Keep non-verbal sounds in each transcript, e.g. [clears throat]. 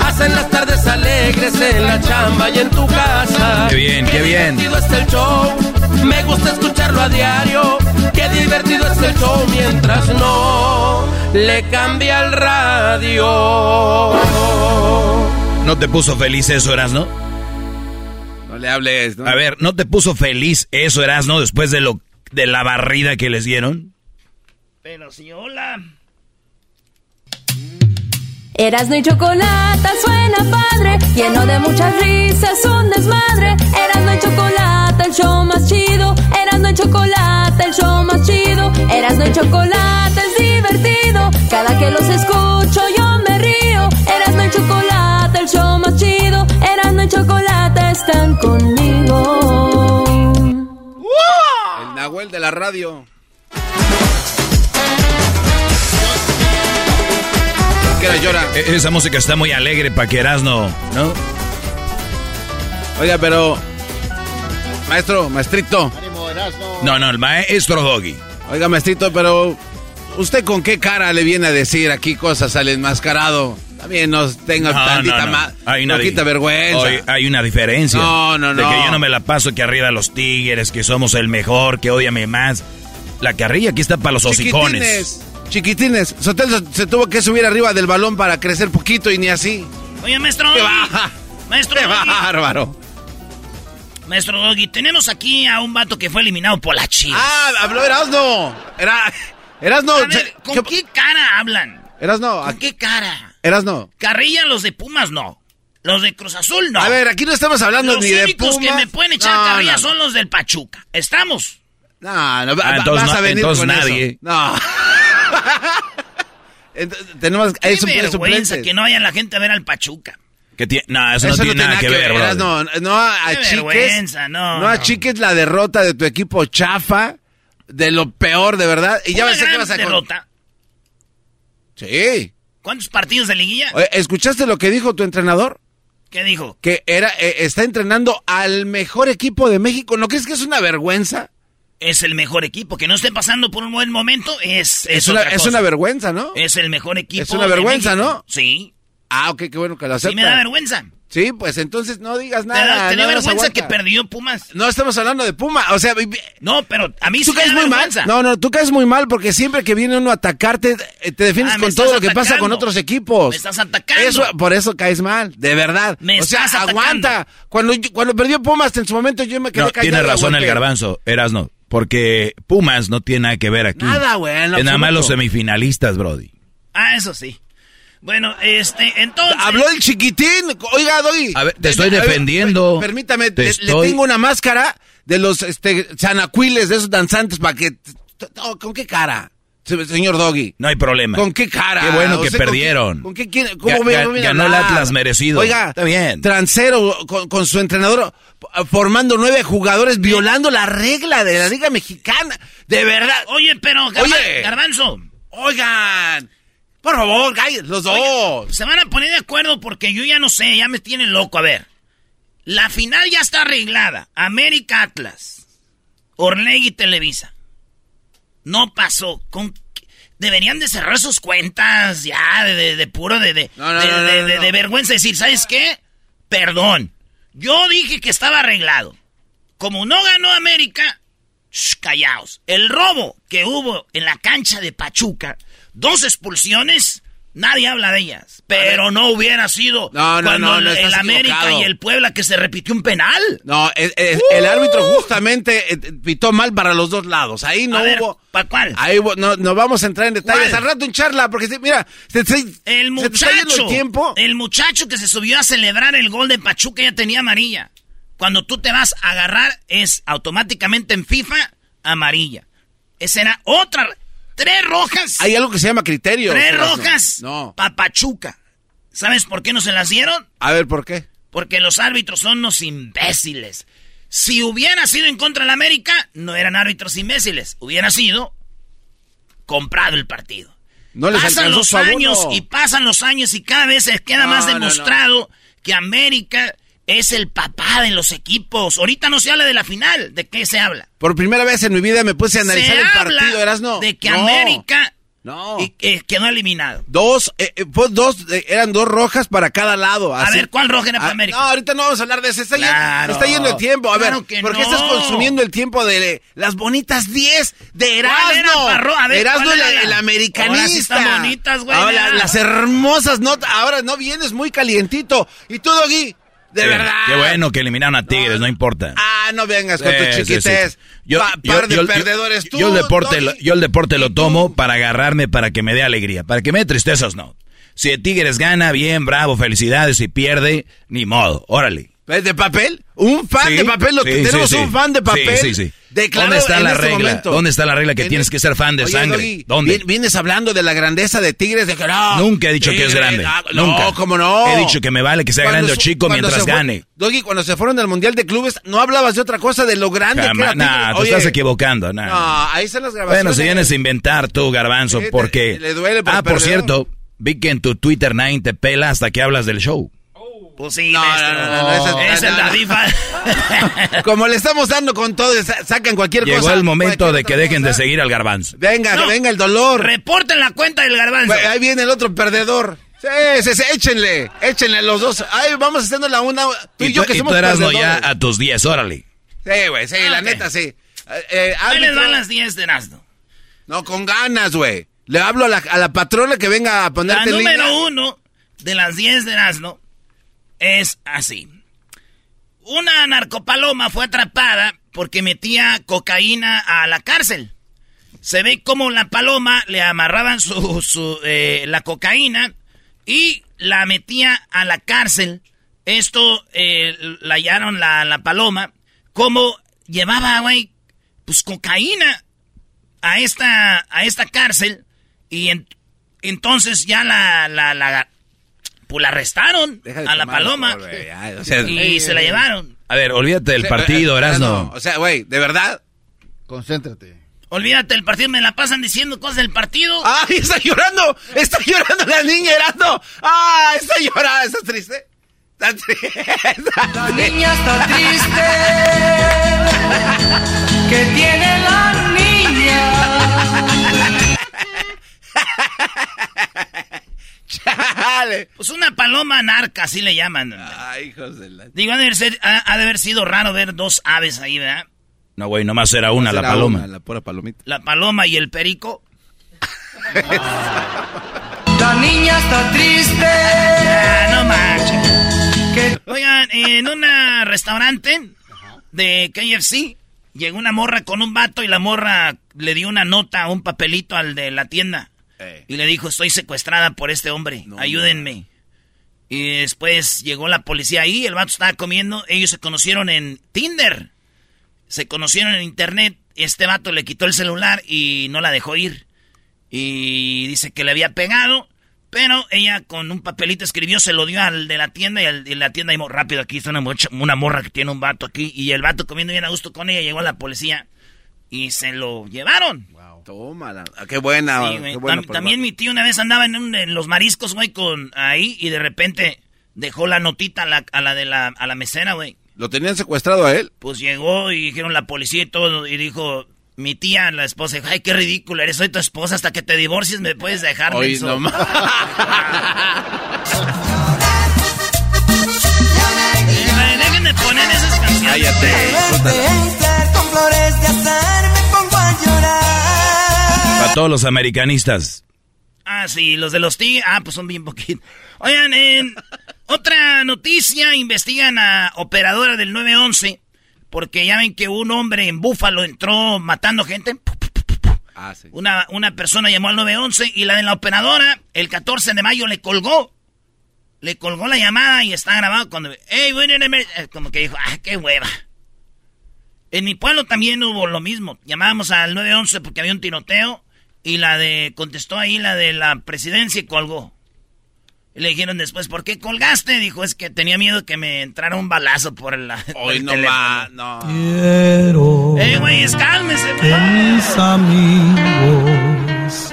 Hacen las tardes alegres en la chamba y en tu casa. Qué bien, qué bien. divertido es el show. Me gusta escucharlo a diario. Qué divertido es el show mientras no le cambia el radio. ¿No te puso feliz eso, Erasno? No le hables, ¿no? A ver, ¿no te puso feliz eso, Erasno, después de lo de la barrida que les dieron? Pero si hola. Erasno y chocolate suena padre, lleno de muchas risas, un desmadre. Erasno y chocolate, el show más chido. Erasno y chocolate, el show más chido. Erasno y chocolate es divertido. Cada que los escucho yo me río. Erasno y chocolate, el show más chido. Erasno y chocolate están conmigo. El Nahuel de la radio. E- Esa música está muy alegre para que Erasno, ¿no? Oiga, pero... Maestro, maestrito. No, no, el maestro Doggy. Oiga, maestrito, pero... ¿Usted con qué cara le viene a decir aquí cosas al enmascarado? También nos tenga No, tantita no, no. más... Hay una poquita vergüenza. Hay una diferencia. No, no, De no. que yo no me la paso que arriba los tigres, que somos el mejor, que odiame más. La carrilla aquí está para los hocicones. Chiquitines. Sotelo se tuvo que subir arriba del balón para crecer poquito y ni así. Oye, maestro ¡Qué Doggy. baja! Maestro ¡Qué Doggy. bárbaro! Maestro Doggy, tenemos aquí a un vato que fue eliminado por la Chivas. ¡Ah! ¡Habló Erasno! Era... Erasno... a ver, ¿con qué cara hablan? Erasno, ¿Con qué cara? Erasno. Carrilla los de Pumas no. Los de Cruz Azul no. A ver, aquí no estamos hablando los ni de únicos que Pumas. me pueden echar No, carrilla no. son los del Pachuca. ¿Estamos? No, no, Ah, entonces vas no- a venir entonces con nadie. eso. No. Entonces, tenemos Qué supl- vergüenza suplentes. que no vaya la gente a ver al Pachuca. Que tie- no, eso, Eso no tiene nada que ver. No, a Qué achiques. no, No no. achiques la derrota de tu equipo chafa. De lo peor, de verdad. Y ya Una ves qué gran vas a con- derrota. Sí. ¿Cuántos partidos de liguilla? Oye, ¿Escuchaste lo que dijo tu entrenador? ¿Qué dijo? Que era, eh, está entrenando al mejor equipo de México. ¿No crees que es una vergüenza? Es el mejor equipo. Que no esté pasando por un buen momento es, es, Es, una, otra es una vergüenza, ¿no? Es el mejor equipo. Es una vergüenza. ¿no? Sí. Ah, ok, qué bueno que lo aceptas. Sí me da vergüenza. Sí, pues entonces no digas ¿Te, nada. da, te dio nada más vergüenza que perdió Pumas? No estamos hablando de Puma, o sea, No, pero a mí sí tú me da caes muy mal. No, no, tú caes muy mal porque siempre que viene uno a atacarte, eh, te defiendes Ah, con todo lo que pasa con otros equipos. Me estás atacando. Eso, por eso caes mal, de verdad. Me o sea, estás atacando. aguanta. Cuando, cuando perdió Pumas, en su momento yo me quedé No, callado. tiene razón el garbanzo, Erasno. Porque Pumas no tiene nada que ver aquí. Nada, güey, Es nada más los semifinalistas, Brody. Ah, eso sí. Bueno, este, entonces... Habló el chiquitín. Oiga, Doggy. A ver, te estoy a ver, defendiendo. per- Permítame, Te le, le tengo una máscara de los este, sanacuiles, de esos danzantes, para que... Oh, ¿Con qué cara, señor Doggy? No hay problema. ¿Con qué cara? Qué bueno O que sea, ¿con qué- perdieron. ¿Con qué, quiere- cómo Ga- ga- ganó el? Atlas merecido. Oiga, Está bien. Transero con, con su entrenador formando nueve jugadores, violando la regla de la Liga Mexicana. De verdad. Oye, pero, Oye. Garbanzo, Oigan, por favor, cállense, los dos. se van a poner de acuerdo porque yo ya no sé, ya me tienen loco. A ver, la final ya está arreglada. América Atlas, Orlegui Televisa. No pasó. Con... Deberían de cerrar sus cuentas ya, de, de, puro, de, de, de, vergüenza. Decir, ¿sabes qué? Perdón. Yo dije que estaba arreglado. Como no ganó América, callaos. El robo que hubo en la cancha de Pachuca, dos expulsiones, Nadie habla de ellas. Pero no hubiera sido cuando el, América y el Puebla que se repitió un penal. No, el, árbitro justamente eh, pitó mal para los dos lados. Ahí no hubo. ¿Para cuál? Ahí no, no, vamos a entrar en detalles. Al rato en charla, porque mira, el muchacho, el, tiempo. el muchacho que se subió a celebrar el gol de Pachuca ya tenía amarilla. Cuando tú te vas a agarrar, es automáticamente en FIFA amarilla. Esa era otra. Tres rojas. Hay algo que se llama criterio. Tres rojas. No. Papachuca. ¿Sabes por qué no se las dieron? A ver, ¿por qué? Porque los árbitros son unos imbéciles. Si hubiera sido en contra de la América, no eran árbitros imbéciles. Hubiera sido comprado el partido. No les pasan los años y pasan los años y cada vez se queda más demostrado que América es el papá de los equipos. Ahorita no se habla de la final. ¿De qué se habla? Por primera vez en mi vida me puse a analizar el partido, ¿eras no? De que América no. Y, quedó eliminado. Dos, eh, eh dos, eh, eran dos rojas para cada lado. A ver, ¿cuál roja era para ah, América? No, ahorita no vamos a hablar de eso. Está, yendo, está yendo el tiempo. A ver, ¿por qué estás consumiendo el tiempo de las bonitas 10 de Erasmo? A ver, Erasmo, el, el, americanista. Ahora bonitas, güey. Ahora, las hermosas notas. Ahora no vienes muy calientito. Y tú, Doggy, de verdad. Qué bueno que eliminaron a Tigres, no, importa. Ah, no vengas con tus chiquites. Yo, par de perdedores tú, yo el deporte, lo, yo el deporte lo tomo para agarrarme, para que me dé alegría. Para que me dé tristezas, no. Si Tigres gana, bien, bravo, felicidades. Si pierde, ni modo. Órale. ¿De papel? ¿Un fan de papel? Lo que tenemos un fan de papel. Sí, sí, sí. ¿Dónde está la este regla? ¿Dónde está la regla que tienes que ser fan de sangre? ¿Dónde? Vienes hablando de la grandeza de Tigres de que no. Nunca he dicho que es grande. Ah, Nunca. No, cómo no. He dicho que me vale que sea grande o chico mientras gane. Doggy, cuando se fueron del Mundial de Clubes, no hablabas de otra cosa de lo grande que era Nah, tú estás equivocando. Nah. No, ahí están las grabaciones. Bueno, si vienes a inventar tú, Garbanzo, porque... Le duele Ah, por cierto, vi que en tu Twitter nadie te pela hasta que hablas del show. Pues sí, no, no, no, no, esa, es la rifa. [laughs] Como le estamos dando con todo, sacan cualquier cosa. Llegó el momento de que dejen de seguir al garbanzo. Venga, que venga el dolor. Reporten la cuenta del garbanzo. ahí viene el otro perdedor. Sí, sí, sí, échenle, échenle los dos. Ahí vamos haciendo la una. Tú y, yo que somos tú ya a tus 10, órale. Sí, güey, sí, la neta, sí. Eh, eh Ahí les van las 10 de Erasmo. No, con ganas, güey. Le hablo a la, a la patrona que venga a ponerte La número uno de las 10 de Erasmo es así. Una narcopaloma fue atrapada porque metía cocaína a la cárcel. Se ve como la paloma le amarraban su, eh, la cocaína y la metía a la cárcel. Esto eh, la hallaron la, la paloma. Como llevaba, güey, pues cocaína a esta, a esta cárcel. Y entonces ya la, la, pues la arrestaron a la paloma. y se la llevaron. A ver, olvídate del partido, Erasno. o sea, güey, ¿de verdad? Concéntrate. Olvídate del partido, me la pasan diciendo cosas del partido. ¡Ay, está llorando! ¡Está llorando la niña, Erasno! ¡Ah, está llorando! ¿Estás triste? Está triste. La niña está triste. ¿Qué tiene la niña? [laughs] Pues una paloma narca, así le llaman. Ay, hijos de la... Digo, ha de, haber, sido raro ver dos aves ahí, ¿verdad? No, güey, nomás era una, la paloma. la pura palomita. La paloma y el perico. [laughs] la niña está triste. Ah, no manches. Oigan, en un restaurante de KFC llegó una morra con un vato y la morra le dio una nota, un papelito al de la tienda. Y le dijo, estoy secuestrada por este hombre, ayúdenme. Y después llegó la policía ahí, el vato estaba comiendo, ellos se conocieron en Tinder. Se conocieron en internet, este vato le quitó el celular y no la dejó ir. Y dice que le había pegado, pero ella con un papelito escribió, se lo dio al de la tienda y, el, la tienda dijo, rápido, aquí está una, una morra que tiene un vato aquí. Y el vato comiendo bien a gusto con ella, llegó a la policía y se lo llevaron. Tómala. Ah, qué buena. también mi tío una vez andaba en, los mariscos, güey, con ahí y de repente dejó la notita a la, de la, a la mesera, güey. ¿Lo tenían secuestrado a él? Pues llegó y dijeron la policía y todo y dijo, Mi tía, la esposa, dijo, ay, qué ridículo, eres soy tu esposa, hasta que te divorcies me puedes dejar. Hoy no [laughs] todos los americanistas. Ah, sí, los de los tigres. Ah, pues son bien poquitos. Oigan, en otra noticia, investigan a operadora del 911 porque ya ven que un hombre en Búfalo entró matando gente. Ah, sí. una, una persona llamó al 911 y la de la operadora, el 14 de mayo, le colgó. Le colgó la llamada y está grabado cuando... Hey, eh, como que dijo, ah, qué hueva. En mi pueblo también hubo lo mismo. Llamábamos al 911 porque había un tiroteo y la de... Contestó ahí la de la presidencia y colgó. Le dijeron después, ¿por qué colgaste? Dijo, es que tenía miedo que me entrara un balazo por la. Hoy no va, no. Quiero. Eh, güey, cálmese, güey. Mis amigos.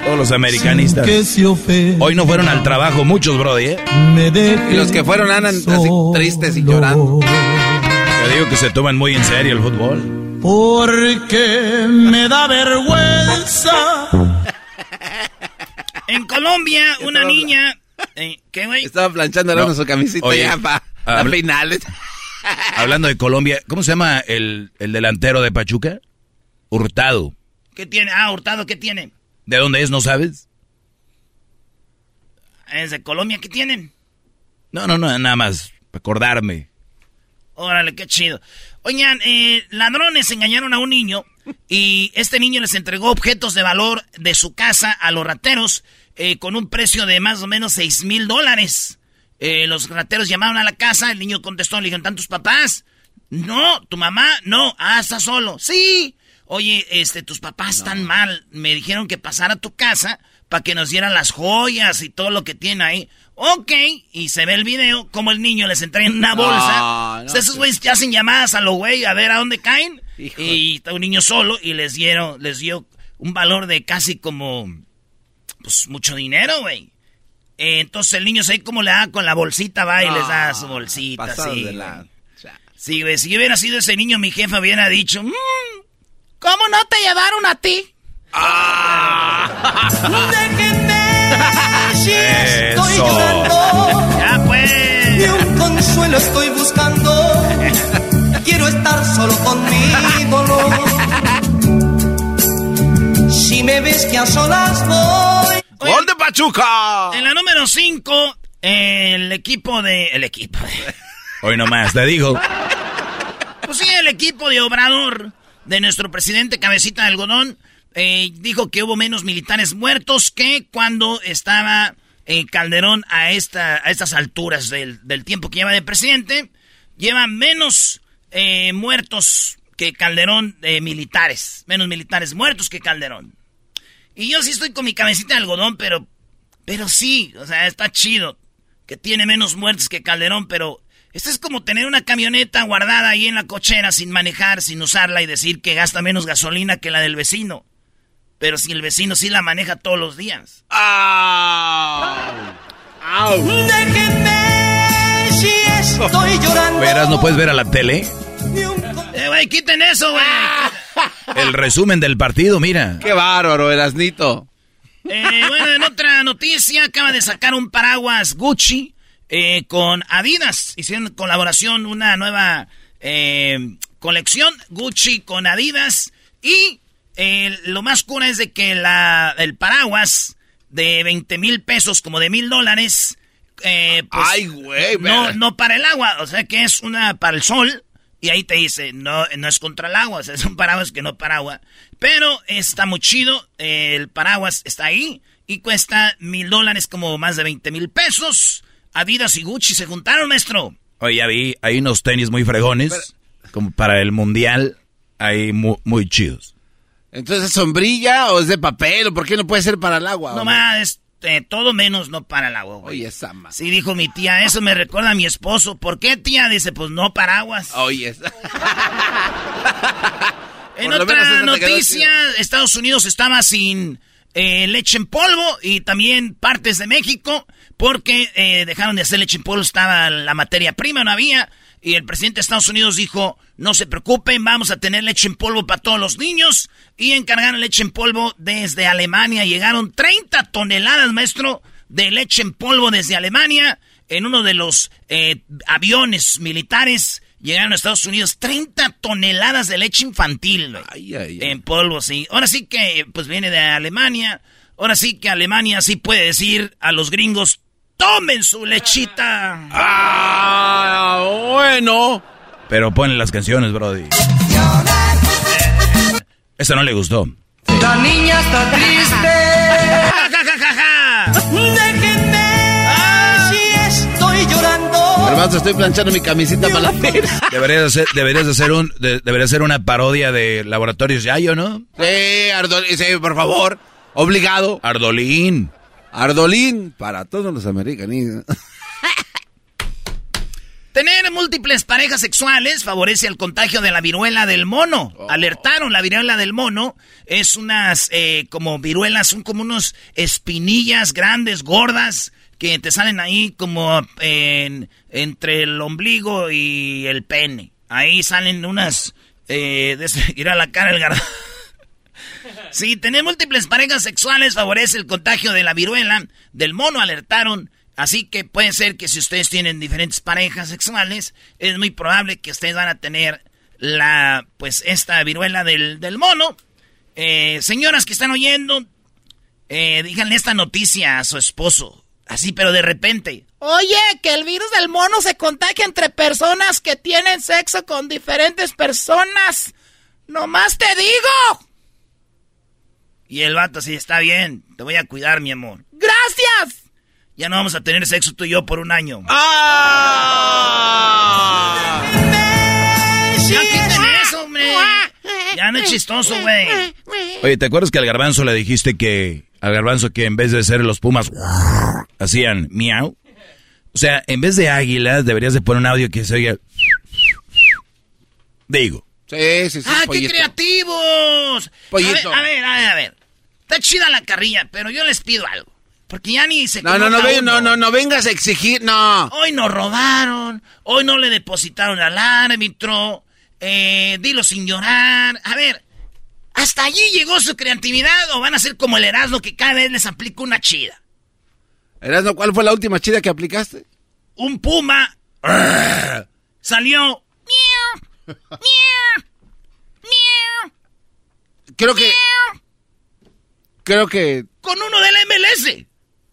Todos los americanistas. Hoy no fueron al trabajo muchos, Brody, ¿eh? y los que fueron andan así tristes y llorando. Te digo que se toman muy en serio el fútbol. Porque me da vergüenza. en Colombia, [laughs] una niña eh, ¿Qué, güey? Estaba planchando no, su camisita ya para finales. [laughs] Hablando de Colombia, ¿cómo se llama el, el, delantero de Pachuca? Hurtado. ¿Qué tiene? Ah, Hurtado, ¿qué tiene? ¿De dónde es? ¿No sabes? ¿Es de Colombia? ¿Qué tienen? No, no, no, nada más. Acordarme. Órale, qué chido. Oigan, eh, ladrones engañaron a un niño y este niño les entregó objetos de valor de su casa a los rateros eh, con un precio de más o menos 6 mil dólares. Eh, los rateros llamaron a la casa, el niño contestó, le dijeron, ¿tantos papás? No, tu mamá, no, ah, está solo. Sí. Oye, este, tus papás están mal. Me dijeron que pasara a tu casa para que nos dieran las joyas y todo lo que tiene ahí. Ok, y se ve el video como el niño les entra en una bolsa. esos güeyes ya hacen llamadas a los güey a ver a dónde caen. Y está un niño solo y les dieron, les dio un valor de casi como pues mucho dinero, güey. Eh, entonces el niño se ve como le da con la bolsita, va y les da su bolsita, sí. Sí, güey, si yo hubiera sido ese niño, mi jefa hubiera dicho, mmm, ¿cómo no te llevaron a ti? Ah. Déjenme si estoy llorando. Ya pues. Ni un consuelo estoy buscando. Quiero estar solo conmigo, Si me ves que a solas voy. ¡Gol de Pachuca! En la número 5, el equipo de. El equipo de. Hoy nomás, te digo. Pues sí, el equipo de Obrador, de nuestro presidente Cabecita de Algodón, eh, dijo que hubo menos militares muertos que cuando estaba eh, Calderón a, esta, a estas alturas del, tiempo que lleva de presidente. Lleva menos eh, muertos que Calderón de militares. Menos militares muertos que Calderón. Y yo sí estoy con mi cabecita de algodón, pero. Pero sí, o sea, está chido. Que tiene menos muertes que Calderón, pero. Esto es como tener una camioneta guardada ahí en la cochera sin manejar, sin usarla y decir que gasta menos gasolina que la del vecino. Pero si el vecino sí la maneja todos los días. ¡Ah! Déjenme si estoy [laughs] llorando. Verás, ¿no puedes ver a la tele? Eh, güey, quiten eso, güey. [laughs] El resumen del partido, mira. Qué bárbaro, Erasnito. Eh, bueno, en otra noticia, acaba de sacar un paraguas Gucci eh, con Adidas. Hicieron colaboración, una nueva eh, colección Gucci con Adidas. Y eh, lo más cura es de que la, el paraguas de 20 mil pesos, como de mil dólares, pues, Ay, güey, no, no para el agua, o sea que es una para el sol y ahí te dice, no, no es contra el agua, es un paraguas que no paraguas. Pero está muy chido, el paraguas está ahí y cuesta mil dólares, como más de 20 mil pesos. Adidas y Gucci se juntaron, maestro. Oye, ya vi, hay unos tenis muy fregones, como para el mundial, hay muy, chidos. Entonces, ¿es sombrilla o es de papel? ¿O por qué no puede ser para el agua? No más, este, todo menos no para el agua, Oye, Sama. Sí, dijo mi tía, eso me recuerda a mi esposo. ¿Por qué, tía? Dice, pues no paraguas. Oye, [laughs] En otra noticia, Estados Unidos estaba sin eh, leche en polvo y también partes de México porque eh, dejaron de hacer leche en polvo, estaba la materia prima, no había. Y el presidente de Estados Unidos dijo, no se preocupen, vamos a tener leche en polvo para todos los niños. Y encargaron leche en polvo desde Alemania. Llegaron 30 toneladas, maestro, de leche en polvo desde Alemania en uno de los eh, aviones militares. Llegaron a Estados Unidos 30 toneladas de leche infantil en polvo, sí. Ahora sí que, pues viene de Alemania. Ahora sí que Alemania sí puede decir a los gringos, tomen su lechita. Ah, bueno. Pero ponen las canciones, Brody. Esta no le gustó. La niña está triste. Déjenme, así estoy llorando. Además, estoy planchando mi camisita para la feria. Deberías hacer, deberías hacer un, debería ser una parodia de Laboratorios Yayo, ¿no? Sí, Ardolín, sí, por favor. Obligado. Ardolín. Ardolín para todos los americanos. [laughs] Tener múltiples parejas sexuales favorece el contagio de la viruela del mono. Oh. Alertaron, la viruela del mono es unas eh, como viruelas, son como unos espinillas grandes, gordas, que te salen ahí como entre el ombligo y el pene. Ahí salen unas... Eh, [laughs] ir a la cara el garbanzo. Sí, tener múltiples parejas sexuales favorece el contagio de la viruela del mono, alertaron. Así que puede ser que si ustedes tienen diferentes parejas sexuales, es muy probable que ustedes van a tener la, pues, esta viruela del, mono. Eh, señoras que están oyendo, eh, díganle esta noticia a su esposo. Así, pero de repente. Oye, que el virus del mono se contagia entre personas que tienen sexo con diferentes personas. Nomás te digo. Y el vato, sí, está bien, te voy a cuidar, mi amor. ¡Gracias! Ya no vamos a tener sexo tú y yo por un año. ¡Ah! Ya quiten eso, hombre. Ya no es chistoso, güey. Oye, ¿te acuerdas que al garbanzo le dijiste que... Al garbanzo que en vez de ser los pumas... Hacían miau? O sea, en vez de águilas, deberías de poner un audio que se oiga... Digo. Sí, sí, sí. ¡Ah, qué creativos! Pollito. A ver, a ver, a ver, Está chida la carrilla, pero yo les pido algo. Porque ya ni se No, no, no, no, no, no vengas a exigir, no. Hoy nos robaron, hoy no le depositaron al árbitro, eh, dilo sin llorar. A ver, ¿hasta allí llegó su creatividad o van a ser como el Erasmo que cada vez les aplica una chida? Erasmo, ¿cuál fue la última chida que aplicaste? Un puma. [laughs] salió. Miau, miau, miau. Creo que. Creo que. Con uno de la MLS.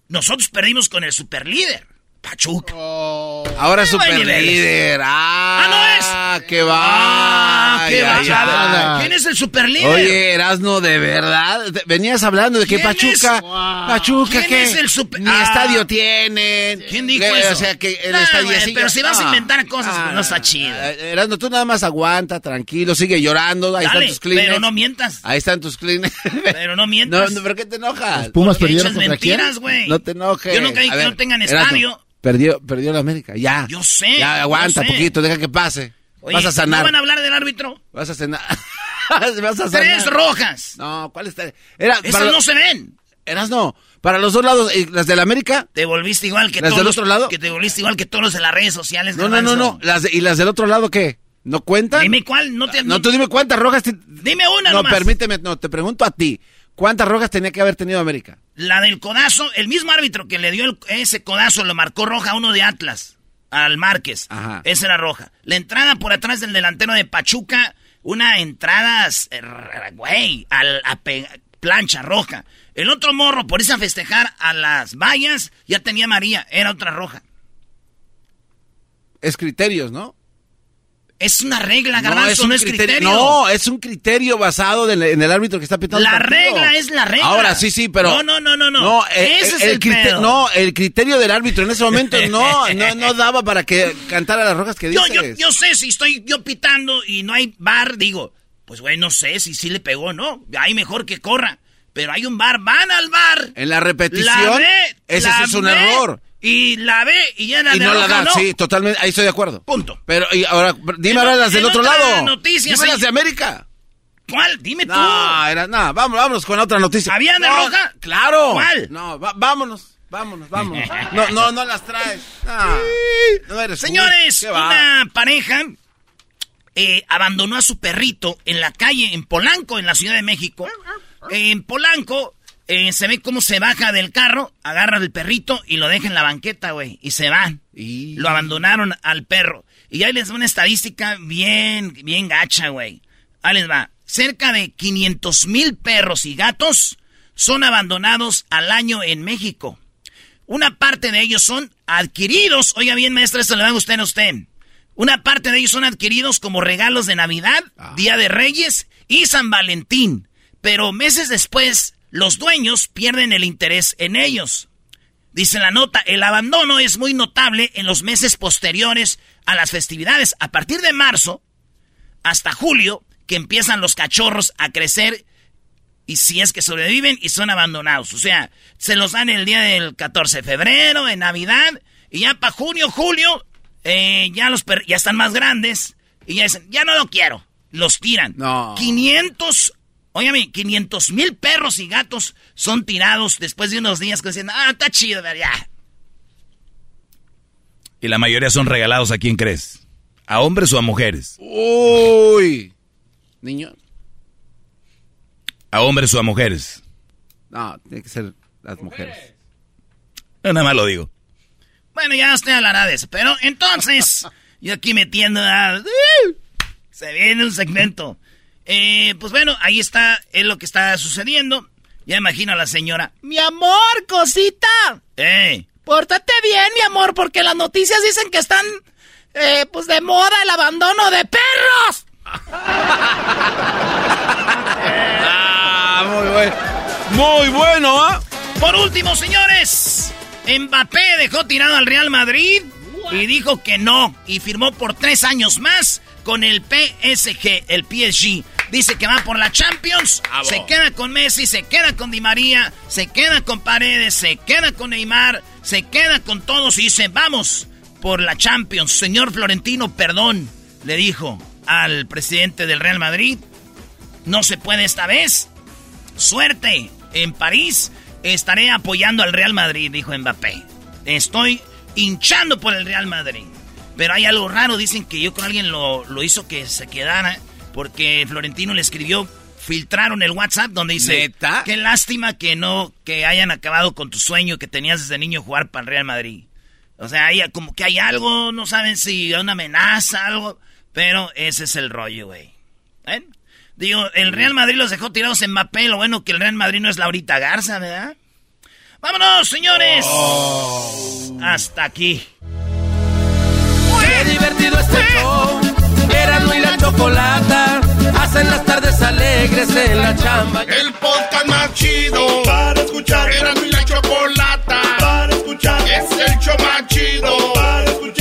Nosotros perdimos con el superlíder. Pachuca. Oh. ahora superlíder. Ah, ah, no es. Ah, qué va. Ah, qué va. ¿Quién es el superlíder? Oye, Erasno, de verdad. Venías hablando de que Pachuca. Pachuca, ¿Quién es el super... Ni ah. estadio tienen. ¿Quién dijo eso? O sea, que el estadio sigue... Pero si vas a inventar cosas, pues no está chido. Erasno, tú nada más aguanta, tranquilo, sigue llorando. Ahí están tus clines. Pero no mientas. Ahí están tus clines. Pero no mientas. [laughs] No, ¿Por qué te enojas? Los Pumas perdieron contra mentiras, güey. No te enojes. Yo nunca dije que no tengan estadio. Perdió, perdió la América, ya. Yo sé. Ya, aguanta poquito, deja que pase. vas a sanar. ¿No van a hablar del árbitro? Vas a cenar. [laughs] vas a sanar. Tres rojas. No, ¿cuál está? Era, Esas no se ven. Eras no. Para los dos lados, ¿y las de la América? Te volviste igual que ¿Las del otro lado? Que te volviste igual que todos los de las redes sociales. No, no, no, no. Las ¿Y las del otro lado qué? ¿No cuentan? Dime cuál, no te... No, tú dime cuántas rojas... Dime una No, permíteme, no, te pregunto a ti. ¿Cuántas rojas tenía que haber tenido América? La del codazo, el mismo árbitro que le dio ese codazo lo marcó roja a uno de Atlas, al Márquez. Ajá. Esa era roja. La entrada por atrás del delantero de Pachuca, una entrada, güey, a, plancha roja. El otro morro, por irse a festejar a las vallas, ya tenía María, era otra roja. Es criterios, ¿no? Es una regla, Garbanzo, no es, criterio, No, es un criterio basado en el árbitro que está pitando La regla es la regla. Ahora, sí, sí, pero... No, no, no, no, no. Eh, ese es el, criterio. No, el criterio del árbitro en ese momento no, no, no [laughs] daba para que cantara las rojas que dices. Yo, yo, yo sé, si estoy yo pitando y no hay bar, digo, pues güey, no sé si sí le pegó o no. Hay mejor que corra. Pero hay un bar, van al bar. En la repetición, ese es un error. Y la ve y ya la Y no la da, sí, totalmente, ahí estoy de acuerdo. Punto. Pero, y ahora, dime ahora las del otro lado. Noticias, dime las de América. ¿Cuál? Dime tú. No, era, nada, vámonos, vámonos con otra noticia. ¿Había de roja? Claro. ¿Cuál? No, vámonos. Vámonos, vámonos. No, no, no las traes. Señores, una pareja eh, abandonó a su perrito en la calle, en Polanco, en la Ciudad de México. En Polanco eh, se ve cómo se baja del carro, agarra el perrito y lo deja en la banqueta, güey. Y se van. Y... Lo abandonaron al perro. Y ahí les va una estadística bien, bien gacha, güey. Ahí les va. Cerca de 500 mil perros y gatos son abandonados al año en México. Una parte de ellos son adquiridos. Oiga bien, maestra, esto le da a usted a usted. Una parte de ellos son adquiridos como regalos de Navidad, ah. Día de Reyes y San Valentín. Pero meses después, los dueños pierden el interés en ellos. Dice la nota, el abandono es muy notable en los meses posteriores a las festividades. A partir de marzo hasta julio, que empiezan los cachorros a crecer y si es que sobreviven y son abandonados. O sea, se los dan el día del 14 de febrero, en Navidad, y ya para junio, julio, eh, ya los ya están más grandes y ya dicen, ya no lo quiero. Los tiran. No. 500, óyame, 500 mil perros y gatos son tirados después de unos días que dicen, ah, está chido, ya. Y la mayoría son regalados a quién crees? ¿A hombres o a mujeres? Uy. Niños a hombres o a mujeres? No, tiene que ser las mujeres. nada más lo digo. Bueno, ya usted hablará de eso. Pero entonces, [laughs] yo aquí metiendo a... Se viene un segmento. Eh, pues bueno, ahí está, es lo que está sucediendo. Ya imagino a la señora. Mi amor, cosita. Eh. Pórtate bien, mi amor, porque las noticias dicen que están, eh, pues de moda el abandono de perros. [laughs] muy bueno. Muy bueno, ¿ah? Por último, señores, Mbappé dejó tirado al Real Madrid y dijo que no. Y firmó por tres años más con el PSG, el PSG. Dice que va por la Champions, se queda con Messi, se queda con Di María, se queda con Paredes, se queda con Neymar, se queda con todos y dice, vamos por la Champions. Señor Florentino, perdón, le dijo al presidente del Real Madrid. No se puede esta vez. Suerte. En París estaré apoyando al Real Madrid, dijo Mbappé. Estoy hinchando por el Real Madrid. Pero hay algo raro, dicen que yo con alguien lo, hizo que se quedara. Porque Florentino le escribió, filtraron el WhatsApp donde dice, qué lástima que no, que hayan acabado con tu sueño que tenías desde niño jugar para el Real Madrid. O sea, hay, como que hay algo, no saben si hay una amenaza, algo. Pero ese es el rollo, güey. ¿Ven? Digo, el Real Madrid los dejó tirados en Mbappé. Lo bueno que el Real Madrid no es Laurita Garza, ¿verdad? ¡Vámonos, señores! Oh. Hasta aquí. ¡Qué divertido este show! Erasmo y la chocolata hacen las tardes alegres en la chamba. El podcast más chido para escuchar. Erasmo y la chocolata para escuchar. Es el show más chido para escuchar.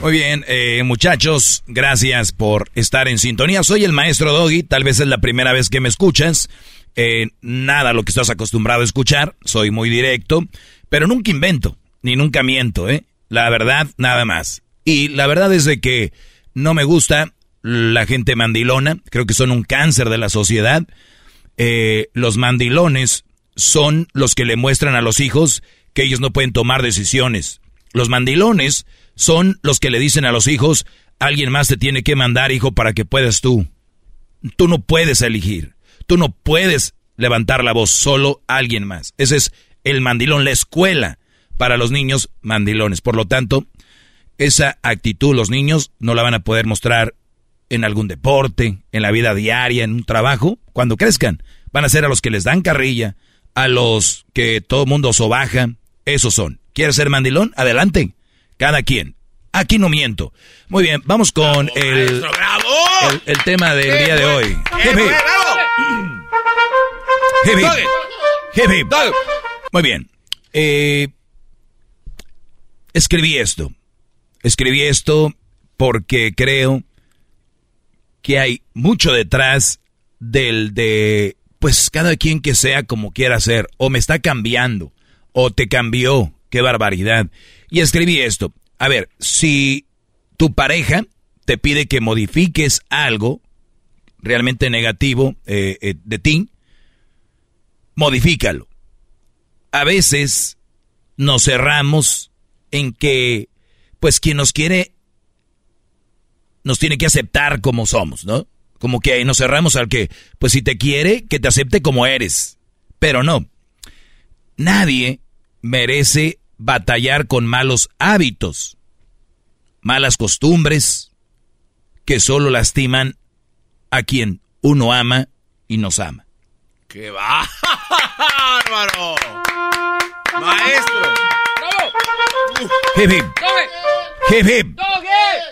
Muy bien, eh, muchachos, gracias por estar en sintonía. Soy el maestro Doggy, tal vez es la primera vez que me escuchas. Eh, nada lo que estás acostumbrado a escuchar, soy muy directo, pero nunca invento, ni nunca miento, ¿eh? La verdad, nada más. Y la verdad es de que no me gusta la gente mandilona, creo que son un cáncer de la sociedad. Eh, los mandilones son los que le muestran a los hijos que ellos no pueden tomar decisiones. Los mandilones son los que le dicen a los hijos, alguien más te tiene que mandar, hijo, para que puedas tú. Tú no puedes elegir. Tú no puedes levantar la voz, solo alguien más. Ese es el mandilón, la escuela para los niños mandilones. Por lo tanto, esa actitud los niños no la van a poder mostrar en algún deporte, en la vida diaria, en un trabajo. Cuando crezcan, van a ser a los que les dan carrilla, a los que todo mundo sobaja. Esos son. ¿Quieres ser mandilón? Adelante. Cada quien. Aquí no miento. Muy bien, vamos con el, el, tema del día de hoy. Muy bien. Eh, escribí esto. Escribí esto porque creo que hay mucho detrás del de, pues cada quien que sea como quiera ser, o me está cambiando, o te cambió, qué barbaridad. Y escribí esto. A ver, si tu pareja te pide que modifiques algo realmente negativo eh, eh, de ti, modifícalo. A veces nos cerramos en que, pues quien nos quiere, nos tiene que aceptar como somos, ¿no? Como que nos cerramos al que, pues si te quiere, que te acepte como eres. Pero no. Nadie merece batallar con malos hábitos, malas costumbres que solo lastiman a quien uno ama y nos ama. ¡Qué bárbaro! ¡Maestro! Hip hip. Hip hip.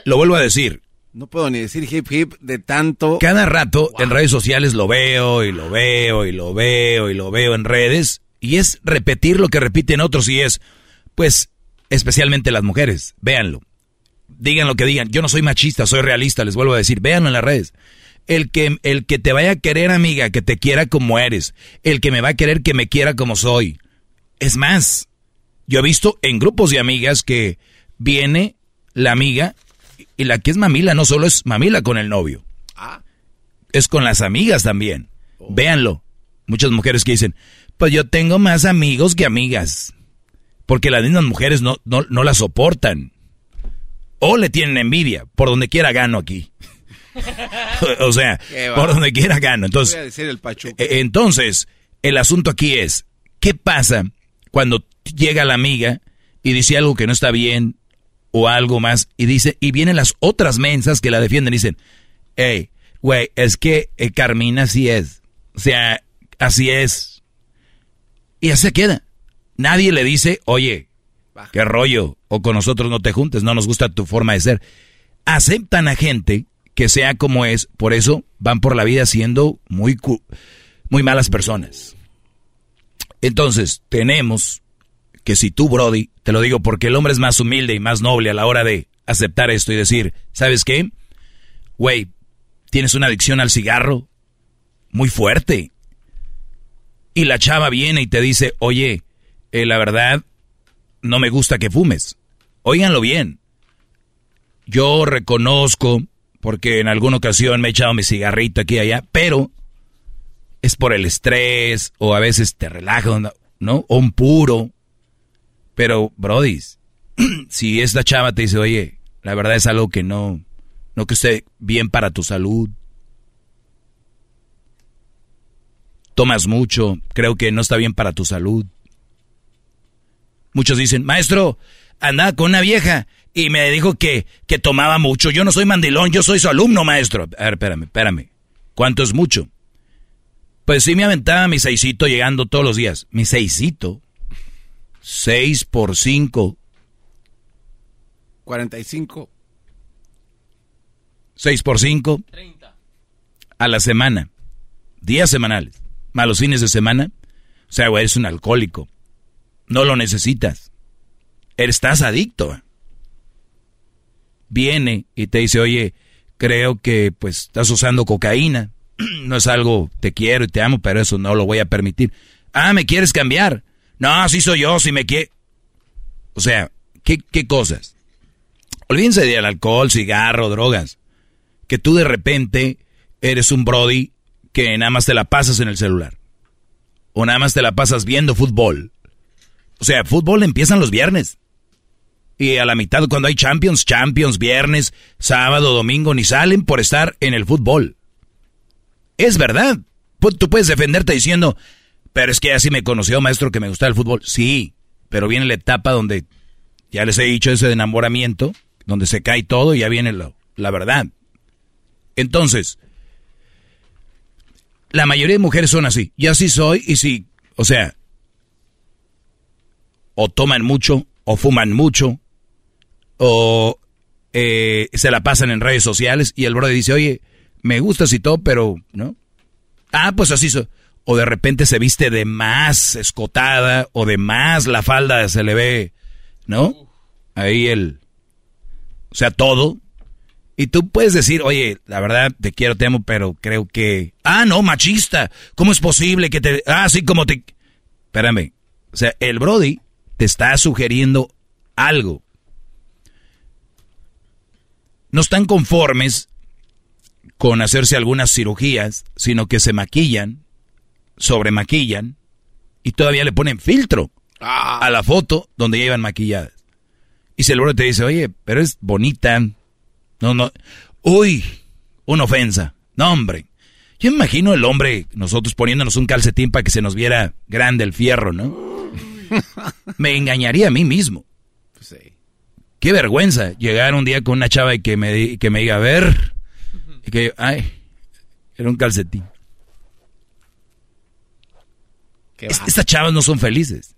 Lo vuelvo a decir. No puedo ni decir hip hip de tanto. Cada rato en redes sociales lo veo y lo veo y lo veo y lo veo en redes. Y es repetir lo que repiten otros y es, pues, especialmente las mujeres, véanlo. Digan lo que digan. Yo no soy machista, soy realista, les vuelvo a decir. Véanlo en las redes. El que, el que te vaya a querer, amiga, que te quiera como eres. El que me va a querer que me quiera como soy. Es más, yo he visto en grupos de amigas que viene la amiga y la que es mamila no solo es mamila con el novio. Ah. Es con las amigas también. Oh. Véanlo. Muchas mujeres que dicen, pues yo tengo más amigos que amigas. Porque las mismas mujeres no, no, no la soportan. O le tienen envidia. Por donde quiera gano aquí. [laughs] o sea, por donde quiera gano. Entonces, el e, entonces, el asunto aquí es, ¿qué pasa cuando llega la amiga y dice algo que no está bien o algo más y dice y vienen las otras mensas que la defienden y dicen, hey, güey, es que eh, Carmina así es, o sea, así es y así se queda. Nadie le dice, oye, qué rollo, o con nosotros no te juntes, no nos gusta tu forma de ser. Aceptan a gente que sea como es, por eso van por la vida siendo muy, muy malas personas. Entonces, tenemos que si tú, Brody, te lo digo porque el hombre es más humilde y más noble a la hora de aceptar esto y decir, ¿sabes qué? Güey, tienes una adicción al cigarro muy fuerte. Y la chava viene y te dice, oye, eh, la verdad, no me gusta que fumes. Óiganlo bien. Yo reconozco, porque en alguna ocasión me he echado mi cigarrito aquí y allá, pero es por el estrés o a veces te relaja, ¿no? O un puro. Pero, Brody, [clears throat] si esta chava te dice, oye, la verdad es algo que no, no que esté bien para tu salud. Tomas mucho, creo que no está bien para tu salud. Muchos dicen, maestro, andaba con una vieja y me dijo que, que tomaba mucho. Yo no soy mandilón, yo soy su alumno, maestro. A ver, espérame, espérame. ¿Cuánto es mucho? Pues sí me aventaba mi seisito llegando todos los días. Mi seisito. Seis por cinco. Cuarenta y cinco. Seis por cinco. Treinta. A la semana. Días semanales. Malos fines de semana. O sea, güey, eres un alcohólico. No lo necesitas. Estás adicto. viene y te dice, oye, creo que pues estás usando cocaína, [clears throat] no es algo, te quiero y te amo, pero eso no lo voy a permitir. Ah, ¿me quieres cambiar? No, así soy yo, si me quiere... O sea, ¿qué, ¿qué cosas? Olvídense del alcohol, cigarro, drogas. Que tú de repente eres un Brody que nada más te la pasas en el celular. O nada más te la pasas viendo fútbol. O sea, fútbol empiezan los viernes. Y a la mitad cuando hay Champions, Champions, viernes, sábado, domingo, ni salen por estar en el fútbol. Es verdad. Tú puedes defenderte diciendo, pero es que así me conoció maestro que me gusta el fútbol. Sí, pero viene la etapa donde ya les he dicho ese enamoramiento, donde se cae todo y ya viene la verdad. Entonces, la mayoría de mujeres son así. Y así soy y sí, o sea, o toman mucho, o fuman mucho, o eh, se la pasan en redes sociales y el brother dice, oye, me gustas y todo, pero, ¿no? Ah, pues así soy. O de repente se viste de más escotada, o de más la falda se le ve, ¿no? Ahí el... O sea, todo. Y tú puedes decir, oye, la verdad, te quiero, te amo, pero creo que... Ah, no, machista. ¿Cómo es posible que te... Ah, sí, como te... Espérame. O sea, el Brody te está sugiriendo algo. No están conformes con hacerse algunas cirugías, sino que se maquillan, sobremaquillan y todavía le ponen filtro ah. a la foto donde llevan maquilladas. Y si el Brody te dice, oye, pero es bonita, no, no. Uy, una ofensa. No, hombre. Yo imagino el hombre, nosotros poniéndonos un calcetín para que se nos viera grande el fierro, ¿no? [laughs] me engañaría a mí mismo. Pues sí. Qué vergüenza llegar un día con una chava y que me, que me diga, a ver, y que, ay, era un calcetín. estas chavas no son felices.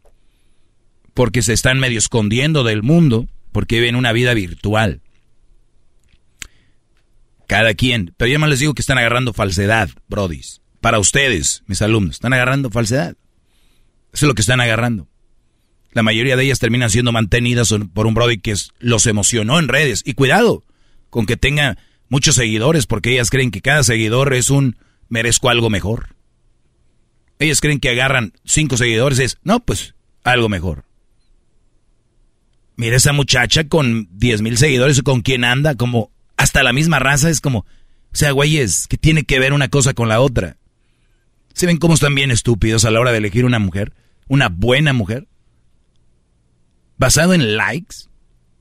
Porque se están medio escondiendo del mundo, porque viven una vida virtual. Cada quien. Pero yo más les digo que están agarrando falsedad, brodis. Para ustedes, mis alumnos, están agarrando falsedad. Eso es lo que están agarrando. La mayoría de ellas terminan siendo mantenidas por un brody que los emocionó en redes. Y cuidado con que tenga muchos seguidores, porque ellas creen que cada seguidor es un merezco algo mejor. Ellas creen que agarran cinco seguidores es, no, pues algo mejor. Mira esa muchacha con diez mil seguidores, ¿con quién anda? Como hasta la misma raza es como, o sea, güeyes, que tiene que ver una cosa con la otra. ¿Se ven cómo están bien estúpidos a la hora de elegir una mujer? ¿Una buena mujer? ¿Basado en likes?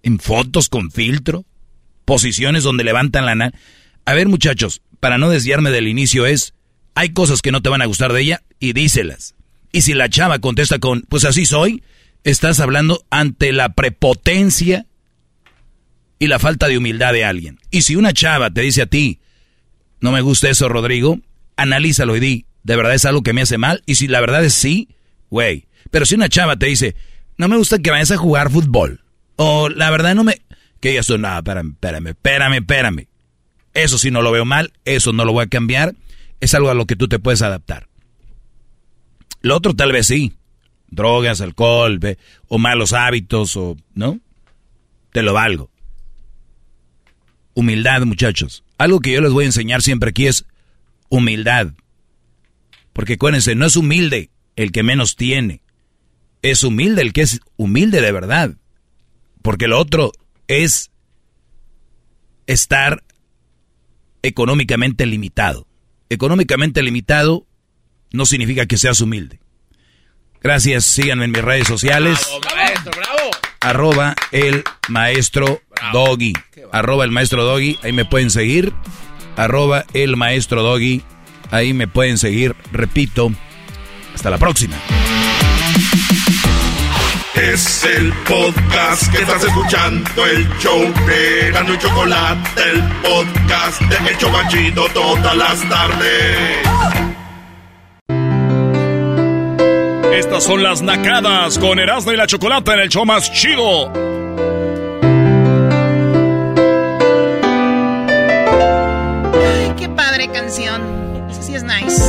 ¿En fotos con filtro? ¿Posiciones donde levantan la nada? A ver, muchachos, para no desviarme del inicio es, hay cosas que no te van a gustar de ella y díselas. Y si la chava contesta con, pues así soy, estás hablando ante la prepotencia y la falta de humildad de alguien. Y si una chava te dice a ti, no me gusta eso, Rodrigo, analízalo y di, ¿de verdad es algo que me hace mal? Y si la verdad es sí, güey. Pero si una chava te dice, no me gusta que vayas a jugar fútbol, o la verdad no me... Que digas tú, no, espérame, espérame, espérame, espérame. Eso sí no lo veo mal, eso no lo voy a cambiar, es algo a lo que tú te puedes adaptar. Lo otro tal vez sí, drogas, alcohol, o malos hábitos, o, ¿no? Te lo valgo. Humildad, muchachos. Algo que yo les voy a enseñar siempre aquí es humildad. Porque acuérdense, no es humilde el que menos tiene. Es humilde el que es humilde de verdad. Porque lo otro es estar económicamente limitado. Económicamente limitado no significa que seas humilde. Gracias, síganme en mis redes sociales. Bravo, maestro, bravo. Arroba el maestro Doggy. Arroba el maestro Doggy, ahí me pueden seguir. Arroba el maestro Doggy, ahí me pueden seguir. Repito, hasta la próxima. Es el podcast que estás escuchando, el show de Gano y Chocolate, el podcast de Hecho Banchito todas las tardes. Estas son las nacadas con Erasmo y la Chocolate en el show más chido canción. Eso sí es nice.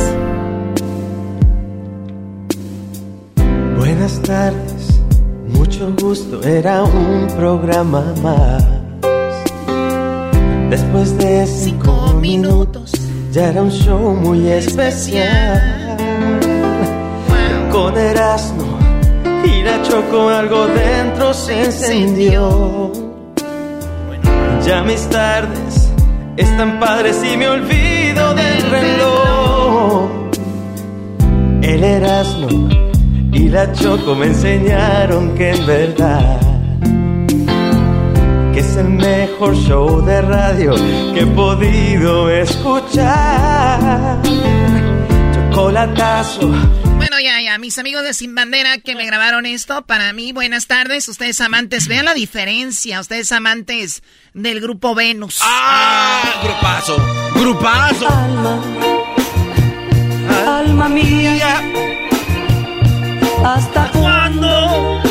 Buenas tardes, mucho gusto, era un programa más. Después de cinco minutos, ya era un show muy especial. Con Erasmo y la Choco algo dentro se encendió. Ya mis tardes están padres y me olvido del reloj. El Erasmo y la Choco me enseñaron que en verdad que es el mejor show de radio que he podido escuchar. Chocolatazo. Bueno, ya, ya, mis amigos de Sin Bandera que me grabaron esto, para mí, buenas tardes, ustedes amantes, vean la diferencia, ustedes amantes del grupo Venus. ¡Ah! Grupazo, grupazo. Alma, alma mía, ¿hasta cuándo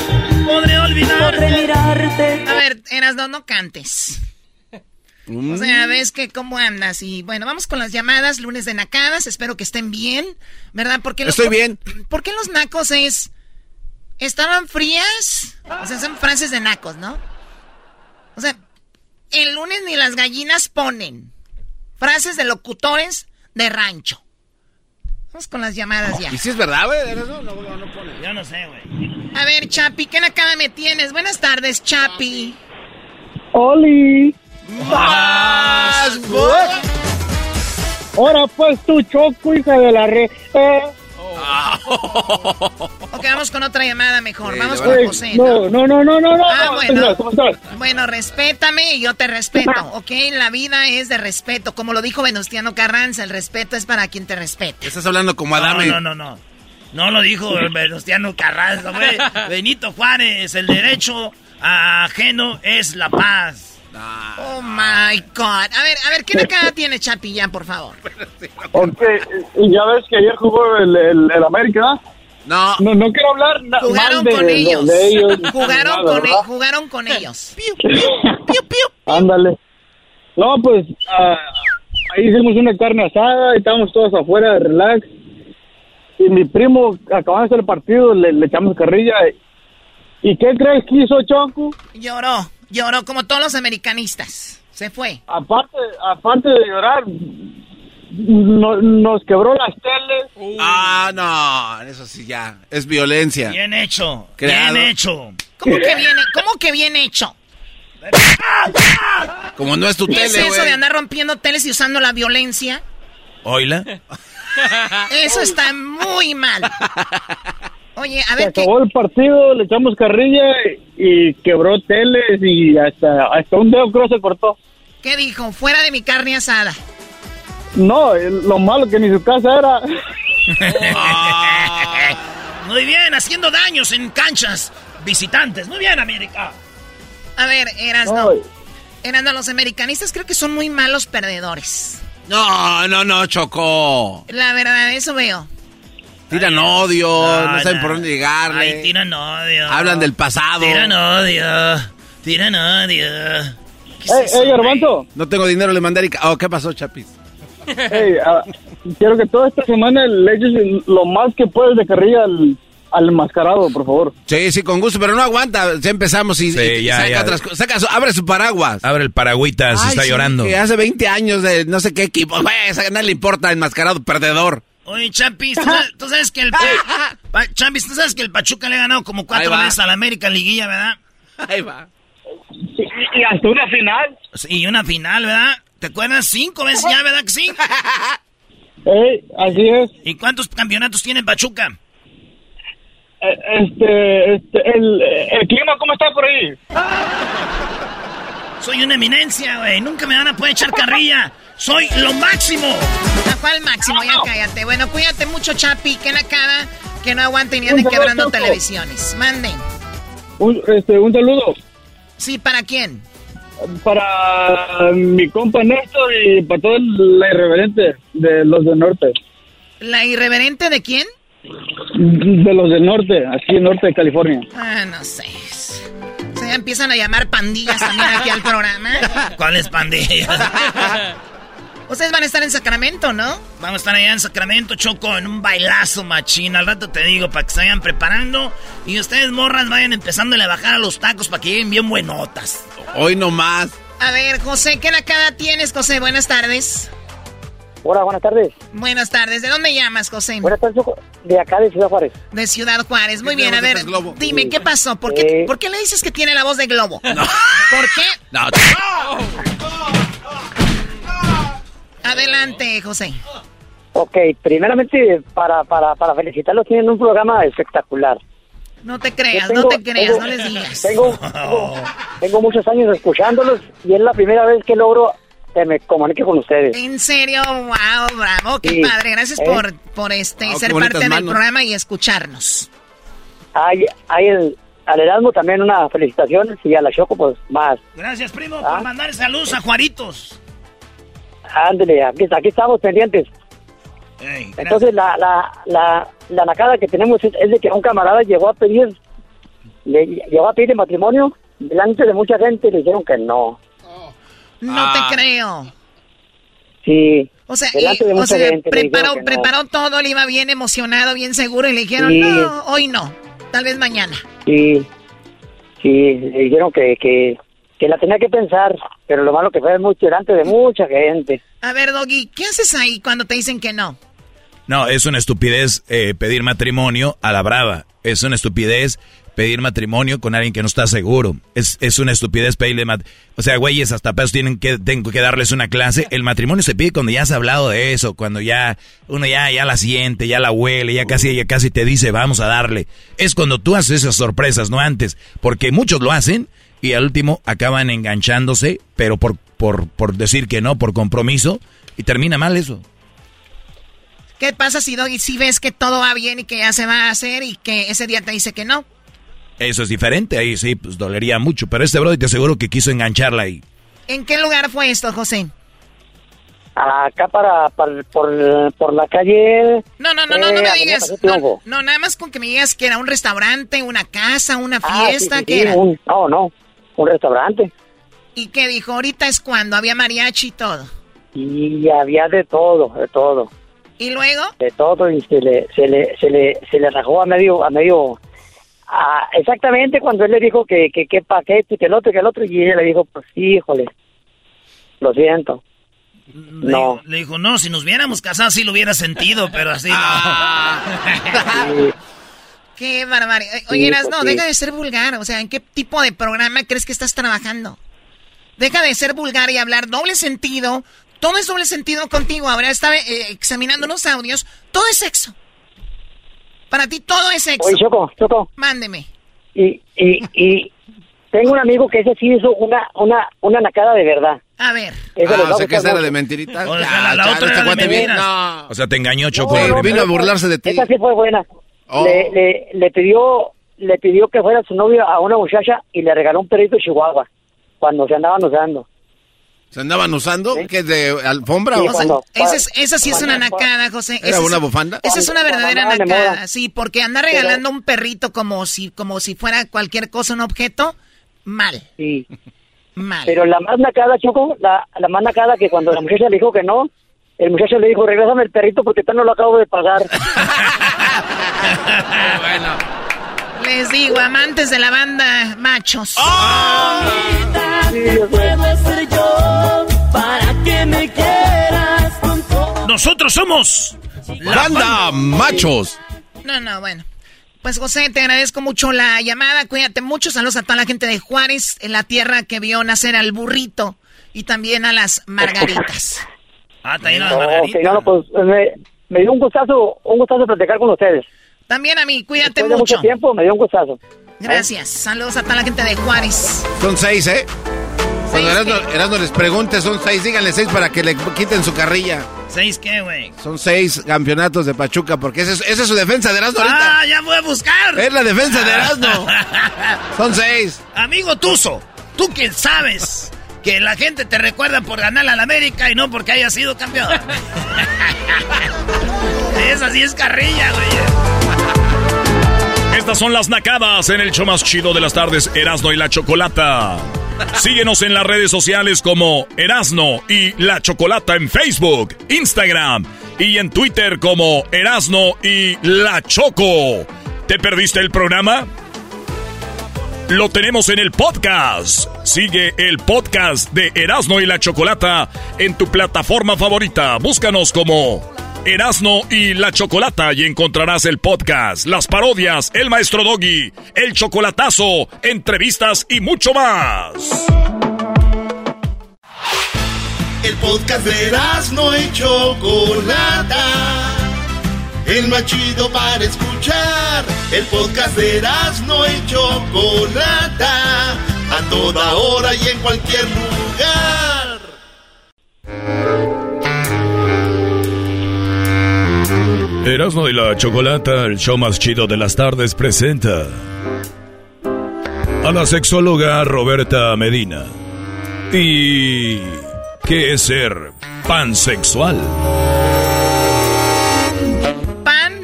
podré olvidarte? podré mirarte? A ver, Eras, no, no cantes. O sea, ves que cómo andas. Y bueno, vamos con las llamadas, lunes de nacadas. Espero que estén bien, ¿verdad? Porque Estoy bien. ¿Por qué los nacos es. ¿Estaban frías? O sea, son frases de nacos, ¿no? O sea, el lunes ni las gallinas ponen. Frases de locutores de rancho. Vamos con las llamadas ya. ¿Y si es verdad, güey? Eso no, no, no pone. Yo no sé, güey. A ver, Chapi, ¿qué nacada me tienes? Buenas tardes, Chapi. ¡Oli! ¡Más! Ahora pues tu choco, hija de la re... Eh, [laughs] Ok, vamos con otra llamada mejor. Sí, vamos con José. ¿no? no, no, no, no, no, no. Ah, no, bueno. ¿Cómo estás? Bueno, respétame y yo te respeto, [laughs] ¿ok? La vida es de respeto. Como lo dijo Venustiano Carranza, el respeto es para quien te respete. Estás hablando como No, Adame. no, no, no. No lo dijo Venustiano Carranza, güey. [laughs] Benito Juárez, el derecho ajeno es la paz. Oh my God. A ver, a ver, ¿qué nacada [laughs] tiene Chapi ya, por favor? Ok, y ya ves que ayer jugó el, el, el América. No. No, no quiero hablar na- Jugaron mal de, con de- ellos. de ellos. [laughs] Jugaron nada, con, e- jugaron con ellos. [laughs] Ándale. No, pues ah, ahí hicimos una carne asada y estábamos todos afuera de relax. Y mi primo, acabando el partido, le, le echamos carrilla. ¿Y qué crees que hizo Choco? Lloró, lloró como todos los americanistas. Se fue. Aparte, aparte de llorar, no- nos quebró las teles. Ah, no. Eso sí ya. Es violencia. Bien hecho. Creado. Bien hecho. ¿Cómo que bien, cómo que bien hecho? Como no es tu ¿Qué es tele, eso de andar rompiendo teles y usando la violencia? Oila. Eso está muy mal. [laughs] Oye, a Se ver, ¿qué? acabó el partido, le echamos carrilla y, y quebró teles y hasta, hasta un dedo creo se cortó. ¿Qué dijo? Fuera de mi carne asada. No, lo malo que ni su casa era. [laughs] Muy bien, haciendo daños en canchas visitantes. Muy bien, América. A ver, Erasno. Erasno, los americanistas creo que son muy malos perdedores. No, no, no, Chocó. La verdad, eso veo. Tiran odio, no, No, saben no. por dónde llegarle. Ay, tiran odio. Hablan del pasado. Tiran odio. Tiran odio. Ey, ey, Garbanzo. No tengo dinero, le mandé a Erika. Oh, ¿qué pasó, Chapis? Ey, ah, quiero que toda esta semana le eches lo más que puedes de carrilla al, al enmascarado, por favor. Sí, sí, con gusto, pero no aguanta. Ya empezamos y, Sí, y ya, saca ya. otras cosas. Saca su- abre su paraguas. Abre el paragüitas, Ay, está sí, llorando. Que hace 20 años de no sé qué equipo. Güey, esa nadie le importa, enmascarado, perdedor. Oye, Champis, ¿tú sabes, tú sabes que el... [laughs] Pa- Champis, ¿tú sabes que el Pachuca le ha ganado como cuatro veces a la América en Liguilla, verdad? Ahí va. Y hasta una final. Sí, y una final, ¿verdad? ¿Te acuerdas? Cinco veces ya, ¿verdad que sí? [laughs] Ey, así es. ¿Y cuántos campeonatos tiene Pachuca? Eh, Este, este, el, el clima, ¿cómo está por ahí? Soy una eminencia, güey. Nunca me van a poder echar carrilla. Soy lo máximo. ¿A cuál máximo? Ya cállate. Bueno, cuídate mucho, Chapi. Que nacada. Que no aguanten y anden saludo, quebrando Choco. televisiones. Manden. Un, este, un saludo Sí, ¿para quién? para mi compa Néstor y para todo la irreverente de los del norte. ¿La irreverente de quién? De los del norte, aquí en norte de California. Ah, no sé. O sea, ya empiezan a llamar pandillas también aquí al programa. [laughs] ¿Cuáles pandillas? [laughs] Ustedes van a estar en Sacramento, ¿no? Vamos a estar allá en Sacramento, Choco, en un bailazo machín. Al rato te digo, para que se vayan preparando. Y ustedes, morras, vayan empezando a bajar a los tacos para que lleguen bien buenotas. Hoy nomás. A ver, José, ¿qué nakada tienes, José? Buenas tardes. Hola, buenas tardes. Buenas tardes. ¿De dónde llamas, José? Buenas tardes, de acá de Ciudad Juárez. De Ciudad Juárez. Muy bien, a ver, dime, ¿qué pasó? ¿Por qué, ¿Por qué le dices que tiene la voz de globo? No. ¿Por qué? No. Adelante, José. Ok, primeramente, para, para, para felicitarlos, tienen un programa espectacular. No te creas, no te creas, no les digas. Tengo, [laughs] tengo, muchos años escuchándolos y es la primera vez que logro que me comunique con ustedes. En serio, wow, bravo, qué padre. Gracias por, ¿Eh? por este ser parte del programa y escucharnos. Hay, hay el, al Erasmo también una felicitación y a la Choco pues más. Gracias, primo, por ¿Ah? mandar saludos a Juaritos. Ándale, aquí, aquí estamos pendientes. Entonces la, la, la, la nacada que tenemos es, de que un camarada llegó a pedir, le, llegó a pedir matrimonio delante de mucha gente y le dijeron que no. No te ah. creo. Sí. O sea, preparó, preparó todo, le iba bien emocionado, bien seguro y le dijeron, no, hoy no, tal vez mañana. Sí, sí, le dijeron que, que, que la tenía que pensar, pero lo malo que fue mucho delante de mucha gente. A ver, Doggy, ¿qué haces ahí cuando te dicen que no? No, es una estupidez eh, pedir matrimonio a la brava. Es una estupidez pedir matrimonio con alguien que no está seguro. Es, es una estupidez pedirle matrimonio. O sea, güeyes, hasta pesos tienen que, tengo que darles una clase. El matrimonio se pide cuando ya has hablado de eso, cuando ya uno ya, ya la siente, ya la huele, ya casi, ya casi te dice vamos a darle. Es cuando tú haces esas sorpresas, no antes. Porque muchos lo hacen y al último acaban enganchándose, pero por, por, por decir que no, por compromiso, y termina mal eso. ¿Qué pasa si Doggy si ves que todo va bien y que ya se va a hacer y que ese día te dice que no? Eso es diferente, ahí sí, pues dolería mucho, pero este brother te aseguro que quiso engancharla ahí. ¿En qué lugar fue esto, José? Acá para, por, por, la calle... No, no, no, no, no me eh, digas. No, nada más con que me digas que era un restaurante, una casa, una ah, fiesta, ¿qué era? no, no, un restaurante. ¿Y qué dijo? Ahorita es cuando había mariachi y todo. Y había de todo, de todo. ¿Y luego? De todo y se le, se le, se le, se le rajó a medio, a medio, exactamente cuando él le dijo que, que, que paquete, que el otro, que el otro, y ella le dijo, pues sí, híjole, lo siento. no. le dijo, no, si nos hubiéramos casado sí lo hubiera sentido, pero así [laughs] Qué barbaridad. Oye, no, deja de ser vulgar. O sea, ¿en qué tipo de programa crees que estás trabajando? Deja de ser vulgar y hablar doble sentido, todo es doble sentido contigo. Ahora estaba eh, examinando los audios. Todo es sexo. Para ti todo es sexo. Oye, Choco, Choco. Mándeme. Y, y, y tengo un amigo que ese sí hizo una, una, una nacada de verdad. A ver. Ah, o sea, que esa era de mentirita. O sea, la, otra era de no. O sea, te engañó, Choco. vino a burlarse de ti. Esa sí fue buena. Oh. Le, le, le, pidió, le pidió que fuera su novio a una muchacha y le regaló un perrito de Chihuahua cuando se andaban usando. ¿Se andaban usando? ¿Qué es de alfombra o esa, sí es una nacada, José. ¿Era una bufanda? Esa es una verdadera nacada, sí, porque andar regalando un perrito como si, como si fuera cualquier cosa, un objeto, mal. Sí. Mal. Pero la más nacada, Choco, la, la más nacada que cuando la muchacha le dijo que no, el muchacho le dijo, regrésame el perrito porque tal no lo acabo de pagar. [laughs] bueno. Les digo, amantes de la banda, machos. ¡Oh! para que me quieras Nosotros somos la banda Machos. No, no, bueno. Pues José, te agradezco mucho la llamada. Cuídate mucho. Saludos a toda la gente de Juárez, en la tierra que vio nacer al burrito y también a las margaritas. Ah, también a las margaritas. no, pues, me, me, dio un gustazo, un gustazo platicar con ustedes. También a mí, cuídate mucho. mucho tiempo, me dio un gustazo. Gracias. Saludos a toda la gente de Juárez. Son seis, ¿eh? Cuando Erasmo, les pregunte, son seis, díganle seis para que le quiten su carrilla. ¿Seis qué, güey? Son seis campeonatos de Pachuca, porque esa es, su defensa de Erasmo ahorita. ¡Ah, ya voy a buscar! Es la defensa de Erasmo. [laughs] son seis. Amigo Tuzo, tú quién sabes que la gente te recuerda por ganar a la América y no porque haya sido campeón. [laughs] esa sí es carrilla, güey. Estas son las nacadas en el show más chido de las tardes, Erasno y la Chocolata. Síguenos en las redes sociales como Erasno y la Chocolata en Facebook, Instagram y en Twitter como Erasno y la Choco. ¿Te perdiste el programa? Lo tenemos en el podcast. Sigue el podcast de Erasno y la Chocolata en tu plataforma favorita. Búscanos como Erasno y la Chocolata y encontrarás el podcast, las parodias, el maestro Doggy, el chocolatazo, entrevistas y mucho más. El podcast de Erasno y Chocolata el más chido para escuchar. El podcast de Erasmo y Chocolata, a toda hora y en cualquier lugar. Erasmo y la Chocolata, el show más chido de las tardes, presenta a la sexóloga Roberta Medina. ¿Y qué es ser pansexual?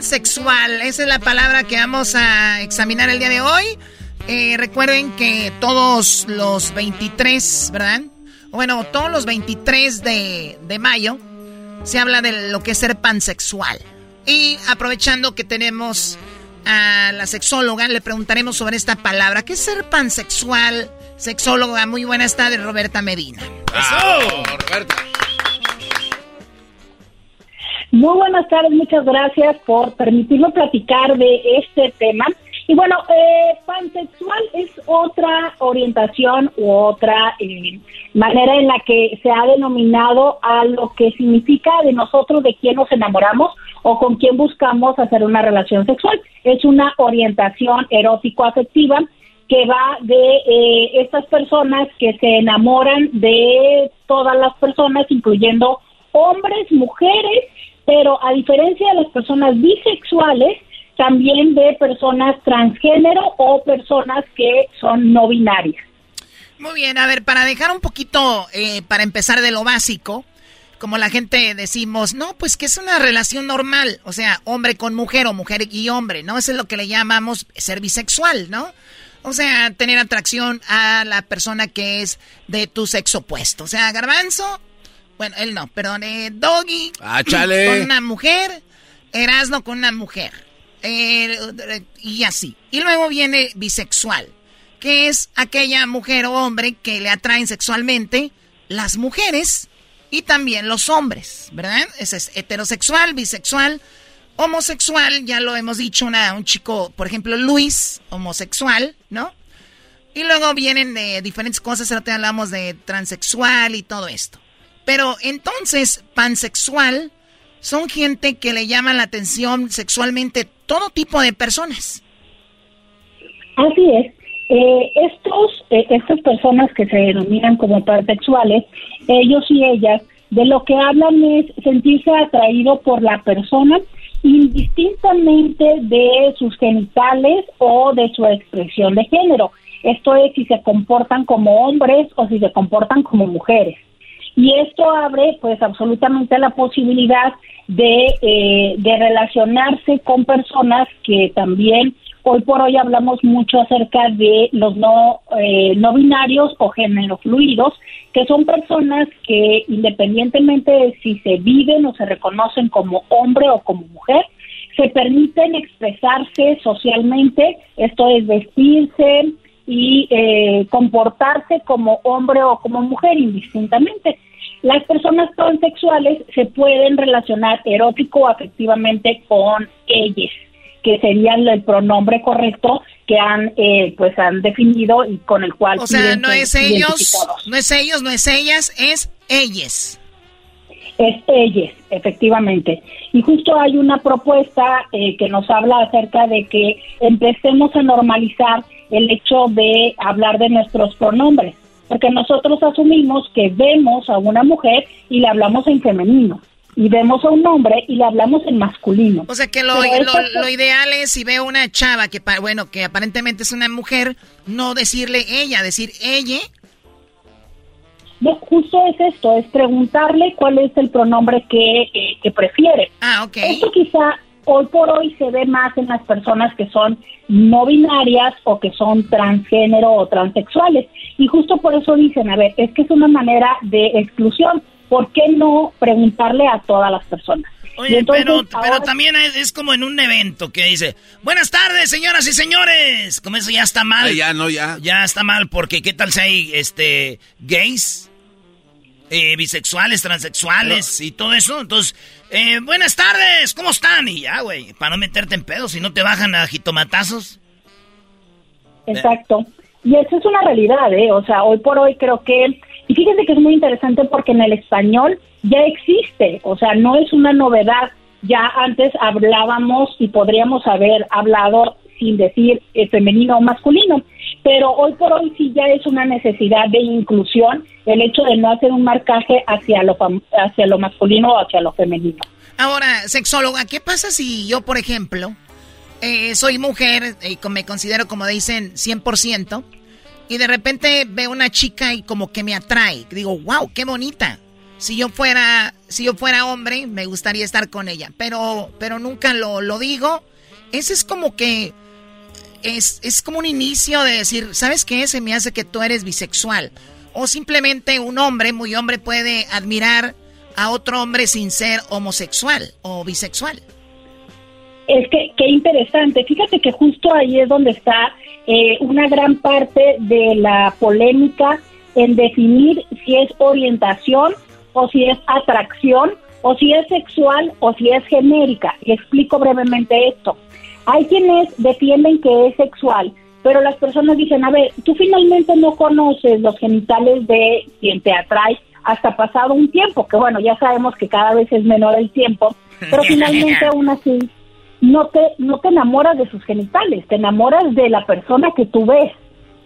Sexual. Esa es la palabra que vamos a examinar el día de hoy. Eh, recuerden que todos los 23, ¿verdad? Bueno, todos los 23 de, de mayo se habla de lo que es ser pansexual. Y aprovechando que tenemos a la sexóloga, le preguntaremos sobre esta palabra. ¿Qué es ser pansexual? Sexóloga, muy buena está de Roberta Medina. ¡Eso! Roberta. Muy buenas tardes, muchas gracias por permitirme platicar de este tema. Y bueno, eh, pansexual es otra orientación u otra eh, manera en la que se ha denominado a lo que significa de nosotros, de quién nos enamoramos o con quién buscamos hacer una relación sexual. Es una orientación erótico-afectiva que va de eh, estas personas que se enamoran de todas las personas, incluyendo hombres, mujeres pero a diferencia de las personas bisexuales, también de personas transgénero o personas que son no binarias. Muy bien, a ver, para dejar un poquito, eh, para empezar de lo básico, como la gente decimos, no, pues que es una relación normal, o sea, hombre con mujer o mujer y hombre, ¿no? Eso es lo que le llamamos ser bisexual, ¿no? O sea, tener atracción a la persona que es de tu sexo opuesto. O sea, garbanzo bueno, él no, perdón. Eh, Doggy ah, con una mujer. Erasno con una mujer. Eh, y así. Y luego viene bisexual, que es aquella mujer o hombre que le atraen sexualmente las mujeres y también los hombres, ¿verdad? Ese es heterosexual, bisexual, homosexual, ya lo hemos dicho, una, un chico, por ejemplo, Luis, homosexual, ¿no? Y luego vienen de diferentes cosas, ahora te hablamos de transexual y todo esto. Pero entonces, pansexual son gente que le llama la atención sexualmente todo tipo de personas. Así es. Eh, estos, eh, estas personas que se denominan como pansexuales, ellos y ellas, de lo que hablan es sentirse atraído por la persona indistintamente de sus genitales o de su expresión de género. Esto es si se comportan como hombres o si se comportan como mujeres. Y esto abre pues absolutamente la posibilidad de, eh, de relacionarse con personas que también hoy por hoy hablamos mucho acerca de los no, eh, no binarios o género fluidos, que son personas que independientemente de si se viven o se reconocen como hombre o como mujer, se permiten expresarse socialmente, esto es vestirse y eh, comportarse como hombre o como mujer indistintamente. Las personas transexuales se pueden relacionar erótico o afectivamente con ellas, que sería el pronombre correcto que han eh, pues han definido y con el cual o sea no es ellos no es ellos no es ellas es ellas. Es ellas efectivamente. Y justo hay una propuesta eh, que nos habla acerca de que empecemos a normalizar el hecho de hablar de nuestros pronombres porque nosotros asumimos que vemos a una mujer y le hablamos en femenino y vemos a un hombre y le hablamos en masculino. O sea que lo, lo, ideal es si veo una chava que, bueno, que aparentemente es una mujer, no decirle ella, decir ella. No, justo es esto, es preguntarle cuál es el pronombre que, eh, que prefiere. Ah, ok. Esto quizá hoy por hoy se ve más en las personas que son no binarias o que son transgénero o transexuales. Y justo por eso dicen, a ver, es que es una manera de exclusión. ¿por qué no preguntarle a todas las personas? Oye, pero, pero también es, como en un evento que dice, buenas tardes, señoras y señores. Como eso ya está mal. ya, no, ya. Ya está mal, porque ¿qué tal si hay este, gays, eh, bisexuales, transexuales y todo eso? Entonces, eh, buenas tardes, ¿cómo están? Y ya, güey, para no meterte en pedos, si no te bajan a jitomatazos. Exacto. Y eso es una realidad, ¿eh? O sea, hoy por hoy creo que... Y fíjense que es muy interesante porque en el español ya existe, o sea, no es una novedad. Ya antes hablábamos y podríamos haber hablado sin decir eh, femenino o masculino, pero hoy por hoy sí ya es una necesidad de inclusión el hecho de no hacer un marcaje hacia lo, hacia lo masculino o hacia lo femenino. Ahora, sexóloga, ¿qué pasa si yo, por ejemplo, eh, soy mujer y me considero, como dicen, 100%, y de repente veo una chica y como que me atrae. Digo, wow, qué bonita. Si yo fuera, si yo fuera hombre, me gustaría estar con ella. Pero, pero nunca lo, lo digo. Ese es como que es, es como un inicio de decir, ¿sabes qué? Se me hace que tú eres bisexual. O simplemente un hombre, muy hombre, puede admirar a otro hombre sin ser homosexual o bisexual. Es que, qué interesante. Fíjate que justo ahí es donde está eh, una gran parte de la polémica en definir si es orientación o si es atracción o si es sexual o si es genérica. Y explico brevemente esto. Hay quienes defienden que es sexual, pero las personas dicen, a ver, tú finalmente no conoces los genitales de quien te atrae hasta pasado un tiempo, que bueno, ya sabemos que cada vez es menor el tiempo, pero [laughs] finalmente aún así no te, no te enamoras de sus genitales, te enamoras de la persona que tú ves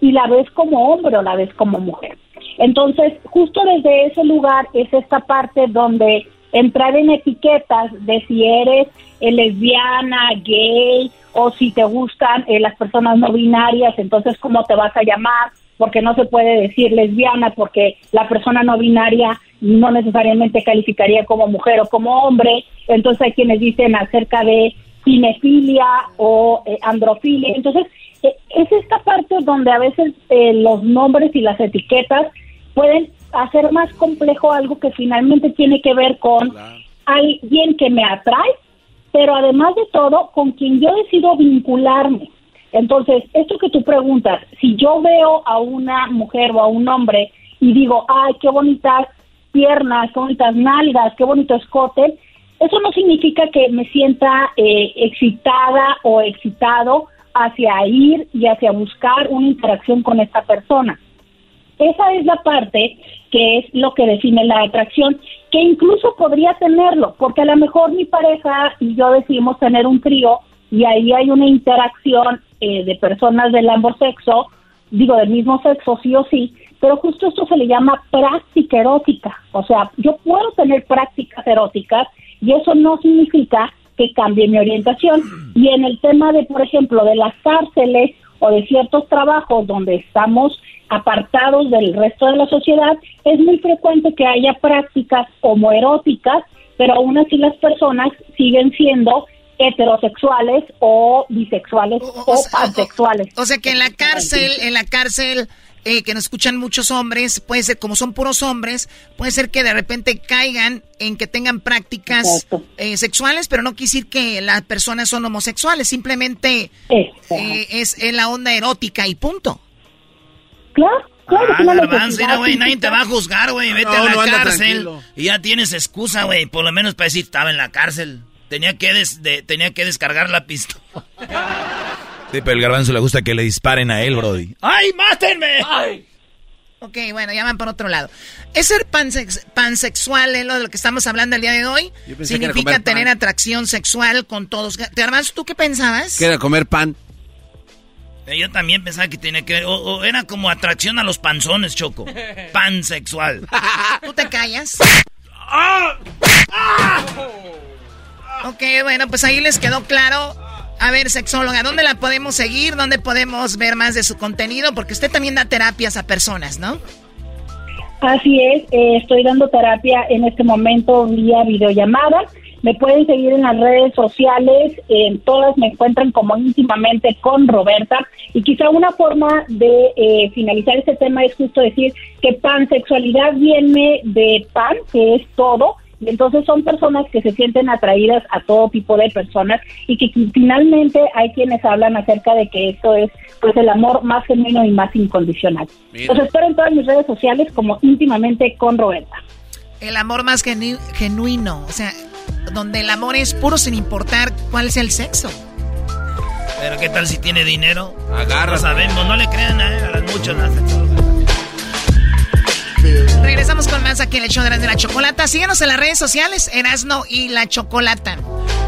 y la ves como hombre o la ves como mujer. Entonces, justo desde ese lugar es esta parte donde entrar en etiquetas de si eres eh, lesbiana, gay o si te gustan eh, las personas no binarias, entonces cómo te vas a llamar, porque no se puede decir lesbiana porque la persona no binaria no necesariamente calificaría como mujer o como hombre, entonces hay quienes dicen acerca de cinefilia o eh, androfilia. Entonces, eh, es esta parte donde a veces los nombres y las etiquetas pueden hacer más complejo algo que finalmente tiene que ver con alguien que me atrae, pero además de todo, con quien yo decido vincularme. Entonces, esto que tú preguntas, si yo veo a una mujer o a un hombre y digo, ay, qué bonitas piernas, qué bonitas nalgas, qué bonito escote, eso no significa que me sienta eh, excitada o excitado hacia ir y hacia buscar una interacción con esta persona. Esa es la parte que es lo que define la atracción, que incluso podría tenerlo, porque a lo mejor mi pareja y yo decidimos tener un trío y ahí hay una interacción eh, de personas del ambos sexo, digo del mismo sexo sí o sí, pero justo esto se le llama práctica erótica, o sea, yo puedo tener prácticas eróticas y eso no significa que cambie mi orientación. Y en el tema de, por ejemplo, de las cárceles o de ciertos trabajos donde estamos apartados del resto de la sociedad, es muy frecuente que haya prácticas homoeróticas, pero aún así las personas siguen siendo heterosexuales o bisexuales o, pansexuales. o sea que en la cárcel, en la cárcel eh, que nos escuchan muchos hombres, puede ser, como son puros hombres, puede ser que de repente caigan en que tengan prácticas eh, sexuales, pero no quiere decir que las personas son homosexuales, simplemente eh, es, la onda erótica y punto. Claro. Claro, ah, güey, nadie te va a juzgar, güey. Vete a la cárcel y ya tienes excusa, güey. Por lo menos para decir, estaba en la cárcel. Tenía que, tenía que descargar la pistola. Sí, pero el garbanzo le gusta que le disparen a él, Brody. ¡Ay, mátenme! ¡Ay! Ok, bueno, ya van por otro lado. ¿Es ser pansexual es lo de lo que estamos hablando el día de hoy? Significa tener atracción sexual con todos. Garbanzo, ¿tú qué pensabas? Que era comer pan. Eh, yo también pensaba que tenía que ver, o, era como atracción a los panzones, Choco. [laughs] Pansexual. [laughs] ¿Tú te callas? ¡Ah! Ok, bueno, pues ahí les quedó claro a ver, sexóloga, ¿dónde la podemos seguir? ¿Dónde podemos ver más de su contenido? Porque usted también da terapias a personas, ¿no? Así es, eh, estoy dando terapia en este momento vía videollamada. Me pueden seguir en las redes sociales, en todas me encuentran como íntimamente con Roberta. Y quizá una forma de eh, finalizar este tema es justo decir que pansexualidad viene de pan, que es todo, y entonces son personas que se sienten atraídas a todo tipo de personas y que finalmente hay quienes hablan acerca de que esto es pues el amor más genuino y más incondicional. Los espero en todas mis redes sociales como íntimamente con Roberta. El amor más genuino, o sea, donde el amor es puro sin importar cuál es el sexo. Pero qué tal si tiene dinero? Agarra. sabemos, no le crean a, las muchas las Regresamos con más aquí en el show de la chocolata. Síguenos en las redes sociales, Erasno y la chocolata.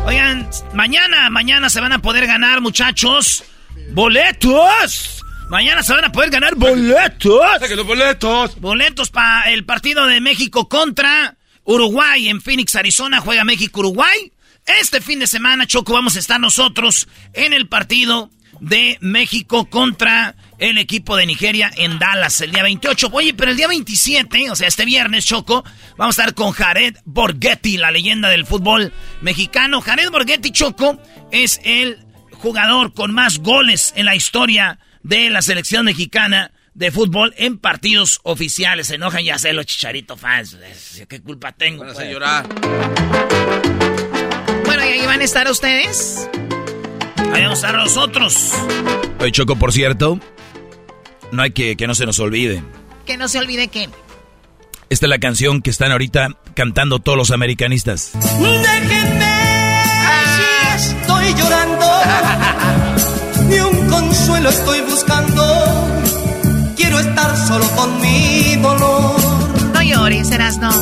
Oigan, mañana, mañana se van a poder ganar, muchachos, boletos. Mañana se van a poder ganar boletos. los boletos. Boletos para el partido de México contra Uruguay en Phoenix, Arizona. Juega México-Uruguay. Este fin de semana, Choco, vamos a estar nosotros en el partido de México contra el equipo de Nigeria en Dallas el día 28. Oye, pero el día 27, o sea, este viernes, Choco, vamos a estar con Jared Borghetti, la leyenda del fútbol mexicano. Jared Borghetti, Choco, es el jugador con más goles en la historia de la selección mexicana de fútbol en partidos oficiales. Se enojan ya sé los chicharito fans. ¿Qué culpa tengo? Van a pues? llorar. Bueno, ¿y ahí van a estar ustedes? Ahí vamos a estar nosotros. Oye, Choco, por cierto, no hay que que no se nos olvide. Que no se olvide qué. Esta es la canción que están ahorita cantando todos los americanistas. Déjenme, estoy llorando. [laughs] Ni un consuelo estoy buscando. Estar solo con mi dolor. No llores, serás no.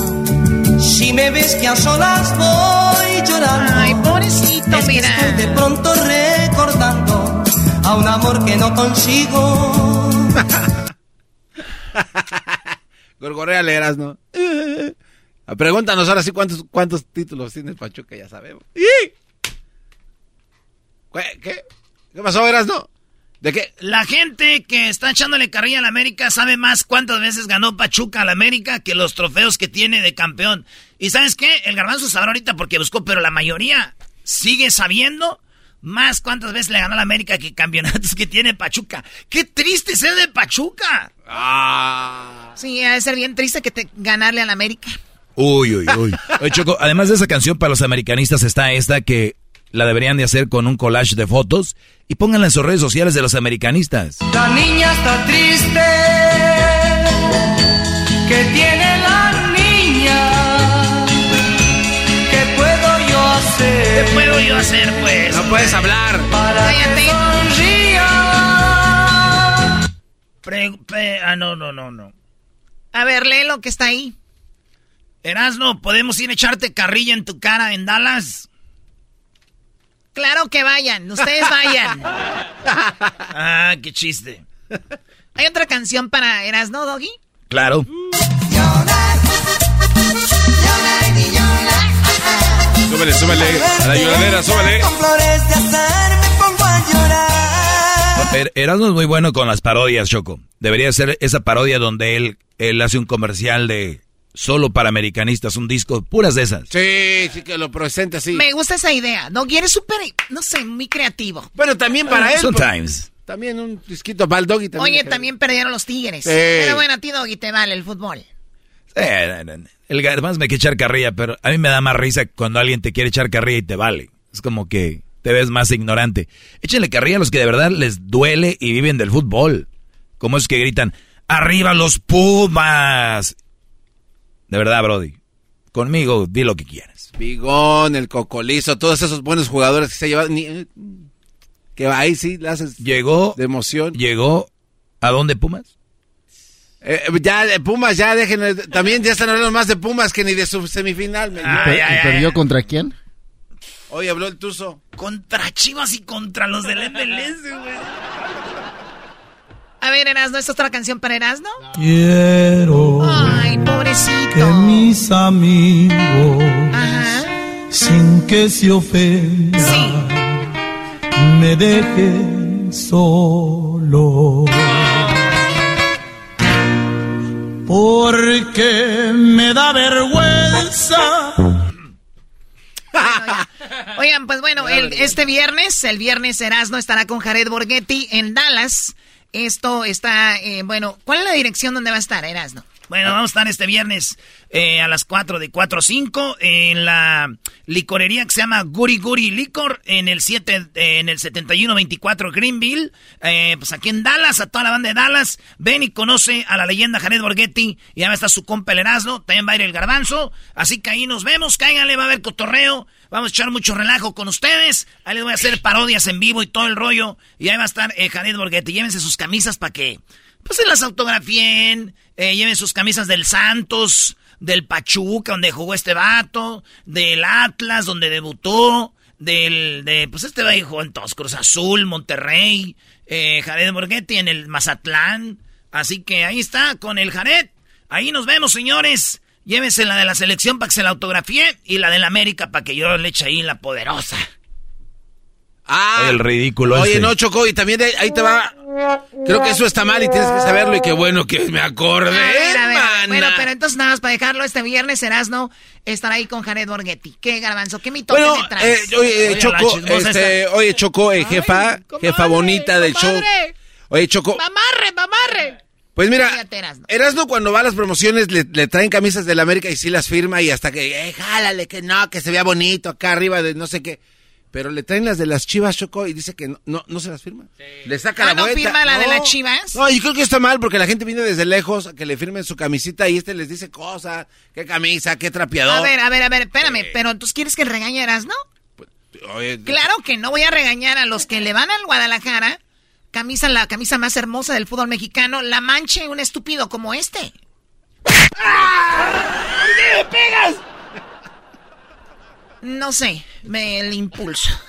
Si me ves que a solas voy llorando. Ay, pobrecito, mira. de pronto recordando a un amor que no consigo. [laughs] Gorgorea leerás, ¿no? [laughs] Pregúntanos ahora sí cuántos, cuántos títulos tiene el Pachuca, ya sabemos. ¿Qué? ¿Qué pasó, Eras, no? ¿De qué? La gente que está echándole carrilla a la América sabe más cuántas veces ganó Pachuca a la América que los trofeos que tiene de campeón. ¿Y sabes qué? El garbanzo sabrá ahorita porque buscó, pero la mayoría sigue sabiendo más cuántas veces le ganó a la América que campeonatos [laughs] que tiene Pachuca. ¡Qué triste ser de Pachuca! Ah. Sí, debe ser bien triste que te ganarle a la América. Uy, uy, uy. [laughs] Oye, Choco, además de esa canción para los americanistas está esta que la deberían de hacer con un collage de fotos y pónganla en sus redes sociales de los americanistas. La niña está triste. que tiene la niña? ¿Qué puedo yo hacer? ¿Qué puedo yo hacer, pues? No puedes hablar. Para ah, no, no, no, no. A ver, lee lo que está ahí. Erasno, ¿podemos ir a echarte carrilla en tu cara en Dallas? Claro que vayan, ustedes vayan. [laughs] ah, qué chiste. ¿Hay otra canción para Erasno, Doggy? Claro. Súbele, súbele. A la lloradera, súbele. Er, Erasmo es muy bueno con las parodias, Choco. Debería ser esa parodia donde él, él hace un comercial de solo para americanistas, un disco, puras de esas. Sí, sí, que lo presente así. Me gusta esa idea. No quieres súper, no sé, muy creativo. Bueno, también para él. Sometimes. También un disquito para el Doggy. También Oye, también perdieron los Tigres. Pero bueno, a ti, Doggy, te vale el fútbol. el además me quiere echar carrilla, pero a mí me da más risa cuando alguien te quiere echar carrilla y te vale. Es como que te ves más ignorante. Échenle carrilla a los que de verdad les duele y viven del fútbol. Como es que gritan, ¡Arriba los Pumas! De verdad, Brody. Conmigo, di lo que quieras. Bigón, el Cocolizo, todos esos buenos jugadores que se llevan. Eh, que ahí sí le haces. Llegó. De emoción. Llegó. ¿A dónde Pumas? Eh, ya, Pumas, ya dejen. También ya están hablando más de Pumas que ni de su semifinal. ¿Y perdió contra quién? Hoy habló el Tuzo. Contra Chivas y contra los del MLS, güey. A ver, Erasno, ¿esta es otra canción para Erasno? Quiero. Ay, pobrecito. Que mis amigos, sin que se ofendan, me dejen solo. Porque me da vergüenza Oigan, pues bueno, el, este viernes, el viernes Erasmo estará con Jared Borghetti en Dallas. Esto está, eh, bueno, ¿cuál es la dirección donde va a estar Erasmo? Bueno, vamos a estar este viernes eh, a las 4 de 4 a 5 en la licorería que se llama Guri Guri Licor en el 7 eh, en el 7124 Greenville, eh, pues aquí en Dallas, a toda la banda de Dallas. Ven y conoce a la leyenda Jared Borghetti y va a estar su compa el Erasmo, también va a ir el Garbanzo, así que ahí nos vemos, cáiganle, va a haber cotorreo, vamos a echar mucho relajo con ustedes, ahí les voy a hacer parodias en vivo y todo el rollo y ahí va a estar Jared Borghetti, llévense sus camisas para que pues se las autografíen, eh, lleven sus camisas del Santos, del Pachuca, donde jugó este vato, del Atlas, donde debutó, del, de, pues este va jugó en todos, Cruz Azul, Monterrey, eh, Jared Borghetti en el Mazatlán. Así que ahí está, con el Jared. Ahí nos vemos, señores. Llévense la de la selección para que se la autografíe y la de la América para que yo le eche ahí la poderosa. Ah, el ridículo. Oye, este. no, Choco, y también ahí te va. Creo que eso está mal y tienes que saberlo. Y qué bueno que me acordé, Bueno, pero entonces nada más para dejarlo este viernes, no estará ahí con Jared Borghetti. ¿Qué garbanzo? ¿Qué mitote bueno, eh, oye, Choco, este, oye, Choco, eh, jefa, jefa bonita del show. Oye, Choco. Mamarre, mamarre. Pues mira, Erasno cuando va a las promociones le, traen camisas del América y sí las firma y hasta que, eh, jálale, que no, que se vea bonito acá arriba de no sé qué. Pero le traen las de las chivas, Choco, y dice que no, no, se las firma. Le saca la ¿Ah, no firma la de las chivas? No, yo creo que está mal porque la gente viene desde lejos a que le firmen su camisita y este les dice cosas, qué camisa, qué trapeador. A ver, a ver, a ver, espérame, pero ¿tú quieres que regañaras, no? Pues, claro que no voy a regañar a los que le van al Guadalajara, camisa, la camisa más hermosa del fútbol mexicano, la manche un estúpido como este. ¡Ah! ¿Por qué me pegas? No sé, me, el impulso. [laughs]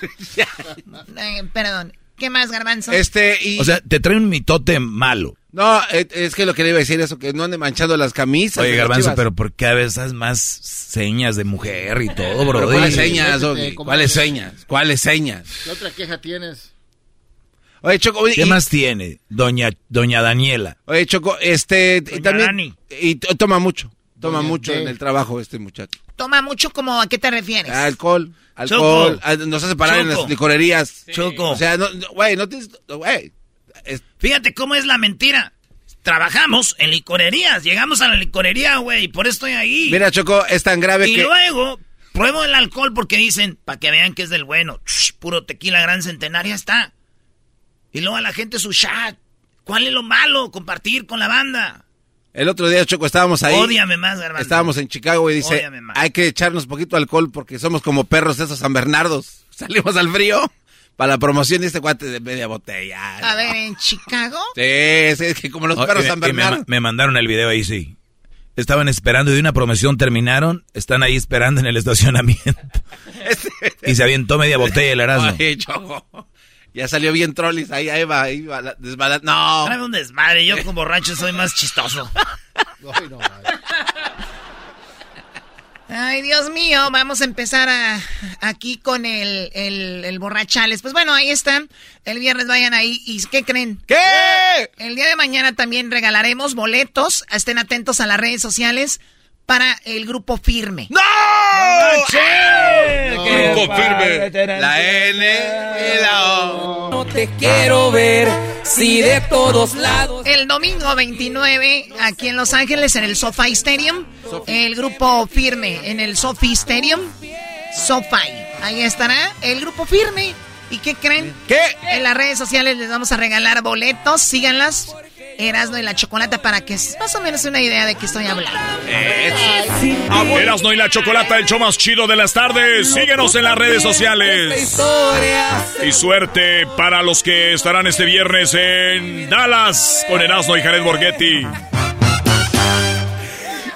Eh, perdón. ¿Qué más, Garbanzo? Este, O sea, te trae un mitote malo. No, es que lo que le iba a decir eso, que no ande manchando las camisas. Oye, Garbanzo, pero ¿por qué a veces más señas de mujer y todo, bro? ¿Cuáles señas, ¿Cuáles señas? ¿Cuáles señas? ¿Qué otra queja tienes? Oye, Choco, ¿qué más tiene, doña, doña Daniela? Oye, Choco, este, y también, y toma mucho. Toma mucho en el trabajo este muchacho. Toma mucho como a qué te refieres? alcohol, alcohol, nos hace parar en las licorerías. Choco. O sea, güey, no, tienes, güey. Fíjate cómo es la mentira. Trabajamos en licorerías, llegamos a la licorería, güey, por eso estoy ahí. Mira, Choco, es tan grave que... Y luego, pruebo el alcohol porque dicen, para que vean que es del bueno, puro tequila gran centenaria está. Y luego a la gente su chat. ¿Cuál es lo malo? Compartir con la banda. El otro día, Choco, estábamos ahí. Ódiame más, hermano. Estábamos en Chicago y dice, hay que echarnos poquito alcohol porque somos como perros esos San Bernardos. [laughs] Salimos al frío para la promoción de este cuate de media botella. A ver, ¿en Chicago? Sí, es que como los perros San Bernardo. Me, mandaron el video ahí, sí. Estaban esperando y de una promoción terminaron, están ahí esperando en el estacionamiento. [laughs] y se avientó media botella el Erasmo. Choco. Ya salió bien trollis, ahí, ahí va, ahí va, No. Dame un desmadre, yo como borracho soy más chistoso. Ay, Dios mío, vamos a empezar aquí con el, el, borrachales. Pues bueno, ahí está. El viernes vayan ahí. ¿Y qué creen? ¿Qué? El día de mañana también regalaremos boletos. Estén atentos a las redes sociales para el grupo firme. ¡No! ¡No! Grupo firme. La N y la O. No te quiero ver si de todos lados. El domingo 29, aquí en Los Ángeles, en el SoFi Stadium. El grupo firme en el SoFi Stadium. SoFi. Ahí estará el grupo firme. ¿Y qué creen? ¿Qué? En las redes sociales les vamos a regalar boletos. Síganlas. Erasno y la Chocolata para que más o menos una idea de qué estoy hablando. Erasno y la Chocolata, el show más chido de las tardes. Síguenos en las redes sociales. Y suerte para los que estarán este viernes en Dallas con Erasno y Jared Borghetti.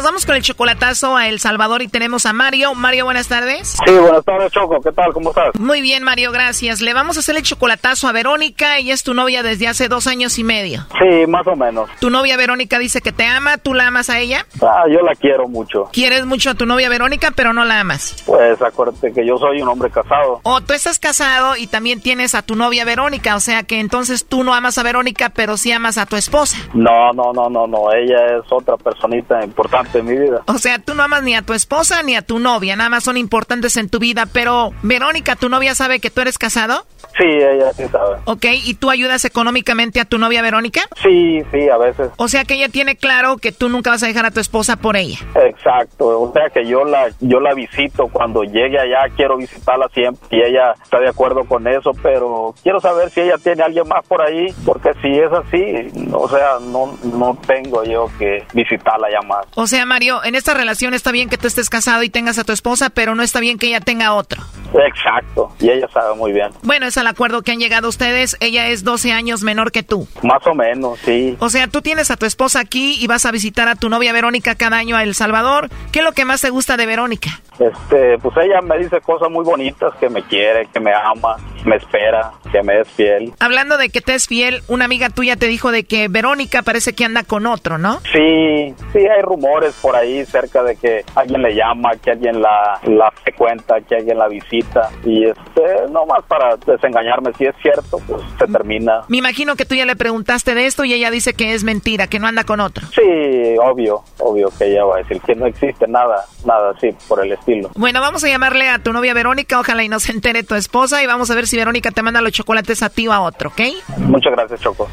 nos vamos con el chocolatazo a El Salvador y tenemos a Mario. Mario, buenas tardes. Sí, buenas tardes, Choco. ¿Qué tal? ¿Cómo estás? Muy bien, Mario, gracias. Le vamos a hacer el chocolatazo a Verónica. Ella es tu novia desde hace dos años y medio. Sí, más o menos. Tu novia Verónica dice que te ama. ¿Tú la amas a ella? Ah, yo la quiero mucho. Quieres mucho a tu novia Verónica, pero no la amas. Pues acuérdate que yo soy un hombre casado. O tú estás casado y también tienes a tu novia Verónica. O sea que entonces tú no amas a Verónica, pero sí amas a tu esposa. No, no, no, no, no. Ella es otra personita importante en mi vida. O sea, tú no amas ni a tu esposa ni a tu novia, nada más son importantes en tu vida, pero Verónica, ¿tu novia sabe que tú eres casado? Sí, ella sí sabe. Ok, ¿y tú ayudas económicamente a tu novia Verónica? Sí, sí, a veces. O sea que ella tiene claro que tú nunca vas a dejar a tu esposa por ella. Exacto, o sea que yo la yo la visito cuando llegue allá, quiero visitarla siempre y ella está de acuerdo con eso, pero quiero saber si ella tiene a alguien más por ahí, porque si es así, o sea, no no tengo yo que visitarla ya más. O sea, Mario, en esta relación está bien que tú estés casado y tengas a tu esposa, pero no está bien que ella tenga otro. Exacto, y ella sabe muy bien. Bueno, es al acuerdo que han llegado ustedes. Ella es 12 años menor que tú. Más o menos, sí. O sea, tú tienes a tu esposa aquí y vas a visitar a tu novia Verónica cada año a El Salvador. ¿Qué es lo que más te gusta de Verónica? Este, pues ella me dice cosas muy bonitas, que me quiere, que me ama, me espera, que me es fiel. Hablando de que te es fiel, una amiga tuya te dijo de que Verónica parece que anda con otro, ¿no? Sí, sí, hay rumores por ahí cerca de que alguien le llama, que alguien la, la frecuenta, que alguien la visita. Y este, nomás para desengañarme, si es cierto, pues se termina. Me imagino que tú ya le preguntaste de esto y ella dice que es mentira, que no anda con otro. Sí, obvio, obvio que ella va a decir que no existe nada, nada así por el estilo. Bueno, vamos a llamarle a tu novia Verónica, ojalá y no se entere tu esposa y vamos a ver si Verónica te manda los chocolates a ti o a otro, ¿ok? Muchas gracias, Choco.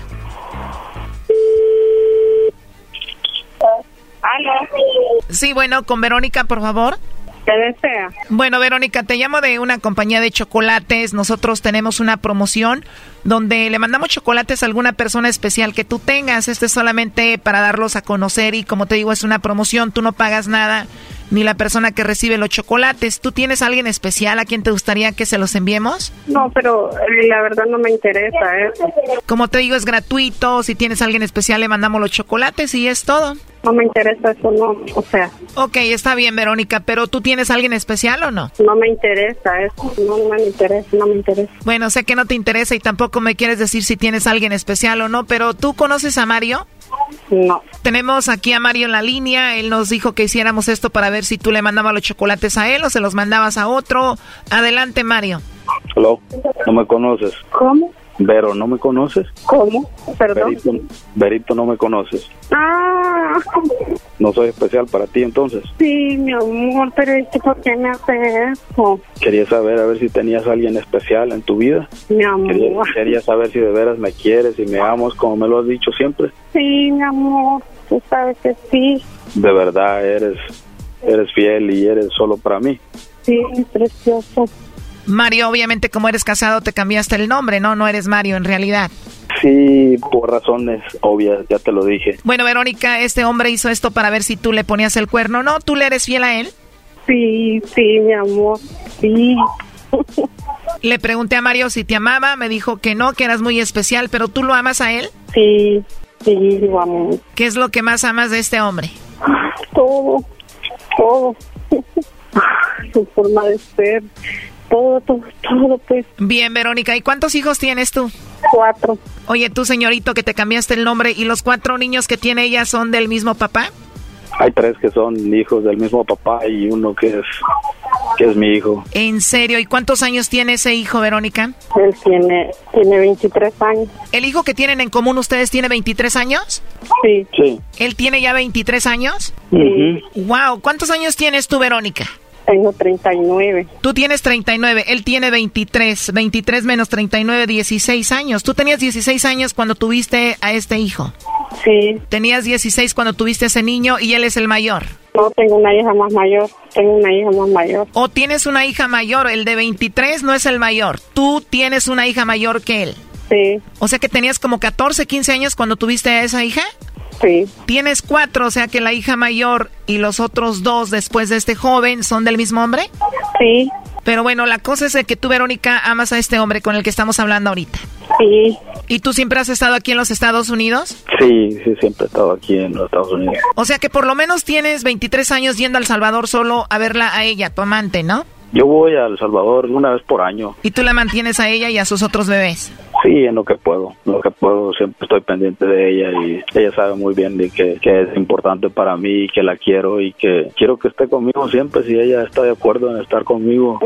Sí, bueno, con Verónica, por favor. ¿Qué desea? Bueno, Verónica, te llamo de una compañía de chocolates. Nosotros tenemos una promoción donde le mandamos chocolates a alguna persona especial que tú tengas. Este es solamente para darlos a conocer y como te digo, es una promoción. Tú no pagas nada ni la persona que recibe los chocolates. ¿Tú tienes a alguien especial a quien te gustaría que se los enviemos? No, pero eh, la verdad no me interesa eso. Como te digo, es gratuito. Si tienes a alguien especial, le mandamos los chocolates y es todo. No me interesa eso, no, o sea. Ok, está bien, Verónica, pero ¿tú tienes a alguien especial o no? No me interesa eso, no, no me interesa, no me interesa. Bueno, sé que no te interesa y tampoco me quieres decir si tienes a alguien especial o no, pero ¿tú conoces a Mario? No. Tenemos aquí a Mario en la línea. Él nos dijo que hiciéramos esto para ver si tú le mandabas los chocolates a él o se los mandabas a otro. Adelante, Mario. Hello, no me conoces. ¿Cómo? Vero, ¿no me conoces? ¿Cómo? Perdón. Verito, Verito, ¿no me conoces? Ah, ¿No soy especial para ti entonces? sí, mi amor, pero es que ¿por qué me hace eso? Quería saber a ver si tenías a alguien especial en tu vida. Mi Quería, amor. quería saber si de veras me quieres y me amas como me lo has dicho siempre. Sí, mi amor, tú sabes que sí. De verdad eres eres fiel y eres solo para mí. Sí, precioso. Mario, obviamente como eres casado te cambiaste el nombre, ¿no? No eres Mario en realidad. Sí, por razones obvias, ya te lo dije. Bueno, Verónica, este hombre hizo esto para ver si tú le ponías el cuerno. ¿No? ¿Tú le eres fiel a él? Sí, sí, mi amor, sí. [laughs] Le pregunté a Mario si te amaba, me dijo que no, que eras muy especial, pero ¿tú lo amas a él? Sí, sí, lo amo. ¿Qué es lo que más amas de este hombre? Todo, todo. [laughs] Su forma de ser, todo, todo, todo, pues. Bien, Verónica, ¿y cuántos hijos tienes tú? Cuatro. Oye, tú, señorito, que te cambiaste el nombre, ¿y los cuatro niños que tiene ella son del mismo papá? Hay tres que son hijos del mismo papá y uno que es que es mi hijo. ¿En serio? ¿Y cuántos años tiene ese hijo, Verónica? Él tiene, tiene 23 años. ¿El hijo que tienen en común ustedes tiene 23 años? Sí. Sí. ¿Él tiene ya 23 años? Sí. Wow, ¿cuántos años tienes tú, Verónica? Tengo 39. Tú tienes 39, él tiene 23. 23 menos 39, 16 años. Tú tenías 16 años cuando tuviste a este hijo. Sí. Tenías 16 cuando tuviste a ese niño y él es el mayor. No, tengo una hija más mayor. Tengo una hija más mayor. O tienes una hija mayor, el de 23 no es el mayor. Tú tienes una hija mayor que él. Sí. O sea que tenías como 14, 15 años cuando tuviste a esa hija. Sí. Tienes cuatro, o sea que la hija mayor y los otros dos después de este joven son del mismo hombre. Sí. Pero bueno, la cosa es de que tú, Verónica, amas a este hombre con el que estamos hablando ahorita. Sí. ¿Y tú siempre has estado aquí en los Estados Unidos? Sí, sí, siempre he estado aquí en los Estados Unidos. O sea que por lo menos tienes 23 años yendo a El Salvador solo a verla a ella, tu amante, ¿no? Yo voy a El Salvador una vez por año. Y tú la mantienes a ella y a sus otros bebés. Sí, en lo que puedo, en lo que puedo siempre estoy pendiente de ella y ella sabe muy bien de que, que es importante para mí y que la quiero y que quiero que esté conmigo siempre si ella está de acuerdo en estar conmigo.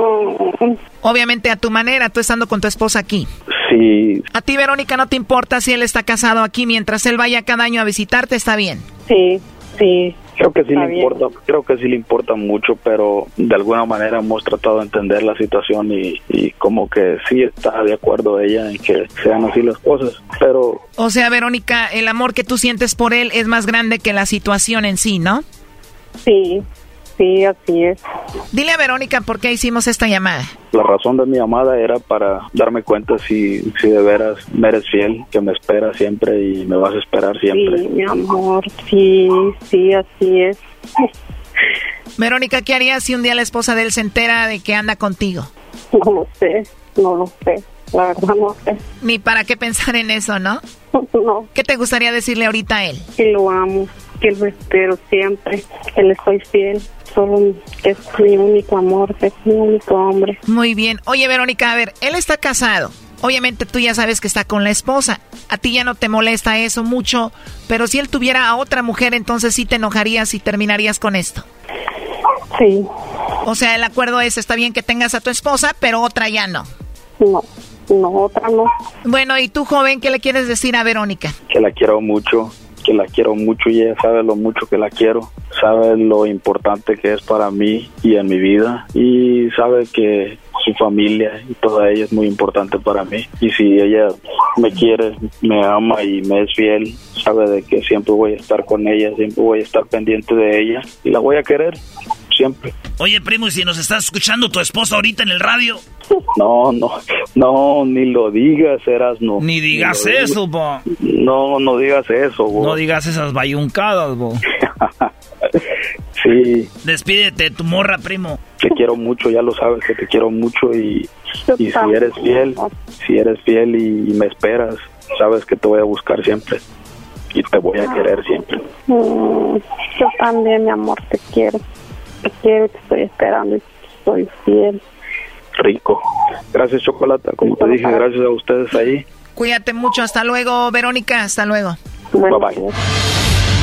Obviamente a tu manera, tú estando con tu esposa aquí. Sí, A ti, Verónica, no te importa si él está casado aquí mientras él vaya cada año a visitarte, está bien. Sí, sí. Creo que sí Está le bien. importa, creo que sí le importa mucho, pero de alguna manera hemos tratado de entender la situación y, y como que sí está de acuerdo ella en que sean así las cosas, pero O sea, Verónica, el amor que tú sientes por él es más grande que la situación en sí, ¿no? Sí, sí, así es. Dile a Verónica por qué hicimos esta llamada. La razón de mi llamada era para darme cuenta si, si de veras me eres fiel, que me esperas siempre y me vas a esperar siempre. Sí, mi amor, sí, sí, así es. Verónica, ¿qué harías si un día la esposa de él se entera de que anda contigo? No lo sé, no lo sé. La verdad no sé. Ni para qué pensar en eso, ¿no? [laughs] No, ¿Qué te gustaría decirle ahorita a él? que lo amo, que lo espero siempre, que le soy fiel. Solo es mi único amor, es mi único hombre. Muy bien. Oye, Verónica, a ver, él está casado. Obviamente tú ya sabes que está con la esposa. A ti ya no te molesta eso mucho, pero si él tuviera a otra mujer, entonces sí te enojarías y terminarías con esto. Sí, O sea, el acuerdo es, está bien que tengas a tu esposa, pero otra ya no. no, no, otra no. Bueno, y tú, joven, ¿qué le quieres decir a Verónica? que la quiero mucho, que la quiero mucho y ella sabe lo mucho que la quiero, sabe lo importante que es para mí y en mi vida y sabe que su familia y toda ella es muy importante para mí. Y si ella me quiere, me ama y me es fiel, sabe de que siempre voy a estar con ella, siempre voy a estar pendiente de ella y la voy a querer siempre. Oye, primo, ¿y si nos estás escuchando tu esposa ahorita en el radio? No, no, no, ni lo digas, eras no. Ni digas eso, bo. No, no digas eso, bo. No digas esas bayuncadas, bo. [laughs] Sí, Despídete de tu morra, primo. te quiero mucho, ya lo sabes que te quiero mucho y, y si eres fiel, si eres fiel y, y me esperas, sabes que te voy a buscar siempre y te voy a querer siempre. Mm, yo también, mi amor, te quiero. Te quiero te estoy esperando soy fiel. Rico. Gracias, Chocolata. Como te dije, gracias a ustedes ahí. Cuídate mucho. Hasta luego, Verónica. Hasta luego. Bye bye.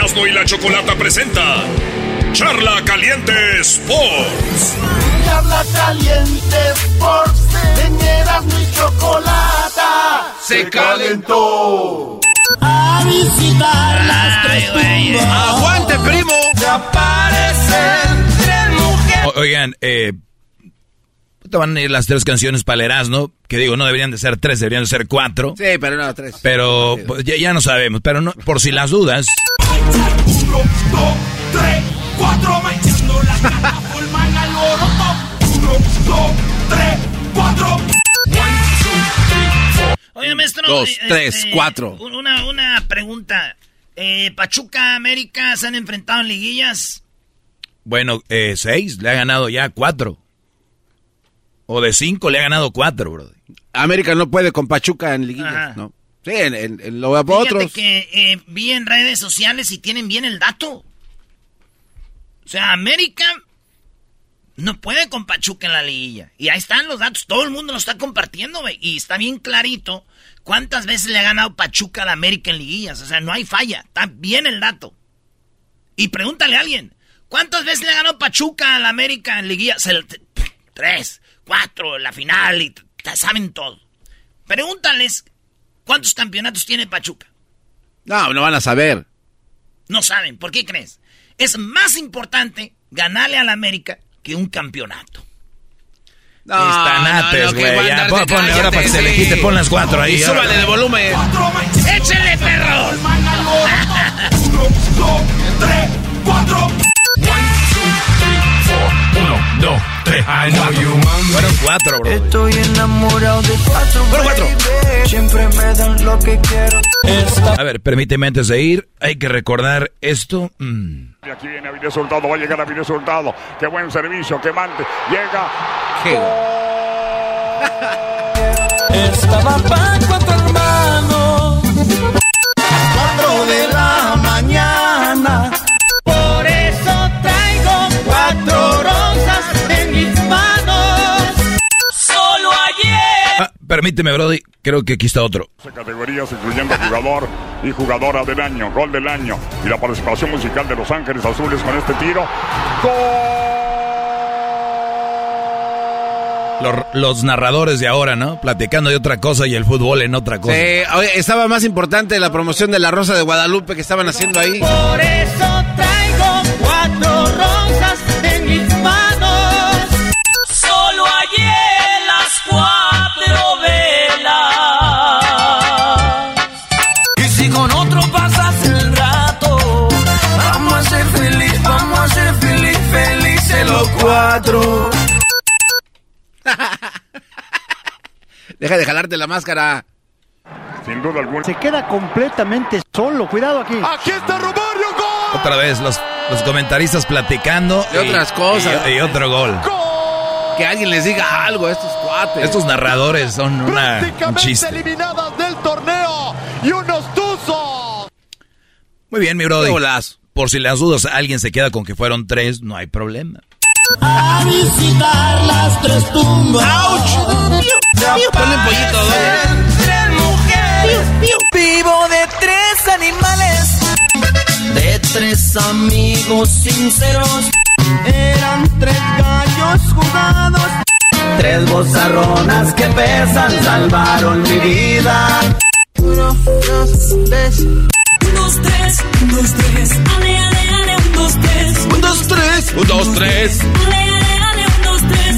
Erasmo y la chocolata presenta Charla Caliente Sports. Charla Caliente Sports, en Erasmo y Chocolata se calentó. A visitar las tres tumbas. ¡Aguante, primo! Se aparecen tres mujeres. O- oigan, eh, te van a ir las tres canciones para el Erasmo, que digo, no deberían de ser tres, deberían de ser cuatro. Sí, pero no, tres. Pero pues, ya, ya no sabemos, pero no, por si las dudas. Uno, dos, tres, cuatro, manchando la cara, forman al alboroto. Uno, dos, tres, cuatro. Oye, maestro. Dos, eh, tres, este, cuatro. Una, una pregunta. Eh, Pachuca, América, ¿se han enfrentado en liguillas? Bueno, eh, seis, le ha ganado ya cuatro. O de cinco le ha ganado cuatro, bro. América no puede con Pachuca en liguillas. ¿no? Sí, en, en- en lo de Fíjate otros. que eh, vi en redes sociales y tienen bien el dato. O sea, América no puede con Pachuca en la liguilla. Y ahí están los datos. Todo el mundo lo está compartiendo, güey. Y está bien clarito cuántas veces le ha ganado Pachuca a la América en liguillas. O sea, no hay falla. Está bien el dato. Y pregúntale a alguien. ¿Cuántas veces le ha ganado Pachuca a la América en liguillas? Tres, cuatro, la final. Y saben todo. Pregúntales cuántos campeonatos tiene Pachuca. No, no van a saber. No saben. ¿Por qué crees? Es más importante ganarle a la América que un campeonato. No, Estanates, no, no, que güey. darse pon- ponle ahora para que se le quite, pon las cuatro ahí. Y súbale de volumen. ¡Échale, perro! Uno, dos, tres, cuatro. [laughs] Uno, dos, tres. I know you, Fueron cuatro, bro. Estoy enamorado de cuatro. Fueron cuatro. Siempre me dan lo que quiero. A ver, permíteme antes de ir, hay que recordar esto. mm. Y aquí viene Avilés Soldado, va a llegar Avilés Soldado. Qué buen servicio, que mande. Llega. Estaba permíteme, Brody, creo que aquí está otro. Categorías incluyendo jugador y jugadora del año, gol del año y la participación musical de Los Ángeles Azules con este tiro. Los, los narradores de ahora, ¿no? Platicando de otra cosa y el fútbol en otra cosa. Sí, estaba más importante la promoción de la Rosa de Guadalupe que estaban haciendo ahí. Por eso traigo cuatro rosas en mis manos. Cuatro. Deja de jalarte la máscara. Sin duda alguna. Se queda completamente solo. Cuidado aquí. Aquí está Romario, gol. Otra vez los, los comentaristas platicando. De otras cosas. Y, y otro gol. Que alguien les diga algo a estos cuates. Estos narradores son una, un Prácticamente chiste. eliminadas del torneo y unos tuzos. Muy bien, mi golazo. Por si las dudas alguien se queda con que fueron tres, no hay problema. A visitar las tres tumbas. Ponle un pollito, mujeres. Vivo de tres animales. De tres amigos sinceros. Eran tres gallos jugados. Tres bozarronas que pesan salvaron mi vida. Uno, dos, tres. Un, dos, tres. Un, dos, tres. Ale, ale, ale, un, dos, tres. Un, dos, tres. Un, dos, tres. Ale, ale, ale, un, dos, tres.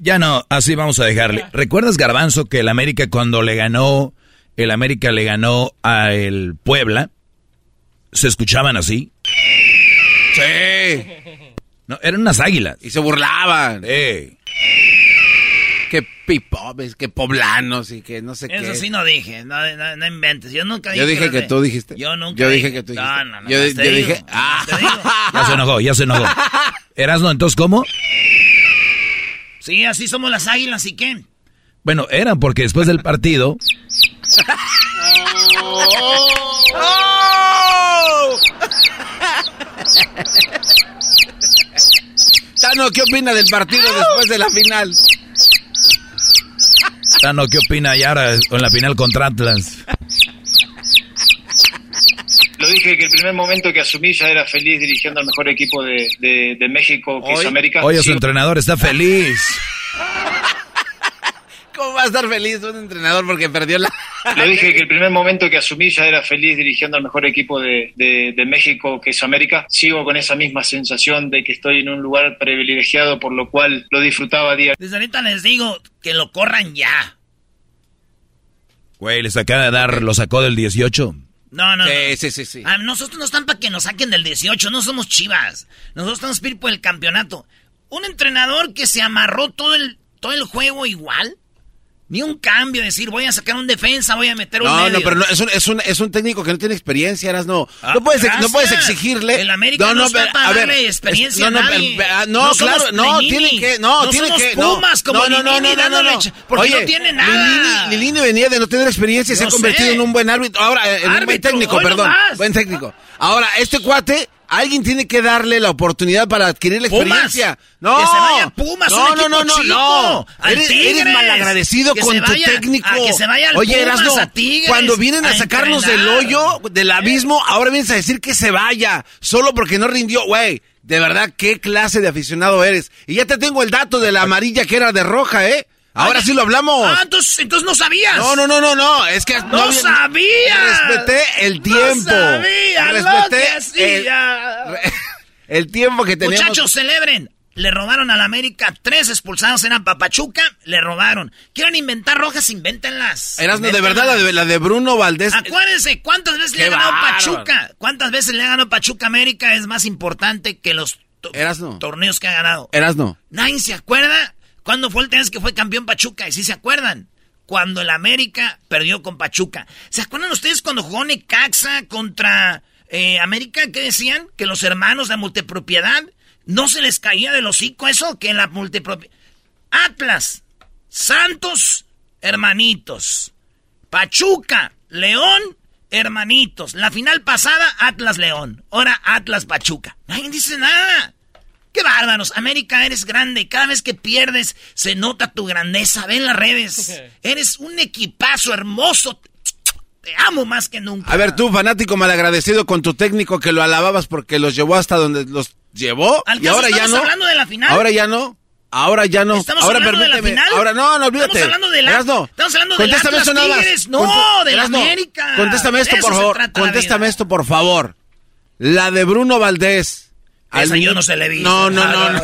Ya no, así vamos a dejarle. ¿Recuerdas, Garbanzo, que el América cuando le ganó, el América le ganó a el Puebla? ¿Se escuchaban así? Sí. No, eran unas águilas. Y se burlaban. Eh. Que pipobes, que poblanos y que no sé qué. Eso sí no dije, no, no, no inventes. Yo nunca dije. Yo dije que, tú dijiste. Yo nunca. Yo dije que tú dijiste. No, no, no. Yo, te yo digo, dije. Ah. [laughs] Ya se enojó, ya se enojó. [laughs] Erasno, entonces, ¿cómo? Sí, así somos las águilas, ¿y qué? Bueno, eran porque después del partido. [laughs] Tano, ¿qué opina del partido después de la final? Tano, ¿qué opina ya ahora en la final contra Atlas? Lo dije que el primer momento que asumí ya era feliz dirigiendo al mejor equipo de, de- de México, que es América. Oye, su entrenador está feliz. ¿Cómo va a estar feliz un entrenador porque perdió la... [laughs] Lo dije que el primer momento que asumí ya era feliz dirigiendo al mejor equipo de, de- de México, que es América. Sigo con esa misma sensación de que estoy en un lugar privilegiado, por lo cual lo disfrutaba día. Desde ahorita les digo que lo corran ya. Güey, les acaba de dar, lo sacó del 18. No, no, Sí, no. sí, sí, sí. Ah, nosotros no están para que nos saquen del 18, no somos chivas. Nosotros estamos para ir por el campeonato. Un entrenador que se amarró todo el, todo el juego igual. Ni un cambio, decir voy a sacar un defensa, voy a meter un No, medio. no, pero no, es, un, es, un, es un técnico que no tiene experiencia, Eras, no. Ah, no, puedes, no puedes exigirle. El América no está pero, para a ver, darle experiencia no, a no, nadie. pero, ah, no, No claro, no, tiene que, no, No tiene que, no. Pumas como no, no, no, Lilini no, no, no, dándole no. porque no tiene nada. Lilini, Lilini venía de no tener experiencia y se ha convertido sé. en un buen árbitro, ahora, en un buen técnico, perdón, buen técnico. Ahora, este cuate, alguien tiene que darle la oportunidad para adquirir la Pumas. experiencia. No, Que se vaya Pumas, no, un no, no, no, no. Eres, eres malagradecido Que con tu vaya- técnico. que se vaya al Oye, Pumas, Erasno, a Tigres, cuando vienen a, a sacarnos del hoyo, del abismo, ahora vienes a decir que se vaya, solo porque no rindió, güey. De verdad, qué clase de aficionado eres. Y ya te tengo el dato de la amarilla que era de roja, ¿eh? Ahora Ay, sí lo hablamos. Ah, entonces, entonces no sabías. No, no, no, no, no, es que No, había- sabía. Respeté el tiempo. No sabía lo Respeté que el, el tiempo que teníamos. Muchachos, celebren. Le robaron a la América. Tres expulsados eran Papachuca. Le robaron. Quieren inventar rojas, invéntenlas. Erasno, de verdad, la de, la de Bruno Valdés. Acuérdense, ¿cuántas veces le Qué ha ganado. Pachuca? ¿Cuántas veces le ha ganado Pachuca América? Es más importante que los to- Erasno. torneos que ha ganado. Erasno. Nadie se acuerda cuándo fue el vez que fue campeón Pachuca. Y sí se acuerdan. Cuando el América perdió con Pachuca. ¿Se acuerdan ustedes cuando jugó Necaxa contra eh, América? ¿Qué decían? Que los hermanos de multipropiedad no se les caía del hocico eso, que la multipropiedad. Atlas, Santos, hermanitos. Pachuca, León, hermanitos. La final pasada, Atlas León. Ahora Atlas Pachuca. Nadie dice nada. ¡Qué bárbaros! América, eres grande. Cada vez que pierdes, se nota tu grandeza. Ve en las redes. [laughs] Eres un equipazo hermoso. Te amo más que nunca. A ver, tú, fanático malagradecido con tu técnico que lo alababas porque los llevó hasta donde los llevó. ¿Al Y ahora ya estamos no. hablando de la final? Ahora ya no. Ahora ya no. ¿Estamos ahora hablando de la final? Ahora no, no olvídate. Estamos hablando de la- estamos hablando del contéstame Atlas esto nada más. Tigres. No, Conte- de la Erasno, América. Contéstame esto, De por favor. Contéstame esto, por favor. La de Bruno Valdés. Esa Al yo no se le vi. No, no, [laughs] no. no.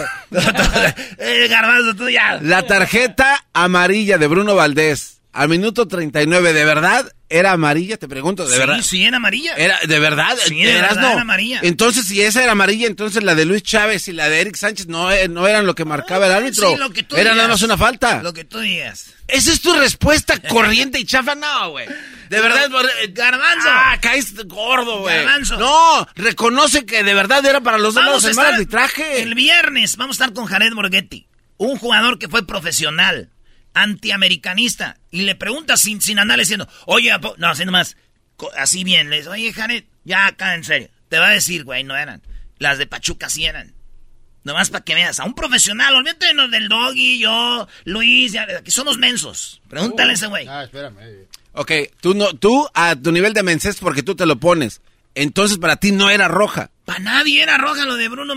eh, Garbanzo, tú ya. La tarjeta amarilla de Bruno Valdés. Al minuto 39, ¿de verdad era amarilla? Te pregunto, ¿de sí, verdad? sí, era amarilla. Era, ¿De verdad? Sí, de ¿Eras verdad no? era amarilla. Entonces, si esa era amarilla, entonces la de Luis Chávez y la de Eric Sánchez no, eh, no eran lo que marcaba el árbitro. Sí, lo que tú era digas. nada más una falta. Lo que tú digas. ¿Esa es tu respuesta corriente y chafa? No, güey. De verdad, eh, Garbanzo. Ah, caes gordo, güey. Garbanzo. No, reconoce que de verdad era para los dos el mal arbitraje. El viernes vamos a estar con Jared Borghetti, un jugador que fue profesional, antiamericanista, y le pregunta sin, sin andar diciendo, oye, ¿a po-?" no, así nomás, así bien, le dice, oye, Jared, ya acá en serio, te va a decir, güey, no eran. Las de Pachuca sí eran. Nomás para que veas, a un profesional, olvídate del doggy, yo, Luis, ya, que somos mensos. Pregúntale a ese güey. Ah, espérame. Ok, tú, no, tú a tu nivel de mensés porque tú te lo pones. Entonces para ti no era roja. Para nadie era roja lo de Bruno,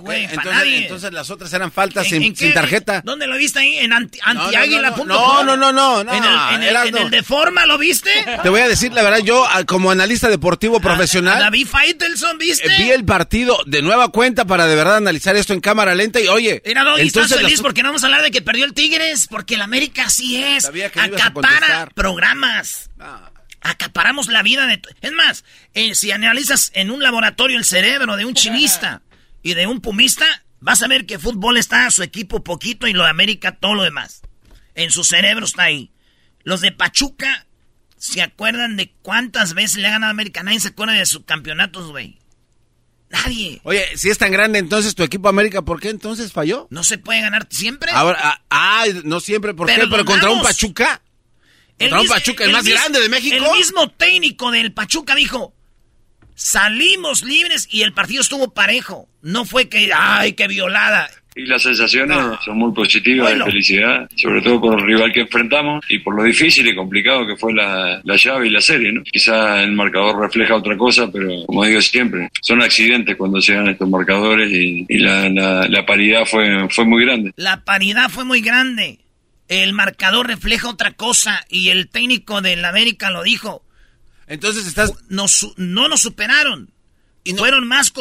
güey. para nadie. Entonces las otras eran faltas sin, tarjeta. ¿Dónde lo viste ahí? ¿En anti, antiáguila.com? No, no, no, no, no. ¿En el, en, el, de forma lo viste? [laughs] Te voy a decir la verdad, yo como analista deportivo profesional. David Faitelson, ¿viste? Vi el partido de nueva cuenta para de verdad analizar esto en cámara lenta y oye. Era Doggy, estás feliz porque no vamos a hablar de que perdió el Tigres, porque el América así es. Acapara programas. Ah acaparamos la vida de... Es más, eh, si analizas en un laboratorio el cerebro de un [laughs] chivista y de un pumista, vas a ver que fútbol está a su equipo poquito y lo de América todo lo demás. En su cerebro está ahí. Los de Pachuca, ¿se acuerdan de cuántas veces le ha ganado a América? Nadie se acuerda de sus campeonatos, güey. Nadie. Oye, si es tan grande entonces tu equipo América, ¿por qué entonces falló? No se puede ganar siempre. Ahora, ah, ah no siempre, ¿por qué? Pero contra un Pachuca. El Pachuca, el, más grande de México. El mismo técnico del Pachuca dijo, salimos libres y el partido estuvo parejo. No fue que, ay, qué violada. Y las sensaciones son muy positivas, de felicidad, sobre todo por el rival que enfrentamos y por lo difícil y complicado que fue la, llave y la serie, ¿no? Quizá el marcador refleja otra cosa, pero como digo siempre, son accidentes cuando se dan estos marcadores y, la, la paridad fue, fue muy grande. La paridad fue muy grande el marcador refleja otra cosa y el técnico del América lo dijo. Entonces estás... Nos, no nos superaron. Y Fueron más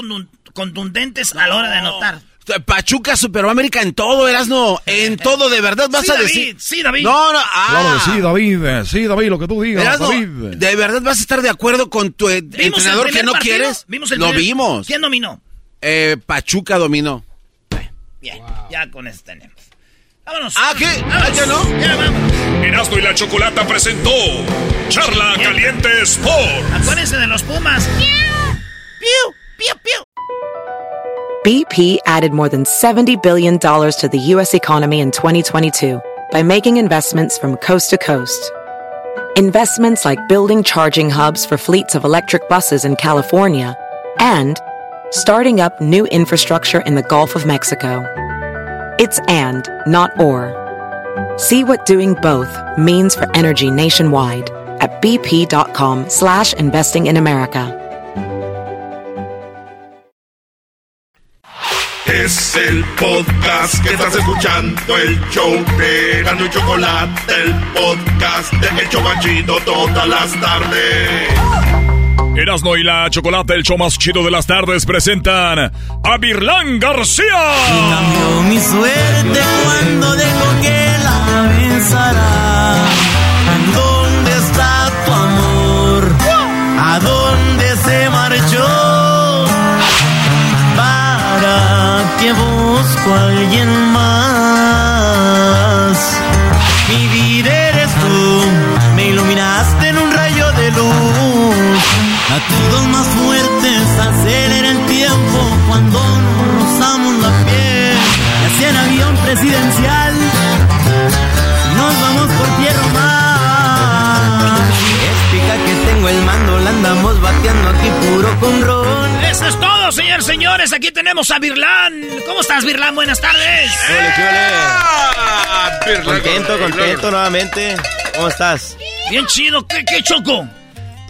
contundentes a la hora de anotar. Pachuca superó a América en todo, Erasno. En [laughs] todo, de verdad, vas a decir. Sí, David. No, no, ah. Claro sí, David. Sí, David, lo que tú digas, David. ¿De verdad vas a estar de acuerdo con tu entrenador que no quieres? ¿Vimos el lo vimos. ¿Quién dominó? Eh, Pachuca dominó. Bien, ya con esto tenemos. Vámonos. ¿Ah, qué? ¿Ah, ya no? Ya vamos. Erasmo y la Chocolata presentó Charla Caliente Sport. Acuérdense de los Pumas. ¡Piu! ¡Piu! ¡Piu, piu! BP added more than $70 billion to the U.S. economy in 2022 by making investments from coast to coast. Investments like building charging hubs for fleets of electric buses in California and starting up new infrastructure in the Gulf of Mexico. It's and, not or. See what doing both means for energy nationwide at bp.com slash investing in America. Es el podcast que estás escuchando, el show de Gano y Chocolate, el podcast de todas las tardes. Erasmo y la Chocolate, el show más chido de las tardes, presentan a Virlán García. Cambió mi suerte cuando dejo que la pensara. ¿Dónde está tu amor? ¿A dónde se marchó? ¿Para que busco a alguien más? Mi vida eres tú, me iluminaste Latidos más fuertes acelera el tiempo cuando nos rozamos la piel. Y así en avión presidencial nos vamos por tierra mar. Explica que tengo el mando, la andamos bateando aquí puro con ron. Eso es todo, señores, señores. Aquí tenemos a Virlán. ¿Cómo estás, Virlán? Buenas tardes. Hola, ¿qué Contento, contento nuevamente. ¿Cómo estás? Bien chido. ¿Qué, qué choco?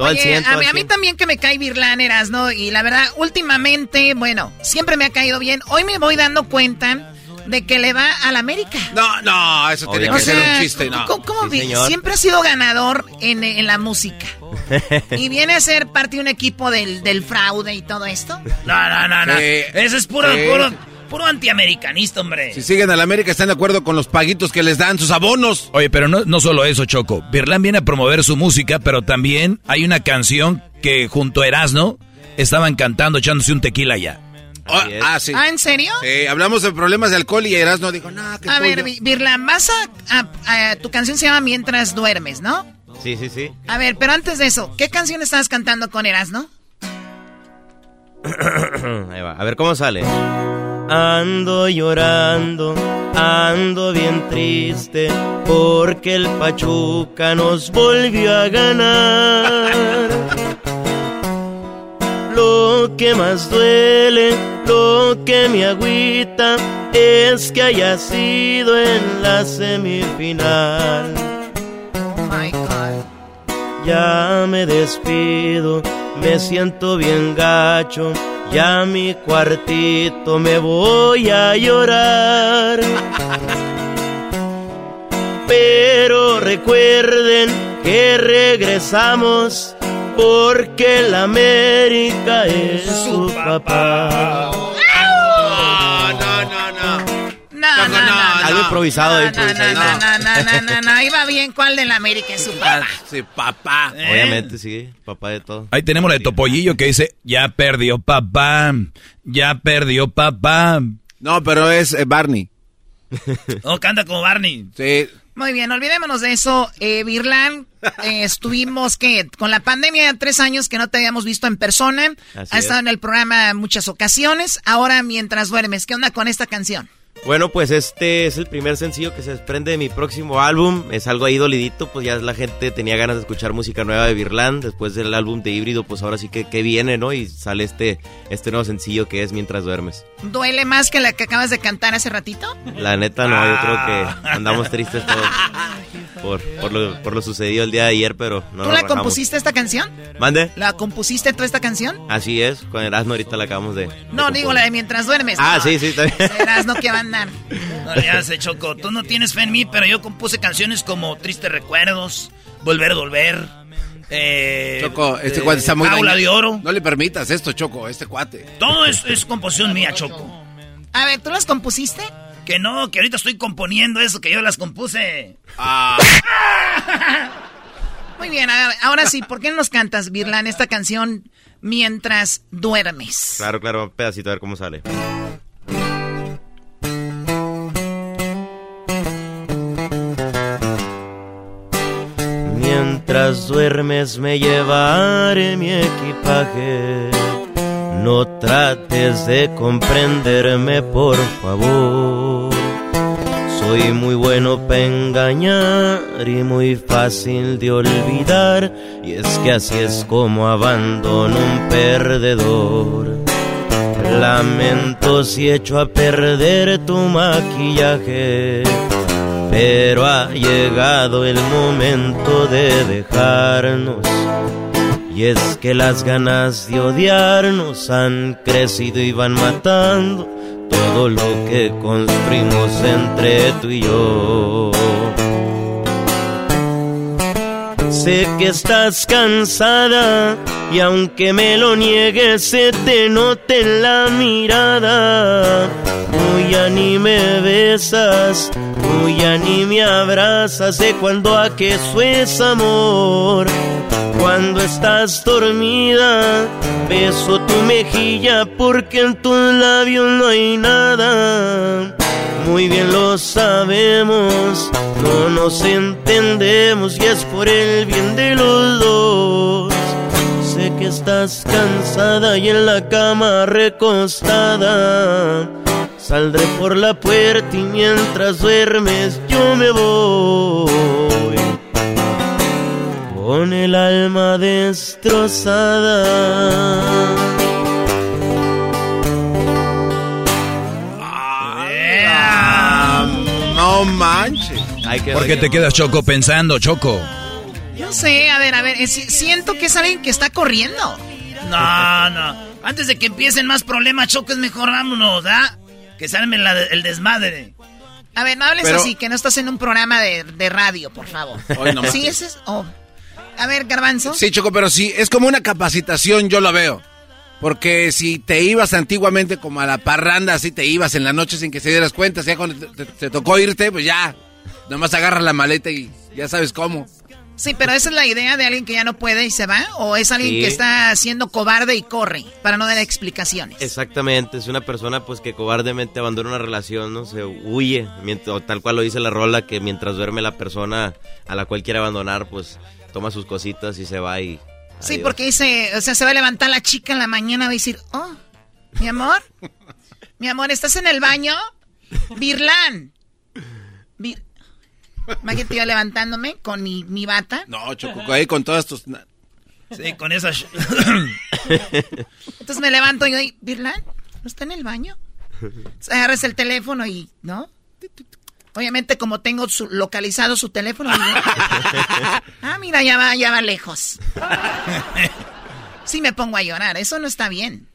A, mí, también que me cae Virlaneras, ¿no? Y la verdad, últimamente, bueno, siempre me ha caído bien. Hoy me voy dando cuenta de que le va al América. No, no, eso tiene que ser un chiste, no. ¿Cómo, Siempre ha sido ganador en, la música. [laughs] y viene a ser parte de un equipo del, fraude y todo esto. No, no, no, no. Eso es puro, puro Puro antiamericanista, hombre. Si siguen al América, están de acuerdo con los paguitos que les dan, sus abonos. Oye, pero no, no solo eso, Choco. Birlán viene a promover su música, pero también hay una canción que junto a Erasno estaban cantando, echándose un tequila allá. Ah, ah, sí. ¿Ah, en serio? Sí, hablamos de problemas de alcohol y Erasno dijo, no, que A ver, Birlán, vas a, Tu canción se llama Mientras duermes, ¿no? Sí, sí, sí. A ver, pero antes de eso, ¿qué canción estabas cantando con Erasno? [coughs] Ahí va, a ver cómo sale. Ando llorando, ando bien triste, porque el Pachuca nos volvió a ganar. Lo que más duele, lo que me agüita, es que haya sido en la semifinal. My God. Ya me despido, me siento bien gacho. Ya a mi cuartito me voy a llorar. Pero recuerden que regresamos porque la América es su papá. No, no, no, no. No, no, no. Algo improvisado ahí, No, no, no, no, no, no, no, Iba bien cuál de la América es su papá. Sí, papá. Obviamente, sí, papá de todo. Ahí tenemos la de Topollillo que dice, ya perdió papá, ya perdió papá. No, pero es eh, Barney. Oh, canta como Barney. Sí. Muy bien, olvidémonos de eso. Eh, Virlan, eh, estuvimos que con la pandemia tres años que no te habíamos visto en persona. Así ha es. estado en el programa en muchas ocasiones. Ahora mientras duermes, ¿qué onda con esta canción? Bueno, pues este es el primer sencillo que se desprende de mi próximo álbum. Es algo ahí dolidito, pues ya la gente tenía ganas de escuchar música nueva de Virland. Después del álbum de Híbrido, pues ahora sí que, que viene, ¿no? Y sale este, este nuevo sencillo que es Mientras duermes. ¿Duele más que la que acabas de cantar hace ratito? La neta, no, yo creo que andamos tristes todos por, por, lo, por lo sucedido el día de ayer, pero no ¿Tú la rajamos. compusiste esta canción? ¿Mande? ¿La compusiste tú esta canción? Así es, con Erasmo ahorita la acabamos de... No, digo la de mientras duermes. Ah, No, sí, sí, también. no que andar. No le hace Choco. Tú no tienes fe en mí, pero yo compuse canciones como Tristes Recuerdos, Volver, Volver. Eh, Choco, este eh, cuate está muy dañado. de Oro. No le permitas esto, Choco, este cuate. Todo es, es composición mía, Choco. A ver, ¿tú las compusiste? Que no, que ahorita estoy componiendo eso, que yo las compuse. Ah. [laughs] Muy bien, a ver, ahora sí, ¿por qué no nos cantas, Virlan, esta canción mientras duermes? Claro, claro, un pedacito a ver cómo sale. Duermes me llevaré mi equipaje. No trates de comprenderme, por favor. Soy muy bueno para engañar y muy fácil de olvidar. Y es que así es como abandono un perdedor. Lamento si echo a perder tu maquillaje. Pero ha llegado el momento de dejarnos. Y es que las ganas de odiarnos han crecido y van matando todo lo que construimos entre tú y yo. Sé que estás cansada y aunque me lo niegues se te nota en la mirada. Tú ya ni me besas, tú ni me abrazas, sé cuando a que eso es amor. Cuando estás dormida, beso tu mejilla porque en tus labios no hay nada. Muy bien lo sabemos, no nos entendemos y es por el bien de los dos. Sé que estás cansada y en la cama recostada. Saldré por la puerta y mientras duermes yo me voy. Con el alma destrozada. Ah, no manches. ¿Por qué te quedas Choco pensando, Choco? No sé, a ver, a ver, si- siento que es alguien que está corriendo. No, no. Antes de que empiecen más problemas, Choco, es mejor vámonos, ¿ah? Que salme la de- el desmadre. A ver, no hables Pero- así, que no estás en un programa de, de radio, por favor. [laughs] Hoy no sí, ese es... oh. A ver, Garbanzo. Sí, Choco, pero sí, es como una capacitación, yo lo veo. Porque si te ibas antiguamente como a la parranda, así te ibas en la noche sin que se dieras cuenta, ya cuando te, te- te tocó irte, pues ya, nomás agarras la maleta y ya sabes cómo. Sí, pero esa es la idea de alguien que ya no puede y se va, o es alguien Sí. que está siendo cobarde y corre para no dar explicaciones. Exactamente, es una persona pues que cobardemente abandona una relación, no se huye, mientras, tal cual lo dice la rola, que mientras duerme la persona a la cual quiere abandonar, pues toma sus cositas y se va y... Sí, adiós. porque dice, o sea, se va a levantar la chica en la mañana y va a decir, oh, mi amor, mi amor, ¿estás en el baño? Virlán. Bir- Imagínate yo levantándome con mi, mi bata. No, Choco, ahí con todas tus... Sí, con esa... sh- Entonces me levanto y digo, ¿Virlan? ¿No está en el baño? Agarras el teléfono y, ¿no? Obviamente, como tengo su, localizado su teléfono. ah, mira, ya va, ya va lejos. sí me pongo a llorar. Eso no está bien.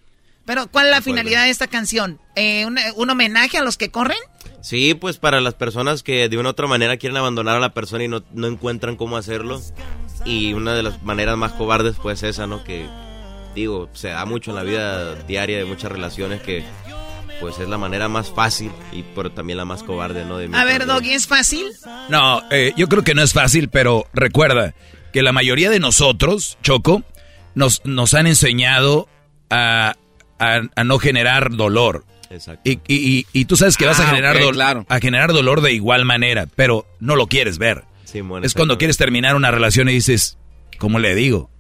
Pero, ¿cuál es la finalidad de esta canción? Eh, un, homenaje a los que corren? Sí, pues para las personas que de una u otra manera quieren abandonar a la persona y no, no encuentran cómo hacerlo. Y una de las maneras más cobardes, pues esa, ¿no? Que, digo, se da mucho en la vida diaria de muchas relaciones que pues es la manera más fácil y pero también la más cobarde, ¿no? De a ver, Doggy, ¿es fácil? No, eh, yo creo que no es fácil, pero recuerda que la mayoría de nosotros, Choco, nos, nos han enseñado a, a, no generar dolor. Exacto. Y, y, y, tú sabes que vas a, ah, generar dolor a generar dolor de igual manera, pero no lo quieres ver. es cuando quieres terminar una relación y dices, ¿cómo le digo?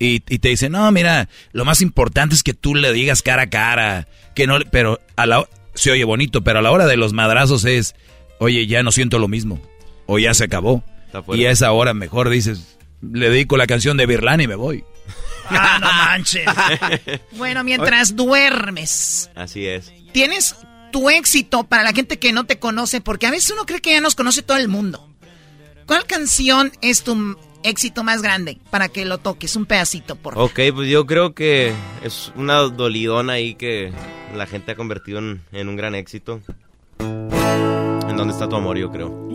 Y, te dicen, no, mira, lo más importante es que tú le digas cara a cara, que no, pero a la, se oye bonito, pero a la hora de los madrazos es, oye, ya no siento lo mismo, o ya se acabó. Y a esa hora mejor dices, le dedico la canción de Birlán y me voy. Ah, no manches. [laughs] bueno, mientras duermes. Así es. Tienes tu éxito para la gente que no te conoce, porque a veces uno cree que ya nos conoce todo el mundo. ¿Cuál canción es tu éxito más grande para que lo toques? Un pedacito, por favor. Ok, pues yo creo que es una dolidona ahí que la gente ha convertido en, un gran éxito. ¿En dónde está tu amor, yo creo?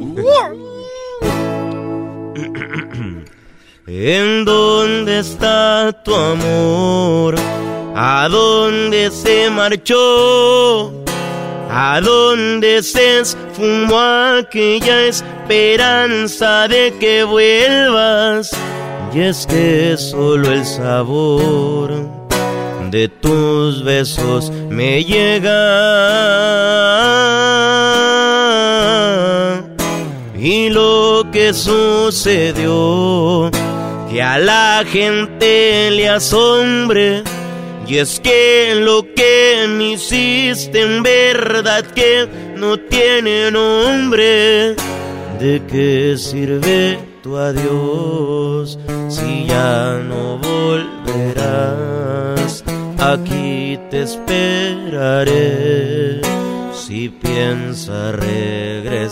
¿En dónde está tu amor? ¿A dónde se marchó? ¿A dónde se esfumó aquella esperanza de que vuelvas? Y es que solo el sabor de tus besos me llega. Y lo que sucedió, que a la gente le asombre y es que lo que me hiciste en verdad que no tiene nombre. ¿De qué sirve tu adiós si ya no volverás? Aquí te esperaré si piensas regresar.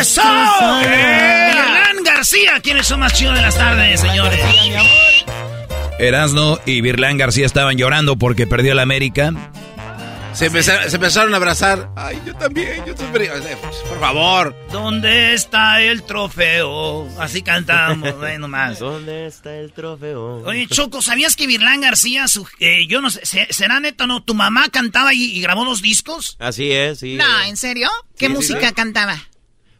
¡Eso! García, ¿quiénes son más chidos de las tardes, señores? Erasno y Virlán García estaban llorando porque perdió el América. Se, empezaron, a abrazar. Ay, yo también, yo también. Por favor. ¿Dónde está el trofeo? Así cantamos, [laughs] bueno más. ¿Dónde está el trofeo? Oye, Choco, ¿sabías que Virlán García, eh, yo no sé, ¿será neta no? ¿Tu mamá cantaba y, grabó dos discos? Así es, sí. No, ¿en serio? ¿Qué música cantaba?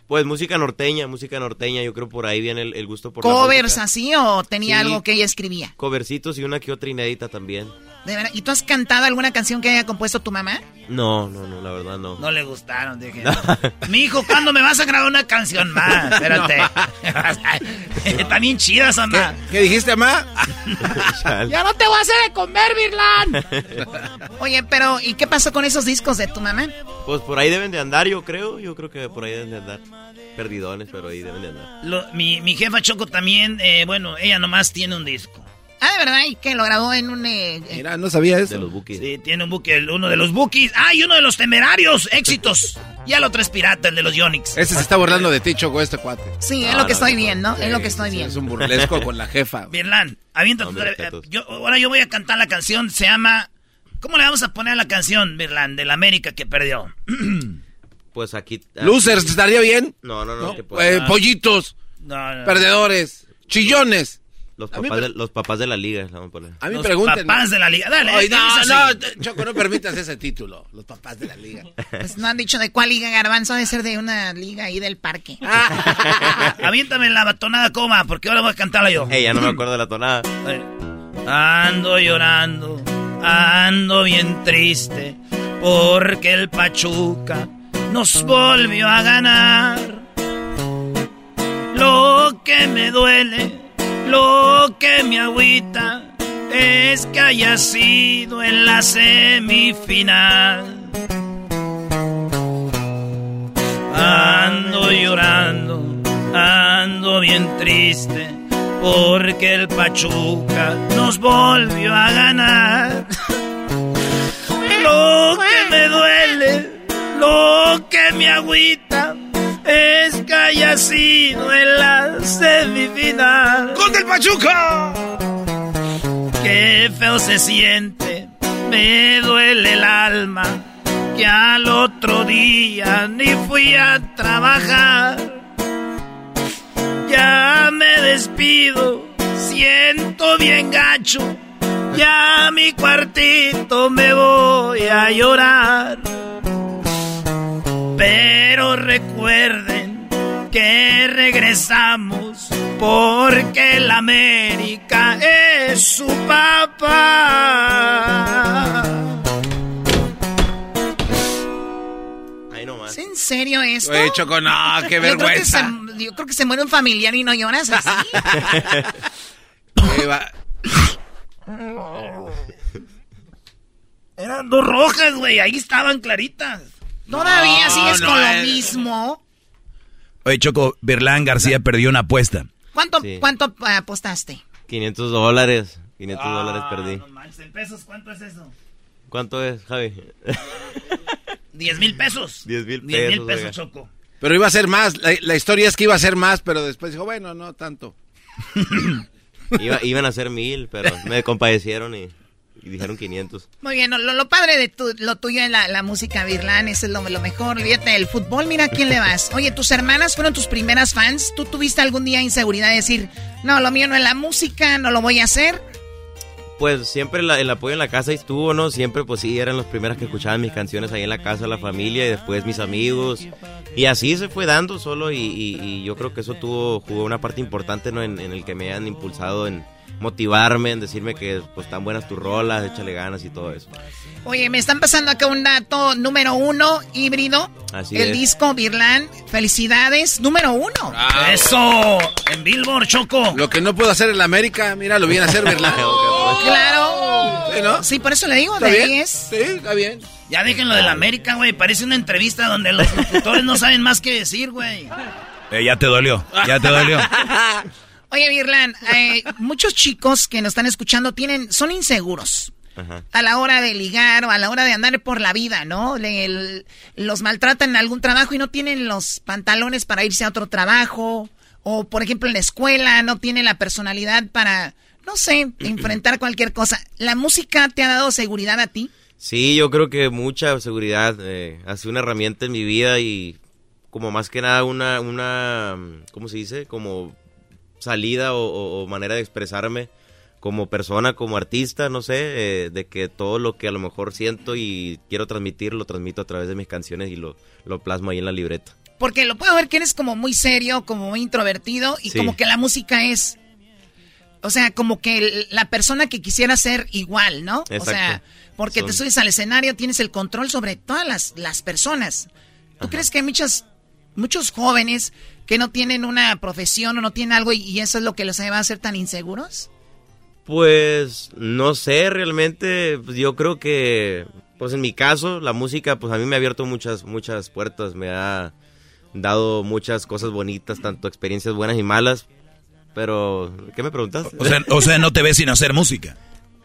Pues música norteña, música norteña, yo creo por ahí viene el, gusto por ¿Covers así o tenía algo que ella escribía? Covercitos y una que otra inédita también. ¿De verdad? ¿Y tú has cantado alguna canción que haya compuesto tu mamá? No, no, no, la verdad no. No le gustaron, dije. [laughs] Mi hijo, ¿cuándo me vas a grabar una canción más? [laughs] Espérate. [laughs] Está bien chida esa ¿Qué, ¿Qué dijiste, mamá? ya no te voy a hacer de comer, Virlan. Oye, pero ¿y qué pasó con esos discos de tu mamá? Pues por ahí deben de andar, yo creo. Yo creo que por ahí deben de andar. Perdidones, pero ahí deben de andar. mi, mi jefa Choco también, eh, bueno, ella nomás tiene un disco. Ah, de verdad, y que lo grabó en un. Eh, Mira, no sabía eso. De los bookies. Sí, tiene un buque, uno de los bookies. ¡Ah, y uno de los temerarios! ¡Éxitos! ya lo tres pirata, el de los Yonix. Ese se está burlando de ti, Choco, este cuate. Sí, es lo que estoy viendo, es lo que estoy viendo. Es un burlesco con la jefa. [laughs] Birlan, avienta yo, Ahora yo voy a cantar la canción, se llama. ¿Cómo le vamos a poner a la canción, Birlan, de la América que perdió? [clears throat] pues aquí. Losers, ¿estaría bien? No, no, no. Eh, pollitos. Perdedores. Chillones. Los papás, de, los papás de la liga, vamos a poner. A mí los papás de la liga, dale. no, no, Choco, no permitas ese título. Los papás de la liga. [laughs] Pues no han dicho de cuál liga, Garbanzo, debe ser de una liga ahí del parque. [laughs] [laughs] Aviéntame la tonada coma, porque ahora voy a cantarla yo. Ey, ya no me acuerdo de la tonada. Ando llorando, ando bien triste, porque el Pachuca nos volvió a ganar. Lo que me duele lo que me agüita es que haya sido en la semifinal. Ando llorando, bien triste porque el Pachuca nos volvió a ganar. Lo que me duele, lo que me agüita es que haya sido en la semifinal. ¡Gol del Pachuca! Qué feo se siente, me duele el alma, que al otro día ni fui a trabajar. Ya me despido, siento bien gacho, ya a mi cuartito me voy a llorar. Pero recuerden que regresamos porque la América es su papá. Ahí nomás. ¿Es en serio esto? Oye, Choco, no, qué Yo creo que vergüenza. se- Yo creo que se muere un familiar y no lloras así. [laughs] Ahí va. Eran dos rojas, güey, ahí estaban claritas. Todavía sigues no, con lo eh. mismo. Oye, Choco, Berlán García perdió una apuesta. ¿Cuánto, Sí. cuánto eh, apostaste? 500 dólares. 500 dólares perdí. ¿En pesos cuánto es eso? ¿Cuánto es, Javi? [laughs] 10 mil pesos. 10 mil 10 mil pesos, pesos, oiga. Choco. Pero iba a ser más. La, la historia es que iba a ser más, pero después dijo, bueno, no tanto. [laughs] Iba- iban a ser mil, pero me [laughs] compadecieron y, y dijeron 500. Muy bien, lo, lo padre de tu- lo tuyo es la, la música virlán, eso es lo, lo mejor. Olvídate del fútbol, mira a quién le vas. Oye, tus hermanas fueron tus primeras fans. ¿Tú tuviste algún día inseguridad de decir, no, lo mío no es la música, no lo voy a hacer? Pues siempre la- el apoyo en la casa estuvo, ¿no? Siempre, pues sí, eran los primeros que escuchaban mis canciones ahí en la casa, la familia, y después mis amigos. Y así se fue dando solo, y, y- y yo creo que eso tuvo, jugó una parte importante, ¿no? En, en el que me han impulsado en motivarme, en decirme que, pues, están buenas tus rolas, échale ganas y todo eso. Oye, me están pasando acá un dato número uno, híbrido. Así el es. disco Virlán, felicidades, número uno. Eso, en Billboard, Choco. Lo que no puedo hacer en la América, mira, lo viene a hacer, ¿verdad? [laughs] Claro. Sí, ¿no? Sí, por eso le digo, ¿Está de bien? 10. Sí, está bien. Ya déjenlo de la América, güey. Parece una entrevista donde los locutores no saben más que decir, güey. Eh, ya te dolió, ya te dolió. [laughs] Oye, Virlán, eh, muchos chicos que nos están escuchando tienen, son inseguros. Ajá. a la hora de ligar o a la hora de andar por la vida, ¿no? Le- el- los maltratan en algún trabajo y no tienen los pantalones para irse a otro trabajo. O, por ejemplo, en la escuela no tienen la personalidad para, no sé, [clears throat] enfrentar cualquier cosa. ¿La música te ha dado seguridad a ti? Sí, yo creo que mucha seguridad. Eh, ha sido una herramienta en mi vida y como más que nada una, una ¿cómo se dice? Como salida o, manera de expresarme como persona, como artista, no sé, eh, de que todo lo que a lo mejor siento y quiero transmitir, lo transmito a través de mis canciones y lo, lo plasmo ahí en la libreta. Porque lo puedo ver que eres como muy serio, como muy introvertido y Sí. como que la música es... O sea, como que la persona que quisiera ser igual, ¿no? O sea, porque te subes al escenario, tienes el control sobre todas las, las personas. ¿Tú crees que hay muchas, muchos jóvenes que no tienen una profesión o no tienen algo y, y eso es lo que los va a hacer tan inseguros? Pues no sé, realmente pues, yo creo que, pues en mi caso, la música, pues a mí me ha abierto muchas, muchas puertas, me ha dado muchas cosas bonitas, tanto experiencias buenas y malas, pero, ¿qué me preguntas? O sea, o sea, no te ves sin hacer música.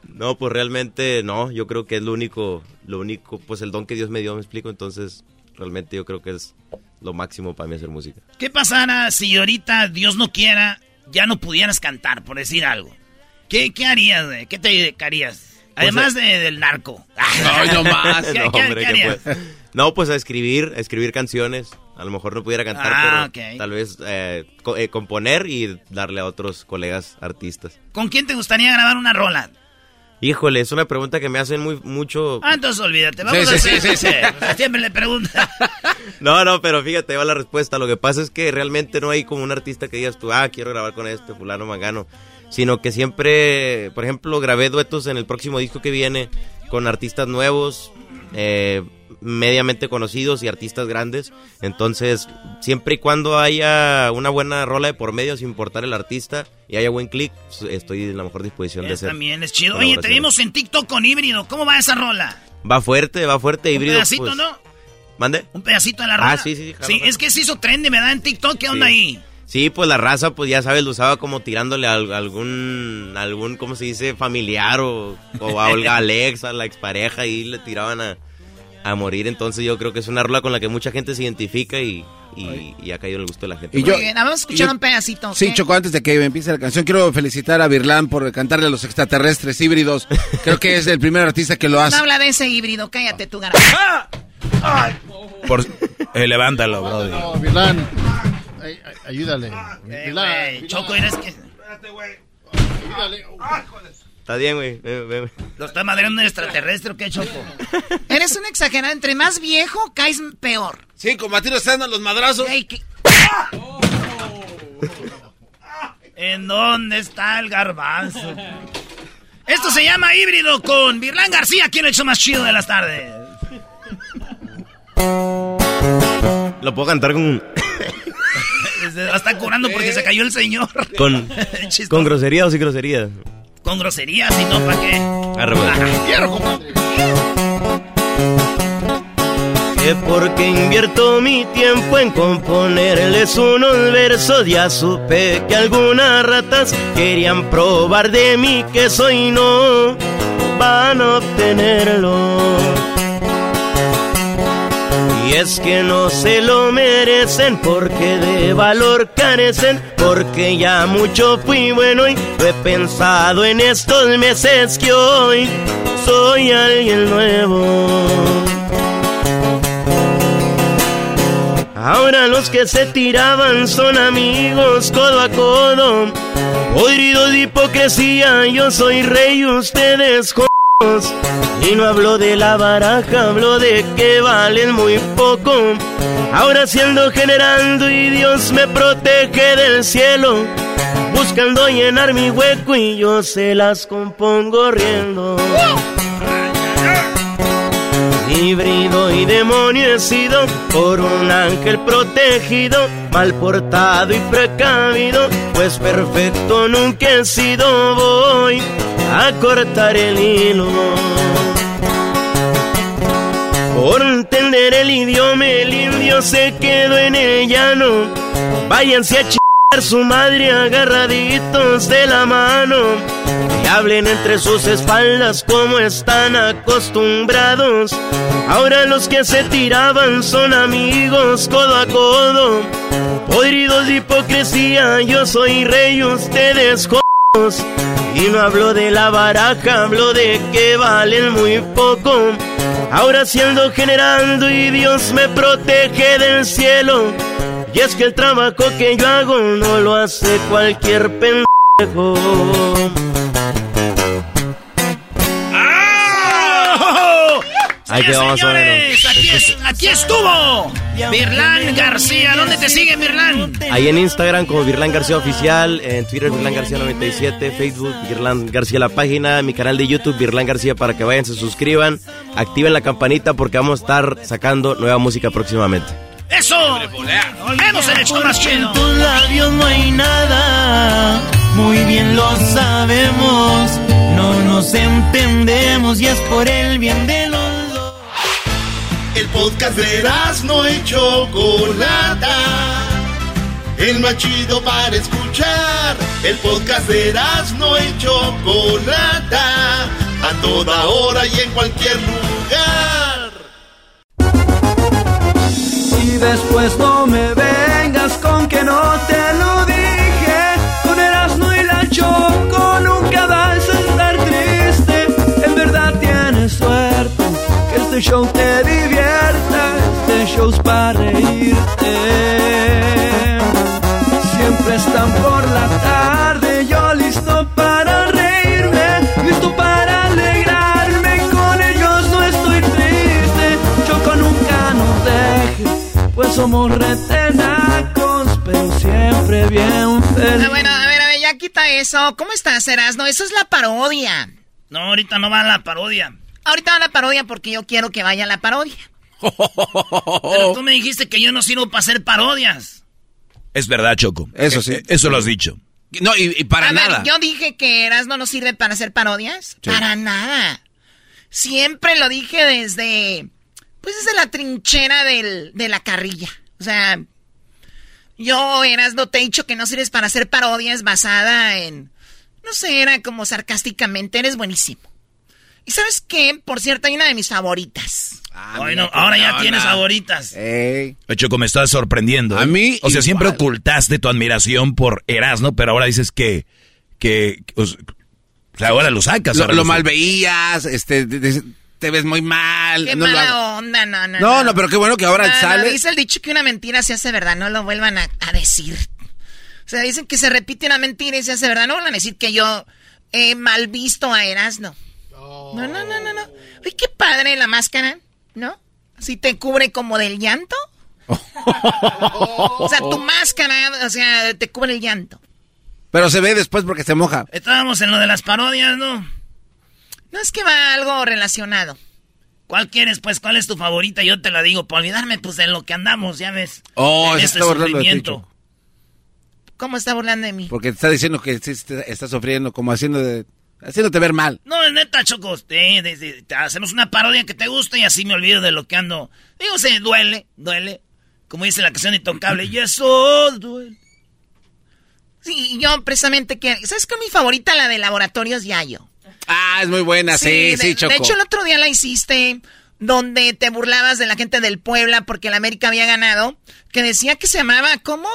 No, pues realmente no, yo creo que es lo único, lo único, pues el don que Dios me dio, me explico, entonces realmente yo creo que es lo máximo para mí hacer música. ¿Qué pasara si ahorita, Dios no quiera, ya no pudieras cantar, por decir algo? ¿Qué, qué harías, güey? ¿Qué te dedicarías? Además de- del narco. Ay, no [laughs] más. ¿Qué, No, qué- hombre, qué ¿qué harías? pues? No, pues a escribir, a escribir canciones. A lo mejor no pudiera cantar, Ah, pero tal vez eh, co- eh, componer y darle a otros colegas artistas. ¿Con quién te gustaría grabar una rola? Híjole, es una pregunta que me hacen muy mucho. Ah, entonces olvídate. Vamos Sí, a sí, hacer... sí, sí, sí. Siempre le pregunta. [laughs] No, no, pero fíjate, va la respuesta. Lo que pasa es que realmente no hay como un artista que digas tú, ah, quiero grabar con este, fulano, mangano. Sino que siempre, por ejemplo, grabé duetos en el próximo disco que viene con artistas nuevos, eh, mediamente conocidos y artistas grandes. Entonces, siempre y cuando haya una buena rola de por medio, sin importar el artista, y haya buen click, estoy en la mejor disposición de hacer. también es chido. Oye, te vimos en TikTok con híbrido. ¿Cómo va esa rola? Va fuerte, va fuerte, Un híbrido. pedacito, pues. ¿no? ¿Mande? Un pedacito de la rola. Ah, sí, sí, jalo, Sí, es que se hizo trend, ¿verdad? En TikTok, ¿qué onda Sí. ahí? Sí, pues la raza, pues ya sabes, lo usaba como tirándole a algún, algún, ¿cómo se dice? Familiar o, o a Olga [laughs] Alex, a la expareja, y le tiraban a, a morir. Entonces yo creo que es una rola con la que mucha gente se identifica y, y, ha caído en el gusto de la gente. Y yo, Muy bien, vamos a escuchar un pedacito. Sí, Choco, antes de que empiece la canción, quiero felicitar a Virlán por cantarle a los extraterrestres híbridos. creo que es el primer artista que lo hace. No habla de ese híbrido, cállate tu garganta. [laughs] Por, eh, levántalo, bro. No, ayúdale. Eh, Choco, eres que. Espérate, güey. Ayúdale. Está bien, güey. ¿Lo está madreando un extraterrestre o qué, Choco? [laughs] Eres un exagerado. Entre más viejo, caes peor. Sí, combatir están los madrazos. [laughs] ¿En dónde está el garbanzo? Esto se llama híbrido con Virlán García, quien ha hecho más chido de las tardes. Lo puedo cantar con. Se [laughs] está curando porque se cayó el señor. Con, con grosería o sin grosería. Con groserías y no para qué. Quiero, compadre. Que porque invierto mi tiempo en componerles unos versos, ya supe que algunas ratas querían probar de mí que soy no van a obtenerlo. Y es que no se lo merecen porque de valor carecen, porque ya mucho fui bueno y lo he pensado en estos meses que hoy soy alguien nuevo. Ahora los que se tiraban son amigos codo a codo. Podrido de hipocresía, yo soy rey, ustedes y no hablo de la baraja, hablo de que valen muy poco. Ahora siendo generando y Dios me protege del cielo. Buscando llenar mi hueco y yo se las compongo riendo. Híbrido y demonio he sido por un ángel protegido, mal portado y precavido, pues perfecto nunca he sido. Voy a cortar el hilo. Por entender el idioma, el indio se quedó en el llano. Váyanse a chingar su madre agarraditos de la mano. Y hablen entre sus espaldas como están acostumbrados. Ahora los que se tiraban son amigos codo a codo. Podridos de hipocresía, yo soy rey, ustedes y no hablo de la baraja, hablo de que valen muy poco. Ahora siendo generando y Dios me protege del cielo. Y es que el trabajo que yo hago no lo hace cualquier pendejo. Ahí vamos señores, aquí, aquí estuvo Virlán García. ¿Dónde te sigue, Virlán? Ahí en Instagram como Virlán García Oficial, en Twitter Virlán García 97, Facebook Virlán García la página, mi canal de YouTube Virlán García para que vayan, se suscriban, activen la campanita porque vamos a estar sacando nueva música próximamente. ¡Eso! Volvemos en el show más chido. En tus labios no hay nada, muy bien lo sabemos. No nos entendemos y es por el bien de los el podcast de no y Chocolata. El más chido para escuchar. El podcast de no y Chocolata. A toda hora y en cualquier lugar. Y después no me vengas con que no te lo dije. Con Erasmo y la Choco nunca vas a estar triste. En verdad tienes suerte que este show shows para reírte. Siempre están por la tarde, yo listo para reírme, listo para alegrarme. Con ellos no estoy triste, Choco nunca nos deje, pues somos retenacos, pero siempre bien felices. Ah, bueno, a ver, a ver, ya quita eso. ¿Cómo estás, No, Eso es la parodia. No, ahorita no va la parodia. Ahorita va la parodia porque yo quiero que vaya la parodia. Pero tú me dijiste que yo no sirvo para hacer parodias. Es verdad, Choco. Eso sí. Eso lo has dicho. No, y, para nada. yo dije que Erasmo no sirve para hacer parodias. Para nada. Siempre lo dije desde. Pues desde la trinchera del, de la carrilla. O sea. Yo, Erasno, te he dicho que no sirves para hacer parodias basada en... No sé, era como sarcásticamente, eres buenísimo. ¿Y sabes qué? Por cierto, hay una de mis favoritas. Ah, bueno, ahora ya tienes favoritas. Ey. Choco, me estás sorprendiendo. A ¿eh? mí. O sea, siempre ocultaste tu admiración por Erasmo, pero ahora dices que. que o sea, ahora lo sacas. Lo, lo mal veías, este. te ves muy mal. Qué mala onda, no, no, no. No, pero qué bueno que ahora sale. dice el dicho que una mentira se hace verdad, no lo vuelvan a, decir. O sea, dicen que se repite una mentira y se hace verdad. No van a decir que yo he mal visto a Erasmo. No, no, no, no, no. Uy, qué padre la máscara, ¿no? Si te cubre como del llanto. [laughs] o sea, tu máscara, o sea, te cubre el llanto. Pero se ve después porque se moja. Estábamos en lo de las parodias, ¿no? No es que va algo relacionado. ¿Cuál quieres, pues? ¿Cuál es tu favorita? Yo te la digo, para olvidarme, pues, de lo que andamos, ya ves. Oh, en este está burlando ¿Cómo está burlando de mí? Porque te está diciendo que está sufriendo, como haciendo de... Haciéndote ver mal. No, es neta, Choco. hacemos una parodia que te gusta y así me olvido de lo que ando. Digo, se duele, duele. Como dice la canción de Intocable. y eso duele. Sí, yo precisamente que... ¿Sabes qué es mi favorita? La de Laboratorios Yayo. Ah, es muy buena, sí, sí, Choco. De hecho, el otro día la hiciste donde te burlabas de la gente del Puebla porque la América había ganado, que decía que se llamaba, ¿cómo?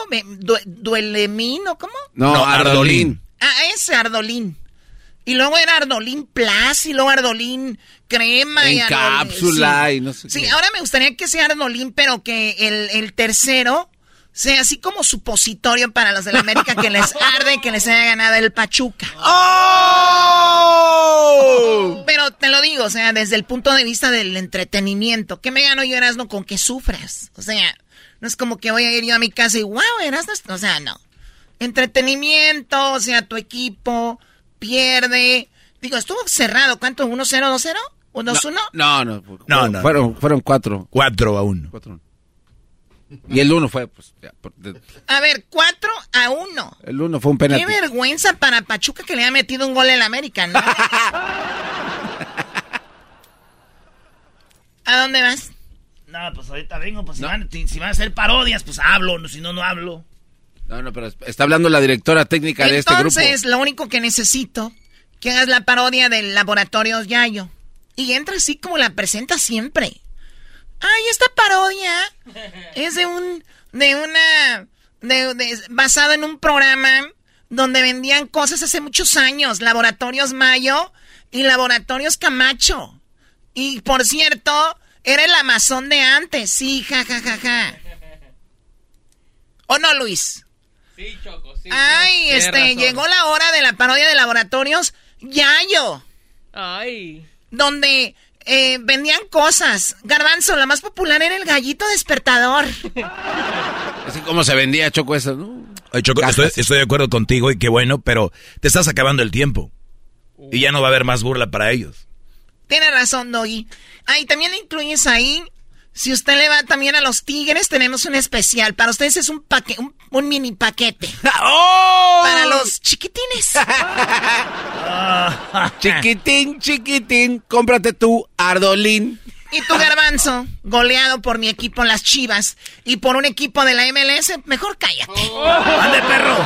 ¿Duelemín o cómo? No, Ardolín. Ah, ese Ardolín. Y luego era Ardolín Plus y luego Ardolín Crema. En y cápsula y no sé Sí, ahora me gustaría que sea Ardolín, pero que el, el tercero sea así como supositorio para los de la América que les [laughs] arde que les haya ganado el Pachuca. ¡Oh! Pero te lo digo, o sea, desde el punto de vista del entretenimiento. ¿Qué me gano yo, Erasmo, con que sufras? O sea, no es como que voy a ir yo a mi casa y, wow, Erasmo, o sea, no. Entretenimiento, o sea, tu equipo pierde. Digo, estuvo cerrado. ¿Cuánto? ¿1-0, 2-0? ¿O 2-1? No, no, no, no, Fueron, fueron cuatro. Cuatro a uno. Cuatro. Y el uno fue, pues. A ver, 4 a 1. El uno fue un penalti. Qué vergüenza para Pachuca que le haya metido un gol en la América, ¿no? [laughs] ¿A dónde vas? No, pues ahorita vengo, pues si, van, a hacer parodias, pues hablo, si no, no hablo. No, no, pero está hablando la directora técnica de este grupo. Entonces, lo único que necesito, que hagas la parodia del laboratorio Yayo. Y entra así como la presenta siempre. Ay, esta parodia es de un, de una, de, basado en un programa donde vendían cosas hace muchos años, Laboratorios Mayo y Laboratorios Camacho. Y por cierto, era el Amazon de antes, sí, ja, ja, ja, ja. ¿O no, Luis? Sí, Choco, sí. Ay, este, llegó la hora de la parodia de laboratorios Yayo. Ay. Donde eh, vendían cosas. Garbanzo, la más popular era el gallito despertador. [laughs] Así como se vendía, Choco, eso, ¿no? Choco, estoy, de acuerdo contigo y qué bueno, pero te estás acabando el tiempo. Y ya no va a haber más burla para ellos. Tiene razón, Doggy. Ahí también le incluyes ahí si usted le va también a los tigres, tenemos un especial. Para ustedes es un, paque un, mini paquete. [laughs] ¡Oh! Para los chiquitines. [laughs] chiquitín, chiquitín, cómprate tu Ardolín. Y tu garbanzo, goleado por mi equipo Las Chivas y por un equipo de la MLS, mejor cállate. Oh. ¡Ande, perro!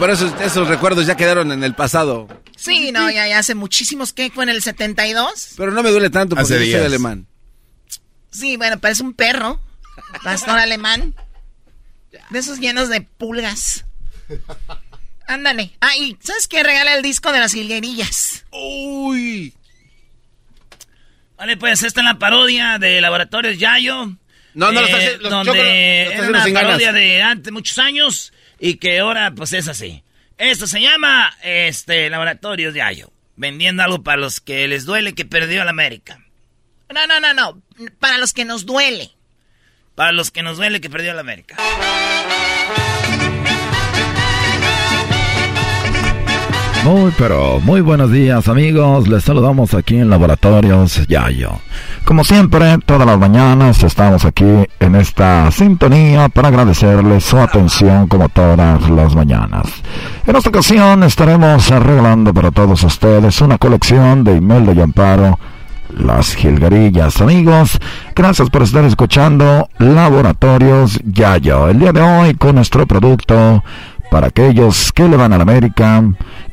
pero esos, recuerdos ya quedaron en el pasado. Sí, no, ya, hace muchísimos que fue en el 72. Pero no me duele tanto porque soy alemán. Sí, bueno, parece un perro. Pastor alemán. De esos llenos de pulgas. Ándale. Ah, y ¿sabes qué? Regala el disco de las hilguerillas. Uy. Vale, pues esta es la parodia de Laboratorios Yayo. No, no, eh, lo donde era una parodia de antes, muchos años, y que ahora, pues es así. Esto se llama, este, Laboratorios Yayo. Vendiendo algo para los que les duele que perdió la América. No, no, no, no. Para los que nos duele. Para los que nos duele que perdió la América. Muy, pero muy buenos días amigos, les saludamos aquí en Laboratorios Yayo. Como siempre, todas las mañanas estamos aquí en esta sintonía para agradecerles su atención como todas las mañanas. En esta ocasión estaremos regalando para todos ustedes una colección de Imelda y Amparo, las jilgarillas. Amigos, gracias por estar escuchando Laboratorios Yayo. El día de hoy con nuestro producto para aquellos que le van a la América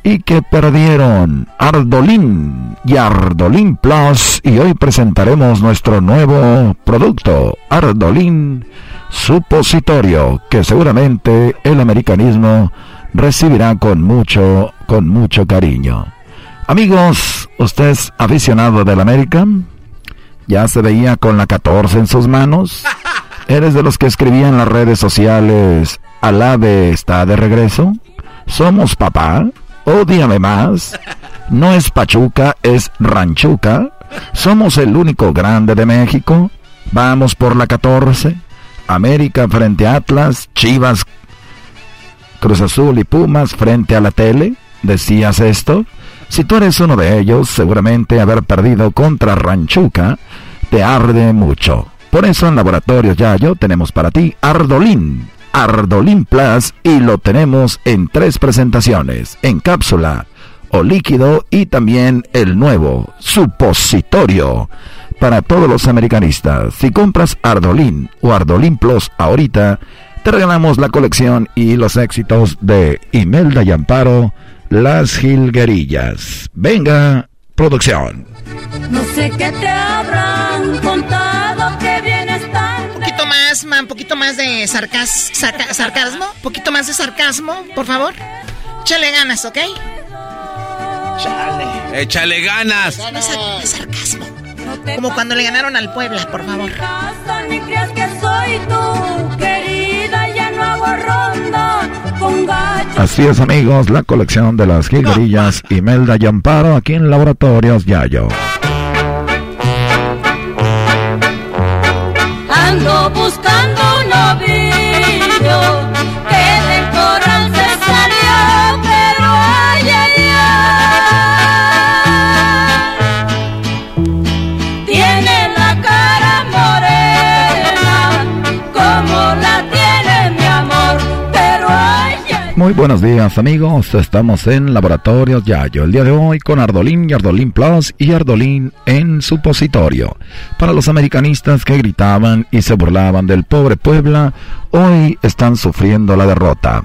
y que perdieron Ardolín y Ardolín Plus y hoy presentaremos nuestro nuevo producto Ardolín Supositorio que seguramente el americanismo recibirá con mucho con mucho cariño. Amigos, ¿usted es aficionado del América? ¿Ya se veía con la 14 en sus manos? [laughs] ¿Eres de los que escribían en las redes sociales, Alave está de regreso? ¿Somos papá? Ódiame más. No es Pachuca, es Ranchuca. Somos el único grande de México. Vamos por la 14. América frente a Atlas, Chivas, Cruz Azul y Pumas frente a la tele. ¿Decías esto? Si tú eres uno de ellos, seguramente haber perdido contra Ranchuca te arde mucho. Por eso en Laboratorios Yayo tenemos para ti Ardolín, Ardolín Plus y lo tenemos en tres presentaciones, en cápsula o líquido y también el nuevo supositorio para todos los americanistas. Si compras Ardolín o Ardolín Plus ahorita, te regalamos la colección y los éxitos de Imelda y Amparo las Gilguerillas. Venga, producción. No sé qué te habrán contado más, un poquito más de sarcas, sarcasmo. Un poquito más de sarcasmo, por favor. Échale ganas, ¿ok? Chale. Échale ganas. De, sarcasmo. Como cuando le ganaron al Puebla, por favor. Ni creas que soy tu querida, ya no hago ronda Así es amigos, la colección de las jilguerillas Imelda y Amparo aquí en Laboratorios Yayo. Ando buscando un Muy buenos días amigos, estamos en Laboratorios Yayo, el día de hoy con Ardolín y Ardolín Plus y Ardolín en supositorio. Para los americanistas que gritaban y se burlaban del pobre Puebla, hoy están sufriendo la derrota.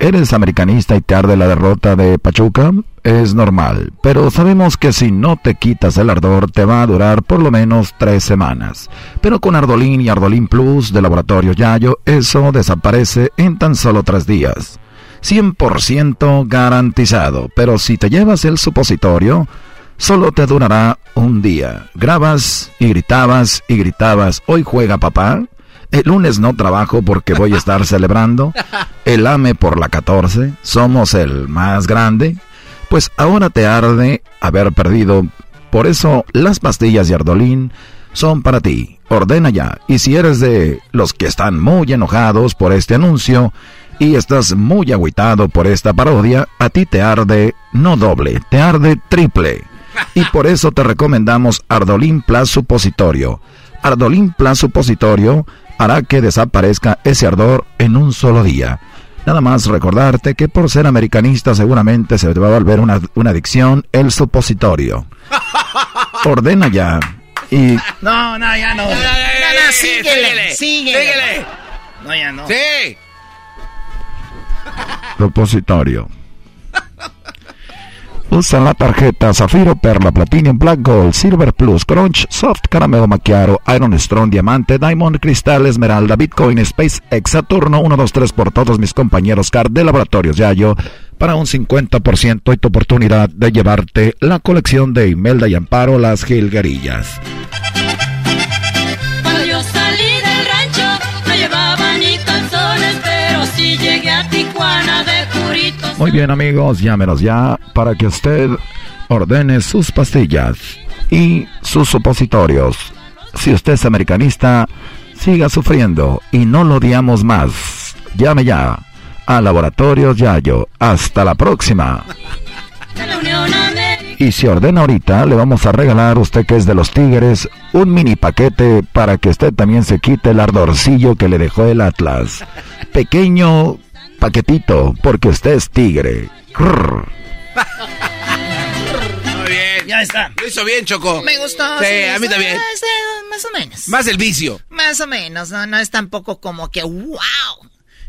¿Eres americanista y te arde la derrota de Pachuca? Es normal, pero sabemos que si no te quitas el ardor te va a durar por lo menos tres semanas. Pero con Ardolín y Ardolín Plus de Laboratorio Yayo, eso desaparece en tan solo tres días. 100% garantizado, pero si te llevas el supositorio, solo te durará un día. Grabas y gritabas y gritabas, hoy juega papá. El lunes no trabajo porque voy a estar celebrando. El AME por la 14. Somos el más grande. Pues ahora te arde haber perdido. Por eso las pastillas de Ardolín son para ti. Ordena ya. Y si eres de los que están muy enojados por este anuncio y estás muy agüitado por esta parodia, a ti te arde no doble, te arde triple. Y por eso te recomendamos Ardolín Plus Supositorio. Ardolín Plus Supositorio hará que desaparezca ese ardor en un solo día. Nada más recordarte que por ser americanista seguramente se te va a volver una, una adicción el supositorio. [laughs] Ordena ya. Y No, no, ya no. No, no, síguele, síguele. No, ya no. Sí. supositorio. Usa la tarjeta Zafiro, Perla, Platinum, Black Gold, Silver Plus, Crunch, Soft, Caramelo Macchiato, Iron Strong, Diamante, Diamond, Cristal, Esmeralda, Bitcoin, Space, Saturno, 1, 2, 3 por todos mis compañeros CAR de Laboratorios Yayo para un 50% y tu oportunidad de llevarte la colección de Imelda y Amparo Las Gilgarillas. Muy bien amigos, llámenos ya para que usted ordene sus pastillas y sus supositorios. Si usted es americanista, siga sufriendo y no lo odiamos más. Llame ya a Laboratorios Yayo. Hasta la próxima. Y si ordena ahorita, le vamos a regalar, usted que es de los Tigres, un mini paquete para que usted también se quite el ardorcillo que le dejó el Atlas. Pequeño paquetito, porque usted es tigre. Muy bien. Ya está. Lo hizo bien, Choco. Me gustó. Sí, a mí también. más o menos. Más el vicio. Más o menos, no, no es tampoco como que wow.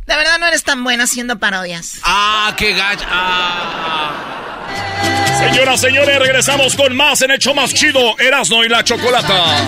De verdad no eres tan buena haciendo parodias. Ah, qué gacha. Ah. Señoras, señores, regresamos con más en Hecho Más Chido, Erasmo y la Chocolata.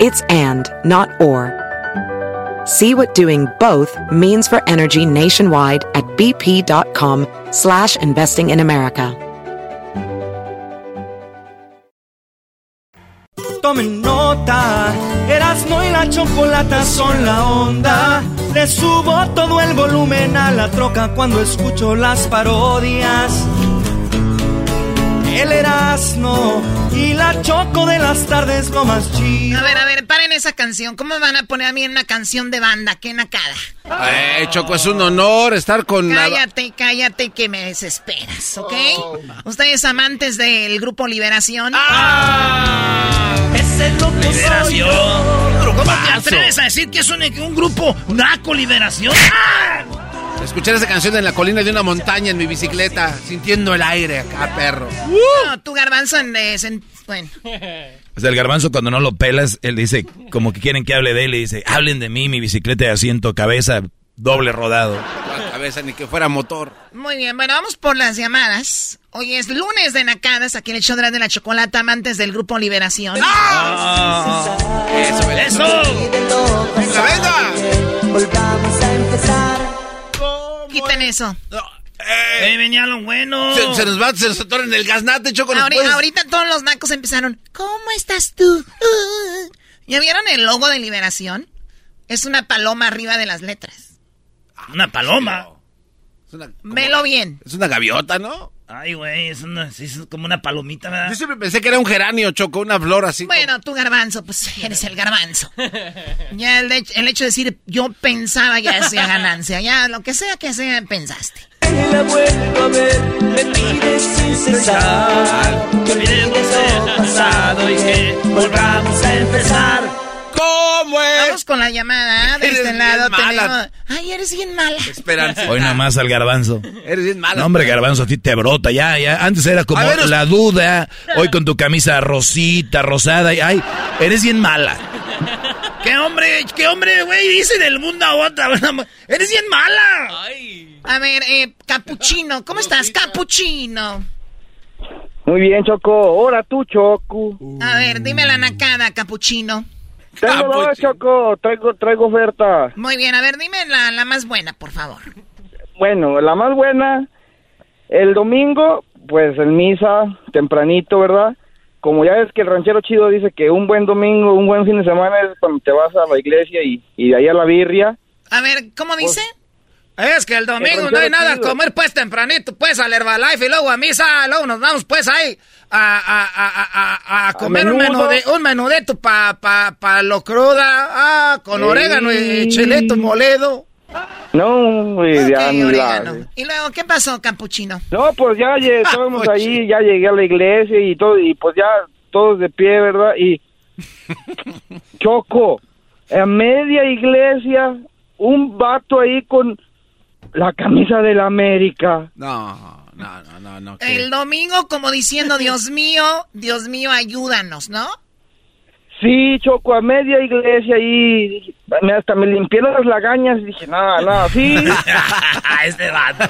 It's and, not or. See what doing both means for energy nationwide at bp.com slash investing in America. Tomen nota, Erasmo y la chocolata son la onda. Le subo todo el volumen a la troca cuando escucho las parodias. El Erasmo y la choco de las tardes lo más chido. A ver, a ver, paren esa canción. ¿Cómo me van a poner a mí en una canción de banda? ¡Qué nacada! Eh, Choco, es un honor estar con... Cállate, cállate que me desesperas, ¿ok? Ustedes amantes del grupo Liberación. ¡Ah! Ese es lo que Liberación. soy yo. ¿Cómo te atreves a decir que es un, un grupo naco liberación? ¡Ah! Escuchar esa canción en la colina de una montaña en mi bicicleta, sintiendo el aire acá, perro. No, tu garbanzo en... en- bueno. [laughs] O sea, el garbanzo cuando no lo pelas, él dice, como que quieren que hable de él, y dice, hablen de mí, mi bicicleta de asiento, cabeza, doble rodado. La cabeza ni que fuera motor. Muy bien, bueno, vamos por las llamadas. Hoy es lunes de nacadas, aquí en el show de la- de la chocolata, amantes del grupo Liberación. Eso, ¡Eso! ¡Venga, venga! Volvamos a empezar. Quiten eso. ¡Eh, venía lo bueno! Se, se nos va, se nos atoran el gaznate, Choco. ¿nos Ahori- puedes- ahorita todos los nacos empezaron. ¿Cómo estás tú? Uh. ¿Ya vieron el logo de Liberación? Es una paloma arriba de las letras. Una paloma. Es una, Velo bien. es una gaviota, ¿no? Ay, güey, es, una- es como una palomita, ¿verdad? Yo siempre pensé que era un geranio, Choco, una flor así. Bueno, tú garbanzo, pues [laughs] eres el garbanzo. Ya el, hecho- el hecho de decir yo pensaba ya sea ganancia. Ya lo que sea que sea, pensaste. La vuelvo a ver, me pide sin cesar. Que olvidemos el pasado y que volvamos a empezar. ¿Cómo es? Vamos con la llamada de Eres este lado. mala. tenemos- Ay, eres bien mala. Esperanza. Hoy nada más al garbanzo. Eres bien mala. No, hombre, garbanzo, a ti te brota, ya, ya. Antes era como ver, la duda, hoy con tu camisa rosita, rosada, y ay, eres bien mala. ¿Qué hombre, qué hombre, güey, dice del mundo a otra? [laughs] ¡Eres bien mala! A ver, eh, Capuchino, ¿cómo estás, Capuchino? Muy bien, Choco. Ahora tú, Choco. A ver, dime la nacada, Capuchino. Tengo dos, Choco. Traigo, traigo oferta. Muy bien, a ver, dime la, la más buena, por favor. Bueno, la más buena, el domingo, pues en misa, tempranito, ¿verdad? Como ya ves que el ranchero chido dice que un buen domingo, un buen fin de semana es cuando te vas a la iglesia y, y de ahí a la birria. A ver, ¿cómo dice? Es que el domingo no hay nada a comer pues tempranito, pues al Herbalife y luego a misa, luego nos vamos pues ahí a, a, a, a, a comer un, menudo. menude, un menudito pa, pa, pa lo cruda, ah, con Sí. orégano y chilito moledo. No, y Ok, ya ni la- orégano. Y luego, ¿qué pasó, Capuchino? No, pues ya [laughs] estábamos ahí, ya llegué a la iglesia y todo, y pues ya todos de pie, ¿verdad? Y [laughs] Choco, a media iglesia, un vato ahí con la camisa de la América. No, no, no, no, no. El domingo como diciendo, Dios mío, Dios mío, ayúdanos, ¿no? Sí, Choco, a media iglesia ahí, dije, me- hasta me limpié las lagañas y dije, nada, nada, sí. [laughs] este vato.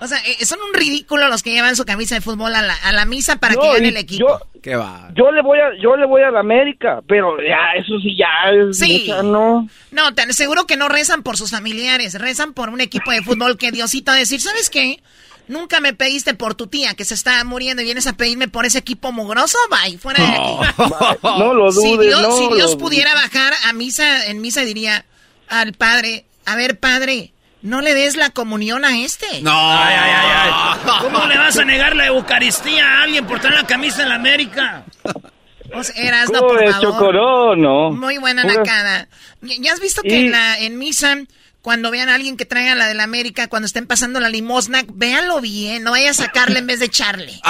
O sea, eh, son un ridículo los que llevan su camisa de fútbol a la, a la misa para No, que gane el equipo. Yo, ¿Qué va? yo le voy a, yo le voy a la América, pero ya, eso sí, ya es Sí. mucha, ¿no? No, te aseguro que no rezan por sus familiares, rezan por un equipo de fútbol que Diosito va a decir, ¿sabes qué? Nunca me pediste por tu tía que se está muriendo y vienes a pedirme por ese equipo mugroso, bye, fuera de aquí. [laughs] No lo dudes, si Dios, no si Dios lo- pudiera bajar a misa, en misa diría al padre, a ver padre, No le des la comunión a este. No. Ay, ay, ay, ay. [laughs] ¿Cómo le vas a negar la Eucaristía a alguien por traer la camisa en la América? O sea, eras, no, ¿Cómo por favor. Choco? No. Muy buena nacada. ¿Ya ya has visto que Y- en, la, en misa, cuando vean a alguien que traiga la de la América, cuando estén pasando la limosna, véanlo bien, no vaya a sacarle en vez de echarle. [laughs]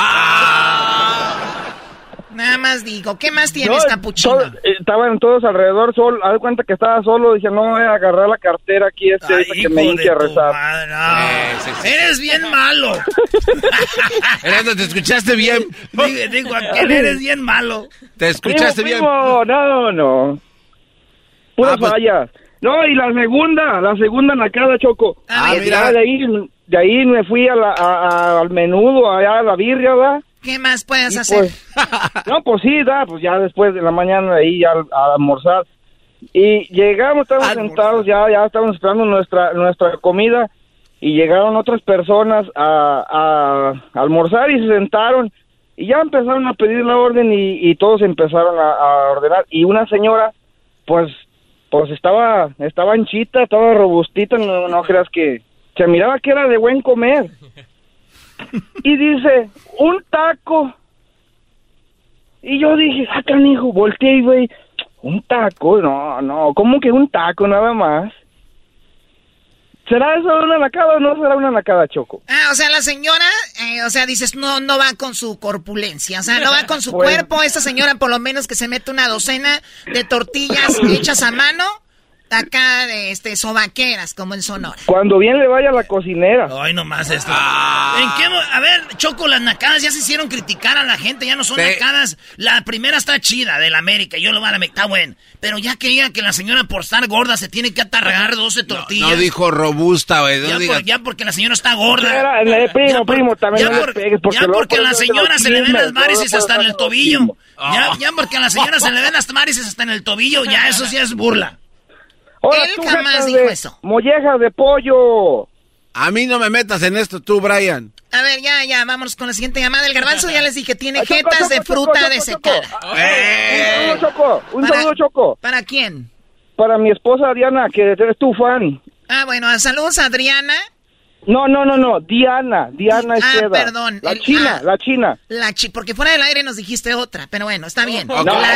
Nada más digo, ¿qué más tienes, No, capuchino? todo- eh, estaban todos alrededor, solo, haz de cuenta que estaba solo, dije, no voy a agarrar la cartera aquí, este, ahorita que me hinche a rezar. madre, no. Eres bien [laughs] malo. Erasmo, te escuchaste bien. Digo, digo, aquel eres bien malo. Te escuchaste Primo, bien. primo, no, no. Puras Ah, pues- fallas. No, y la segunda, la segunda nacada, Choco. Ah, Ya mira. de ahí, de ahí me fui a la, a- a- al menudo, allá a la birria, ¿verdad? ¿Qué más puedes Y hacer? pues, [laughs] no, pues sí, da, pues ya después de la mañana ahí ya a almorzar. Y llegamos, estábamos Almorzar. sentados, ya, ya estábamos esperando nuestra, nuestra comida y llegaron otras personas a, a almorzar y se sentaron y ya empezaron a pedir la orden y, y todos empezaron a, a ordenar y una señora, pues, pues estaba, estaba anchita, estaba robustita, no, no creas que se miraba que era de buen comer. [laughs] Y dice, un taco. Y yo dije, ah, canijo, volteé y güey, un taco, no, no, ¿cómo que un taco nada más? ¿Será eso una nacada o no será una nacada, Choco? Ah, o sea, la señora, eh, o sea, dices, no, no va con su corpulencia, o sea, no va con su [laughs] cuerpo. Esta señora, por lo menos, que se mete una docena de tortillas [laughs] hechas a mano, acá de este sobaqueras, como en Sonora. Cuando bien le vaya a la cocinera. Ay, nomás esto. ¿En qué mo- A ver, Choco, las nacadas ya se hicieron criticar a la gente, ya no son Sí. nacadas. La primera está chida, de la América, yo lo voy a la está bueno. Pero ya que digan que la señora por estar gorda se tiene que atarragar 12 tortillas. No dijo robusta, güey. No ya, digas- por- ya porque la señora está gorda. Era, eh, primo, Ya por- primo, también ya no le por- pegues, porque ya luego porque a la señora se le ven las varices hasta en el tobillo. autismo. Ya, ya porque a la señora se le ven las varices hasta en el tobillo, ya eso sí es burla. Ahora Él tú, jamás dijo de eso. Mollejas de pollo. A mí no me metas en esto tú, Brian. A ver, ya, ya, vámonos con la siguiente llamada. El garbanzo ya les dije, tiene [laughs] Choco, jetas de Choco, fruta Choco, desecada. Choco. Un saludo, Choco. Un Para- saludo, Choco. ¿Para quién? Para mi esposa Diana, que eres tu fan. Ah, bueno, saludos a Adriana. No, no, no, no. Diana. Diana Ah, Estrada. perdón, La el- china, ah. la china. La chi porque fuera del aire nos dijiste otra, pero bueno, está bien. No. La ¡Aguante,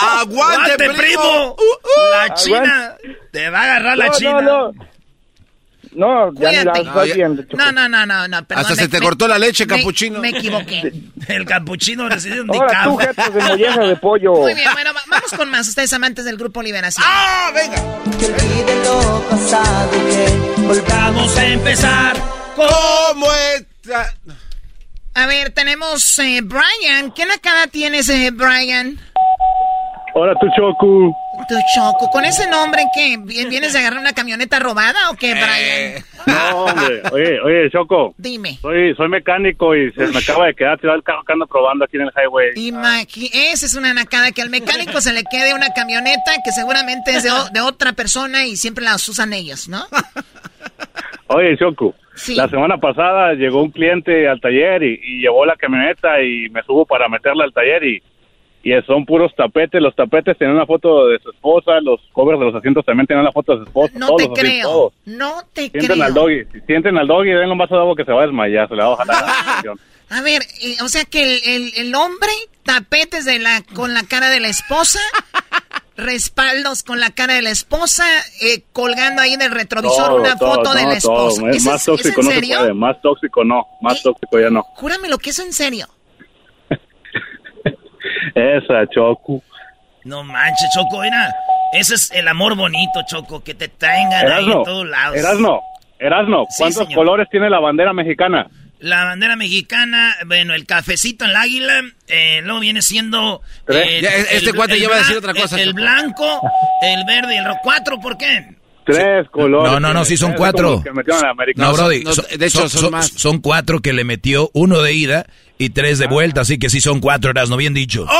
¡Aguante, primo! La china. Te va a agarrar la No, china. no, no. No, ya ni la viendo. Choco. No, no, no, no, no, perdón. Hasta se me- te me- cortó la leche, me- capuchino. Me equivoqué. [laughs] El capuchino recibe un Ahora tú, de mollejas de pollo. Muy bien, bueno, va- vamos con más. Ustedes amantes del Grupo Liberación. ¡Ah, venga! lo pasado que Volvamos a empezar. ¿Cómo está? A ver, tenemos eh, Brian. ¿Qué nacada tienes, eh, Brian? Ahora tú, Choco. Tu choco. ¿Con ese nombre qué? ¿Vi- ¿Vienes de agarrar una camioneta robada o qué, Brian? [laughs] No, hombre. Oye, oye, Choco. Dime. Soy, soy mecánico y se me acaba de quedar tirado el carro que ando probando aquí en el highway. Imagi esa es una nacada, que al mecánico se le quede una camioneta que seguramente es de otra persona y siempre las usan ellos, ¿no? Oye, Choco. Sí. La semana pasada llegó un cliente al taller y, y llevó la camioneta y me subo para meterla al taller y, y son puros tapetes. Los tapetes tienen una foto de su esposa, los covers de los asientos también tienen una foto de su esposa. No todos, te así, creo. todos. No te Sienten creo. al doggy, si sienten al doggy, denle un vaso de agua que se va a desmayar, se le va a bajar la. [laughs] A ver, eh, o sea que el, el- el hombre, tapetes de la, con la cara de la esposa, respaldos con la cara de la esposa, eh, colgando ahí en el retrovisor Todo, una todo, foto de la todo. esposa. Es ¿Eso más es- tóxico ¿es en no se serio? puede, más tóxico no, más Eh, tóxico ya no. Júrame lo que es en serio. [laughs] Esa, Choco. No manches, Choco, mira. Ese es el amor bonito, Choco, que te tengan ahí Erasno, en todos lados. Erasno, Erasno, ¿cuántos colores tiene la bandera mexicana? La bandera mexicana, bueno, el cafecito en el águila, eh, luego viene siendo... Eh, Ya, este cuate ya va a decir otra cosa, El, el blanco, el verde y el rojo. ¿Cuatro por qué? Tres colores. No, no, no, sí son cuatro. No, Brody. no, son- de hecho, son son, más. son cuatro que le metió, uno de ida y tres de vuelta, así que sí son cuatro, eras no bien dicho. ¡Oh!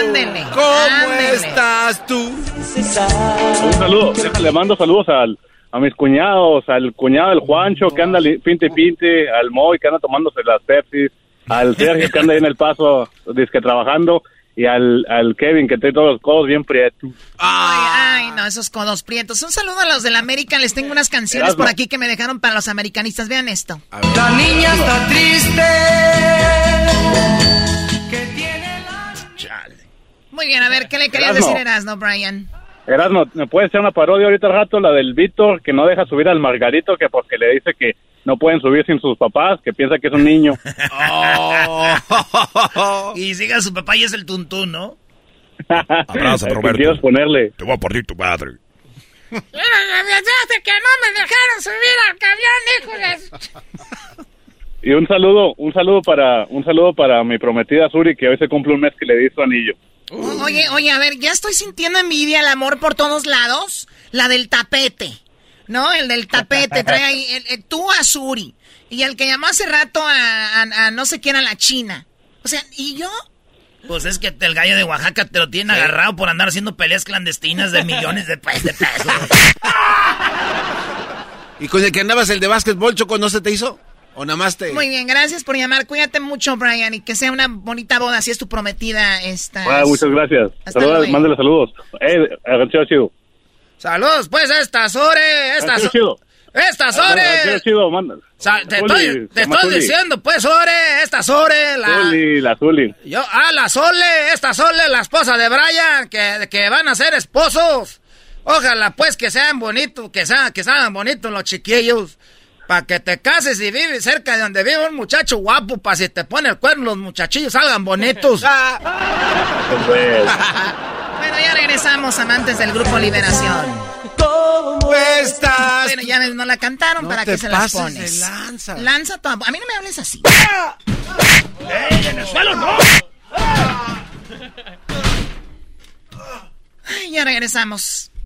Ándele, ¿Cómo ándele. estás tú? Un saludo, le mando saludos al, a mis cuñados, al cuñado del Juancho que anda pinte y pinte, al Moy que anda tomándose las Pepsi, al Sergio que anda ahí en el paso, disque trabajando, y al, al Kevin que tiene todos los codos bien prietos. Ay, ay, no, esos codos prietos. Un saludo a los del América. Les tengo unas canciones Erasmo. por aquí que me dejaron para los americanistas. Vean esto. La niña está triste. Muy bien, a ver, ¿qué le querías Erasmo. decir, Erasno, Brian? Erasmo, ¿me puedes hacer una parodia ahorita al rato? La del Víctor que no deja subir al Margarito que porque le dice que no pueden subir sin sus papás, que piensa que es un niño. [laughs] y siga su papá y es el tuntún, ¿no? Abrazo, [laughs] Roberto. quieres ponerle? Te voy a partir tu padre. Mira, que no me dejaron subir al camión, hijos Y un saludo, un saludo para, un saludo para mi prometida Suri que hoy se cumple un mes que le di su anillo. Oye, oye, a ver, ya estoy sintiendo envidia, el amor por todos lados. La del tapete, ¿no? El del tapete, [laughs] trae ahí, el- el- tú a Suri. Y el que llamó hace rato a, a- a no sé quién, a la China. O sea, ¿y yo? Pues es que el gallo de Oaxaca te lo tienen agarrado por andar haciendo peleas clandestinas de [laughs] millones de, pe- de pesos. [laughs] ¿Y con el que andabas el de básquetbol, Choco, no se te hizo? ¿O nada más te...? Muy bien, gracias por llamar. Cuídate mucho, Brian, y que sea una bonita boda, si es tu prometida esta. Ah, muchas gracias. Saludos, mándale saludos. Eh, chido. Saludos, pues, a esta Sore, esta Agarcheo So- chido. Esta Agarcheo Sore. chido, manda. Te estoy, te estoy diciendo, pues, Sore, esta Sore, la... Zuli, la Zuli. Yo, ah, la Sole, esta Sole, la esposa de Brian, que, que van a ser esposos. Ojalá, pues, que sean bonitos, que sean, que sean bonitos los chiquillos. Para que te cases y vives cerca de donde vive un muchacho guapo, para si te pone el cuerno, los muchachillos salgan bonitos. [laughs] Bueno, ya regresamos, amantes del grupo Liberación. ¿Cómo estás? Bueno, ya no la cantaron, No ¿para qué se las pones? de lanza. Lanza tu... A mí no me hables así. ¡Ey, en el suelo no! Ay, ya regresamos.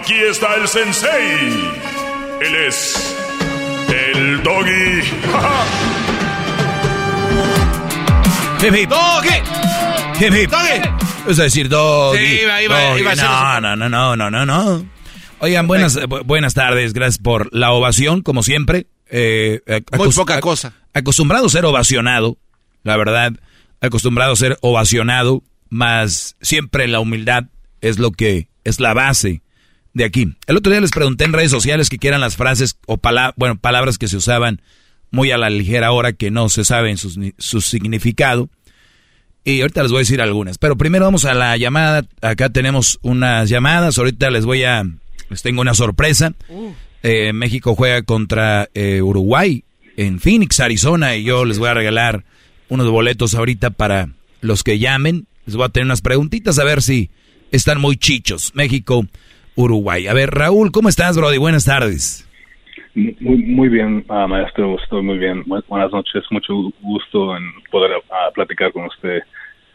Aquí está el sensei. Él es el doggy. [laughs] Hip hip. Hip hip. Es decir, doggy. Sí, iba- iba- doggy. iba a ser no, no, no, no, no, no, no. Oigan, buenas, bu- buenas tardes. Gracias por la ovación, como siempre. Eh, ac- Muy poca cosa. Acostumbrado a ser ovacionado, la verdad. Acostumbrado a ser ovacionado, más siempre la humildad es lo que es la base de aquí. El otro día les pregunté en redes sociales que quieran las frases o pala- bueno, palabras que se usaban muy a la ligera ahora que no se saben sus ni- su significado. Y ahorita les voy a decir algunas. Pero primero vamos a la llamada. Acá tenemos unas llamadas. Ahorita les voy a... Les tengo una sorpresa. Eh, México juega contra eh, Uruguay en Phoenix, Arizona. Y yo les voy a regalar unos boletos ahorita para los que llamen. Les voy a tener unas preguntitas a ver si están muy chichos. México, Uruguay. A ver, Raúl, ¿cómo estás, Brody? Buenas tardes. Muy, muy bien, ah, maestro, estoy muy bien. Bu- Buenas noches, mucho gusto en poder ah, platicar con usted.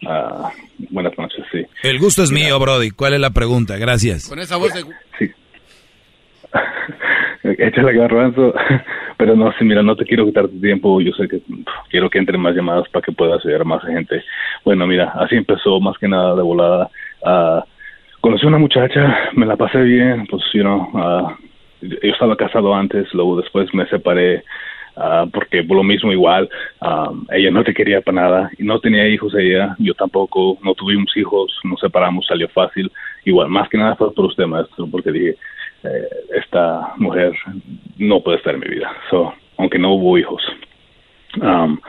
Ah, buenas noches, sí. El gusto es mío, Brody. ¿Cuál es la pregunta? Gracias. Con esa voz de... Sí. [laughs] Échale garbanzo. [laughs] Pero no, sí, mira, no te quiero quitar tu tiempo. Yo sé que quiero que entren más llamadas para que puedas llegar a más gente. Bueno, mira, así empezó más que nada de volada. Ah, conocí a una muchacha, me la pasé bien, pues, you know, ah, yo estaba casado antes, luego después me separé. ah, porque por lo mismo igual, ah, ella no te quería para nada y no tenía hijos ella, yo tampoco, no tuvimos hijos, nos separamos, salió fácil. Igual, más que nada fue por usted, maestro, porque dije, eh, esta mujer no puede estar en mi vida, so, aunque no hubo hijos. Um,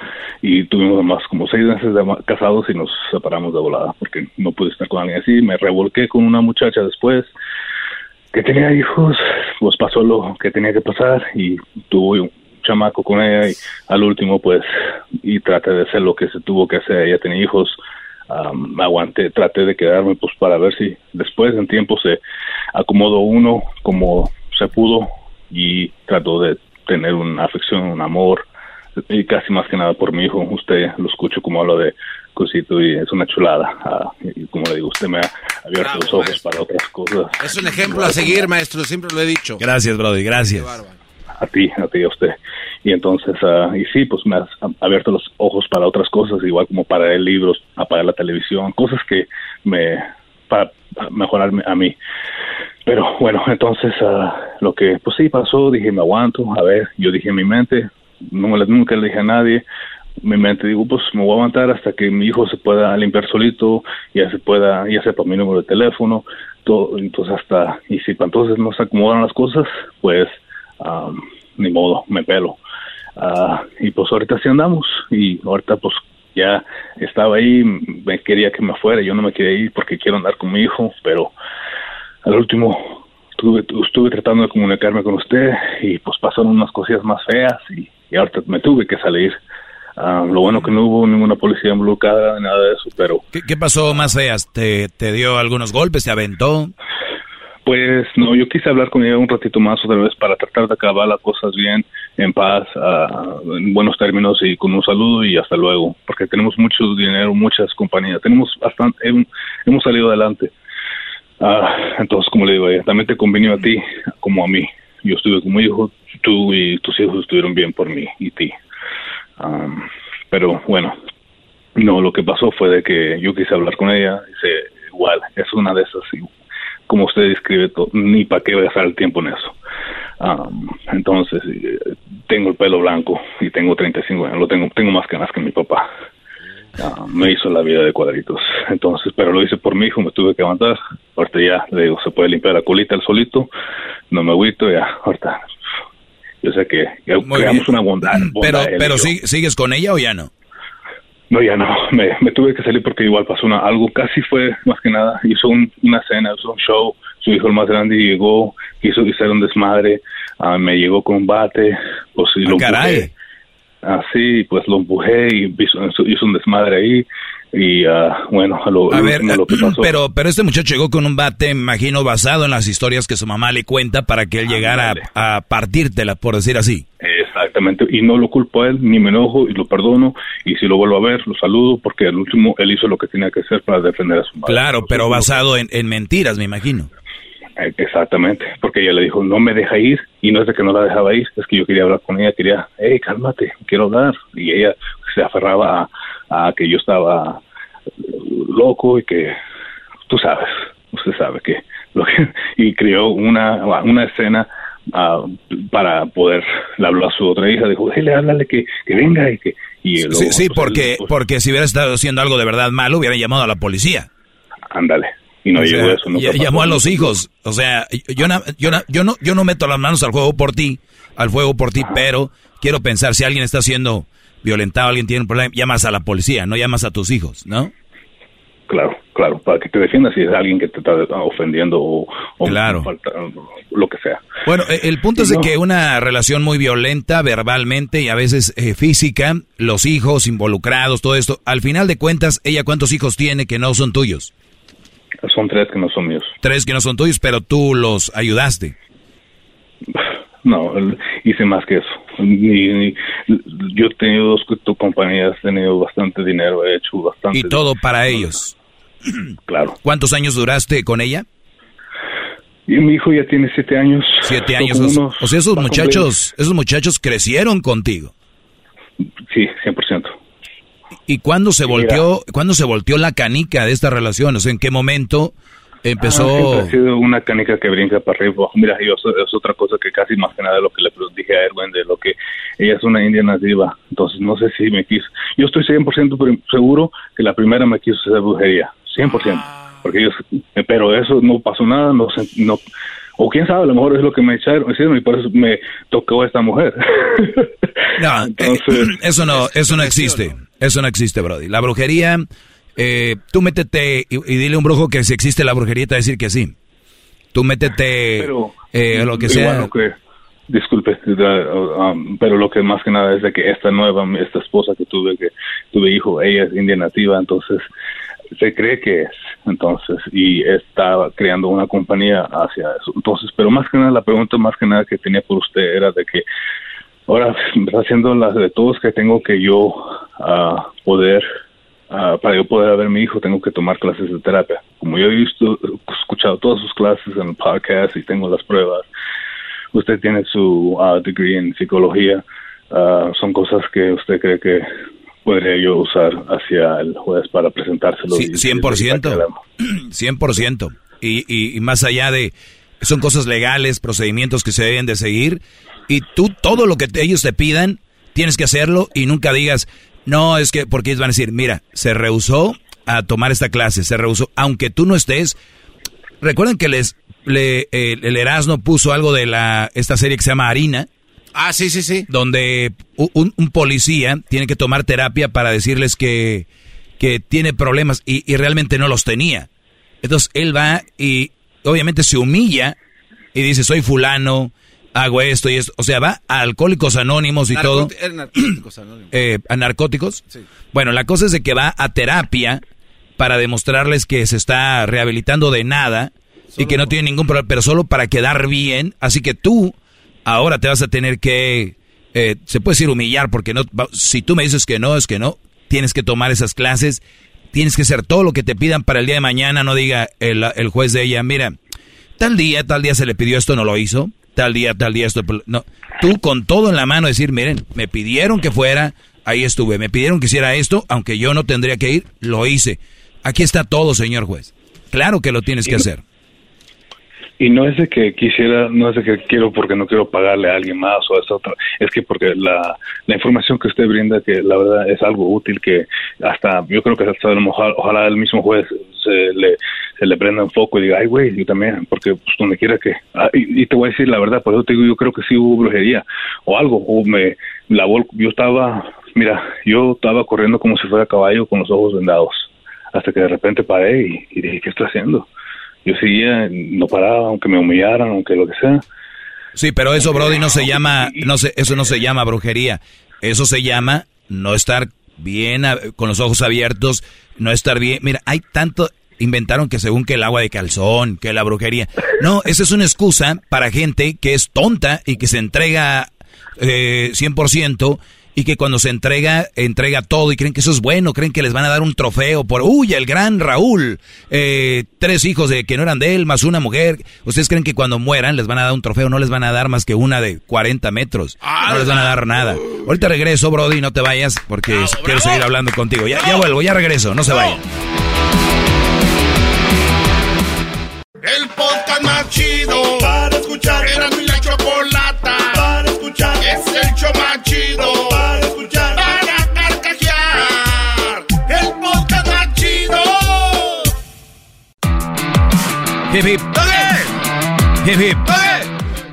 y tuvimos más como seis meses de casados y nos separamos de volada porque no pude estar con alguien así. Me revolqué con una muchacha después que tenía hijos, pues pasó lo que tenía que pasar y tuve un chamaco con ella y al último pues y traté de hacer lo que se tuvo que hacer. Ella tenía hijos, um, aguanté, traté de quedarme pues para ver si después en tiempo se acomodó uno como se pudo y trató de tener una afección, un amor y casi más que nada por mi hijo. Usted lo escucho como habla de cosito y es una chulada. Ah, y como le digo, usted me ha abierto los ojos para otras cosas. Es un ejemplo a seguir, maestro, siempre lo he dicho. Gracias, Brody, gracias. A ti, a ti, a usted. Y entonces, ah, y sí, pues me has abierto los ojos para otras cosas, igual como para leer libros, apagar la televisión, cosas que me, para mejorarme a mí. Pero bueno, entonces uh, lo que pues sí pasó, dije me aguanto, a ver, yo dije en mi mente, nunca le dije a nadie, mi mente digo pues me voy a aguantar hasta que mi hijo se pueda limpiar solito, ya se pueda, ya sepa mi número de teléfono, todo, entonces hasta, y si entonces no se acomodan las cosas, pues um, ni modo, me pelo. Uh, y pues ahorita sí andamos, y ahorita pues ya estaba ahí, me quería que me fuera, yo no me quería ir porque quiero andar con mi hijo, pero al último estuve, estuve tratando de comunicarme con usted y pues pasaron unas cosillas más feas y, ahorita me tuve que salir. Ah, lo bueno que no hubo ninguna policía involucrada, nada de eso, pero... ¿Qué, pasó más feas? ¿Te, ¿Te dio algunos golpes? ¿Te aventó? Pues no, yo quise hablar con ella un ratito más otra vez para tratar de acabar las cosas bien, en paz, en buenos términos y con un saludo y hasta luego, porque tenemos mucho dinero, muchas compañías, tenemos bastante, hemos salido adelante. Ah, entonces, como le digo, ella, también te convenió a ti como a mí. Yo estuve como hijo, tú y tus hijos estuvieron bien por mí y ti. pero bueno, no, lo que pasó fue de que yo quise hablar con ella, dice, igual, es una de esas, como usted describe, ni para qué gastar el tiempo en eso. entonces, eh, tengo el pelo blanco y tengo 35 años, lo tengo, tengo más ganas que mi papá. me hizo la vida de cuadritos. Entonces, pero lo hice por mi hijo, me tuve que aguantar. Ahorita ya, le digo, se puede limpiar la colita el solito, no me agüito, ya, ahorita. Yo sé que creamos una bondad. pero, pero ¿sigues con ella o ya no? No, ya no. [laughs] Me, me, tuve que salir porque igual pasó una, algo. Casi fue, más que nada, hizo una cena, hizo un show. Su hijo el más grande llegó, quiso hacer un desmadre. Ah, me llegó con un bate. Pues, y ah, lo caray. Así, pues lo empujé y hizo, hizo un desmadre ahí. Y uh, bueno, a lo, ver, lo que [clears throat] pasó. Pero, pero este muchacho llegó con un bate, imagino, basado en las historias que su mamá le cuenta para que él llegara a, partírtela, por decir así. Exactamente, y no lo culpo a él, ni me enojo y lo perdono. Y si lo vuelvo a ver, lo saludo porque al último él hizo lo que tenía que hacer para defender a su madre. Claro, pero basado en, en mentiras, me imagino. Eh, exactamente, porque ella le dijo, no me deja ir, y no es de que no la dejaba ir, es que yo quería hablar con ella, quería, hey, cálmate, quiero hablar, y ella se aferraba a, que yo estaba loco y que, tú sabes, usted sabe que, lo que y creó una, una escena ah, para poder, le habló a su otra hija, dijo, hey, háblale que, que venga y que... Y sí, sí, porque, porque si hubiera estado haciendo algo de verdad malo, hubiera llamado a la policía. Ándale. Y no llegó eso. llamó a los hijos. O sea, yo, yo, yo, no, yo no meto las manos al juego por ti, al fuego por ti, pero quiero pensar, si alguien está siendo violentado, alguien tiene un problema, llamas a la policía, no llamas a tus hijos, ¿no? Claro, claro, para que te defiendas si es alguien que te está ofendiendo o, claro. lo que sea. Bueno, e, el punto es de que una relación muy violenta verbalmente y a veces eh, física, los hijos involucrados, todo esto, al final de cuentas, ella cuántos hijos tiene que no son tuyos? Son tres que no son míos. Tres que no son tuyos, pero tú los ayudaste. [sighs] No, hice más que eso. Ni, yo he tenido dos compañías, he tenido bastante dinero, he hecho bastante. Y todo para ellos. [clears throat] Claro. ¿Cuántos años duraste con ella? Y mi hijo ya tiene siete años. Siete años. o sea, esos muchachos, esos muchachos crecieron contigo. Sí, 100%. ¿Y cuándo se volteó, cuándo se volteó la canica de esta relación? O sea, ¿en qué momento empezó? Ah, ha sido una canica que brinca para arriba. Mira, yo, es otra cosa que casi más que nada lo que le dije a Erwin, de lo que ella es una india nativa. Entonces, no sé si me quiso. Yo estoy 100% seguro que la primera me quiso hacer brujería. 100%. Porque ellos, pero eso no pasó nada, no, no o quién sabe, a lo mejor es lo que me echaron, y por eso me tocó esta mujer. no, [laughs] eh, [clears throat] eso no, eso no existe. Eso no existe, Brody. La brujería, eh, tú métete y, dile a un brujo que si existe la brujería te va a decir que sí. Tú métete pero, eh, lo que sea. disculpe, um, pero lo que más que nada es de que esta nueva, esta esposa que tuve, que tuve hijo, ella es india nativa, entonces se cree que es, entonces, y está creando una compañía hacia eso. Entonces, pero más que nada, la pregunta más que nada que tenía por usted era de que ahora haciendo las de todos que tengo que yo ah, poder ah, para yo poder ver a mi hijo tengo que tomar clases de terapia. Como yo he visto escuchado todas sus clases en el podcast y tengo las pruebas usted tiene su ah, degree en psicología son cosas que usted cree que podría yo usar hacia el juez para presentárselo sí, 100% 100% [clears throat] y, y, y más allá de son cosas legales, procedimientos que se deben de seguir y tú todo lo que ellos te pidan, tienes que hacerlo y nunca digas, no, es que, porque ellos van a decir, mira, se rehusó a tomar esta clase, se rehusó, aunque tú no estés. Recuerden que les, le, el Erasmo puso algo de la, esta serie que se llama Harina. Ah, sí, sí, sí. Donde un, policía tiene que tomar terapia para decirles que, que tiene problemas y, y realmente no los tenía. Entonces él va y obviamente se humilla y dice, soy fulano, hago esto y esto. O sea, va a Alcohólicos Anónimos y todo. Narcóticos anónimos. Eh, ¿A narcóticos? Sí. Bueno, la cosa es de que va a terapia para demostrarles que se está rehabilitando de nada y que no tiene ningún problema, pero solo para quedar bien. Así que tú ahora te vas a tener que, eh, se puede decir humillar, porque no, si tú me dices que no, es que no, tienes que tomar esas clases, tienes que hacer todo lo que te pidan para el día de mañana, no diga el, el juez de ella, mira, tal día, tal día se le pidió esto, no lo hizo tal día, tal día, esto. No, tú con todo en la mano decir, miren, me pidieron que fuera, ahí estuve, me pidieron que hiciera esto, aunque yo no tendría que ir, lo hice. Aquí está todo, señor juez. Claro que lo tienes que hacer. Y no es de que quisiera, no es de que quiero porque no quiero pagarle a alguien más o es otra, es que porque la, la información que usted brinda, que la verdad es algo útil, que hasta, yo creo que hasta ojalá, ojalá el mismo juez se le, se le prenda un foco y diga, ay, güey, yo también, porque pues, donde quiera que, ah, y, te voy a decir la verdad, por eso te digo, yo creo que sí hubo brujería o algo, o me, la yo estaba, mira, yo estaba corriendo como si fuera caballo con los ojos vendados, hasta que de repente paré y, y dije, ¿qué estoy haciendo? Yo seguía, no paraba, aunque me humillaran, aunque lo que sea. Sí, pero eso, Brody, no se llama, no sé, eso no se llama brujería. Eso se llama no estar bien, con los ojos abiertos, no estar bien. Mira, hay tanto, inventaron que según que el agua de calzón, que la brujería. No, esa es una excusa para gente que es tonta y que se entrega eh, 100% y que cuando se entrega, entrega todo y creen que eso es bueno, creen que les van a dar un trofeo por, uy, el gran Raúl, eh, tres hijos de que no eran de él, más una mujer. ¿Ustedes creen que cuando mueran les van a dar un trofeo? No les van a dar más que una de 40 metros. No les van a dar nada. Ahorita regreso, Brody, no te vayas porque quiero seguir hablando contigo. Ya, ya vuelvo, ya regreso, no se vayan. El podcast más chido para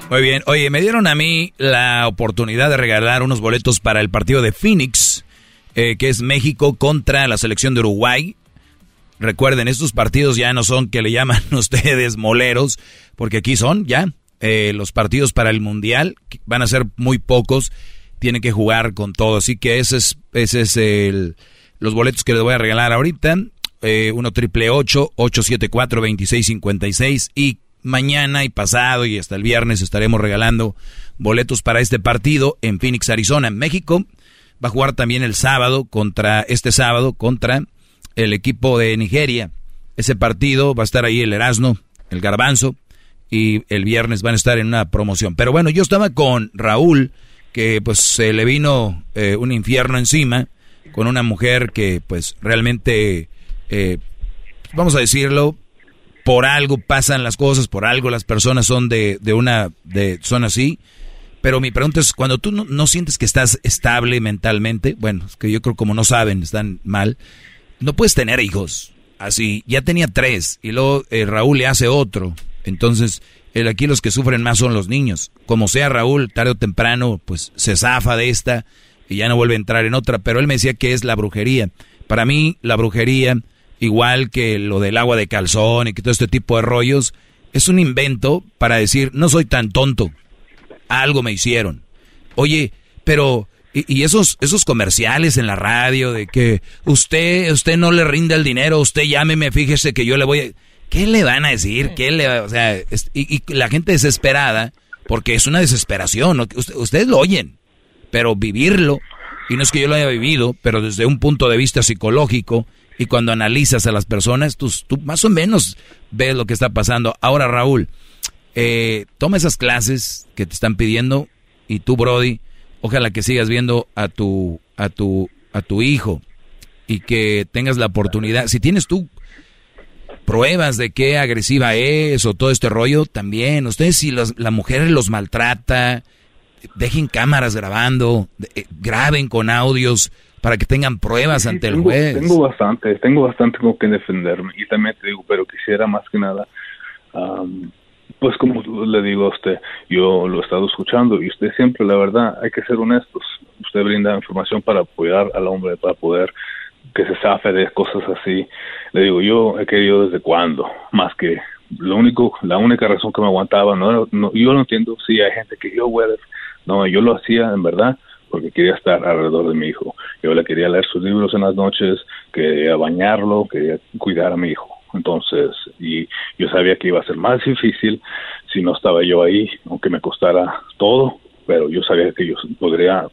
Muy bien. Oye, me dieron a mí la oportunidad de regalar unos boletos para el partido de Phoenix, eh, que es México contra la selección de Uruguay. Recuerden, estos partidos ya no son que le llaman [laughs] ustedes moleros, porque aquí son ya eh, los partidos para el Mundial, van a ser muy pocos, tienen que jugar con todo. Así que ese es, ese es el, los boletos que les voy a regalar ahorita. Eh, 1 triple 874 2656 y mañana y pasado y hasta el viernes estaremos regalando boletos para este partido en Phoenix, Arizona. México va a jugar también el sábado contra este sábado contra el equipo de Nigeria. Ese partido va a estar ahí el Erasmo, el Garbanzo y el viernes van a estar en una promoción. Pero bueno, yo estaba con Raúl que pues se le vino eh, un infierno encima con una mujer que pues realmente eh, vamos a decirlo, por algo pasan las cosas, por algo las personas son de, de una, de, son así. Pero mi pregunta es, cuando tú no, sientes que estás estable mentalmente, bueno, es que yo creo como no saben, están mal, no puedes tener hijos. Así, ya tenía tres y luego eh, Raúl le hace otro. Entonces, aquí los que sufren más son los niños. Como sea Raúl, tarde o temprano, pues se zafa de esta y ya no vuelve a entrar en otra. Pero él me decía que es la brujería. Para mí, la brujería igual que lo del agua de calzón y que todo este tipo de rollos, es un invento para decir, no soy tan tonto, algo me hicieron. Oye, pero y, esos esos comerciales en la radio de que usted usted no le rinde el dinero, usted llámeme, fíjese que yo le voy a ¿Qué le van a decir? ¿Qué le o sea, y, la gente desesperada porque es una desesperación, ustedes lo oyen. pero vivirlo, y no es que yo lo haya vivido, pero desde un punto de vista psicológico, y cuando analizas a las personas, tú, tú más o menos ves lo que está pasando. Ahora, Raúl, eh, toma esas clases que te están pidiendo, y tú, Brody, ojalá que sigas viendo a tu, a tu, a tu hijo, y que tengas la oportunidad, si tienes tú pruebas de qué agresiva es o todo este rollo, también. Ustedes si la mujer los maltrata, dejen cámaras grabando, eh, graben con audios para que tengan pruebas ante el juez. Tengo bastante, tengo bastante con que defenderme y también te digo, pero quisiera más que nada, pues como le digo a usted, yo lo he estado escuchando y usted siempre, la verdad, hay que ser honestos. Usted brinda información para apoyar al hombre, para poder que se safe de cosas así. Le digo, yo he querido desde cuándo, más que lo único, la única razón que me aguantaba, no, no yo lo entiendo, sí hay gente que yo, güey, no, yo lo hacía en verdad porque quería estar alrededor de mi hijo. Yo le quería leer sus libros en las noches, quería bañarlo, quería cuidar a mi hijo. Entonces, y yo sabía que iba a ser más difícil si no estaba yo ahí, aunque me costara todo, pero yo sabía que yo podría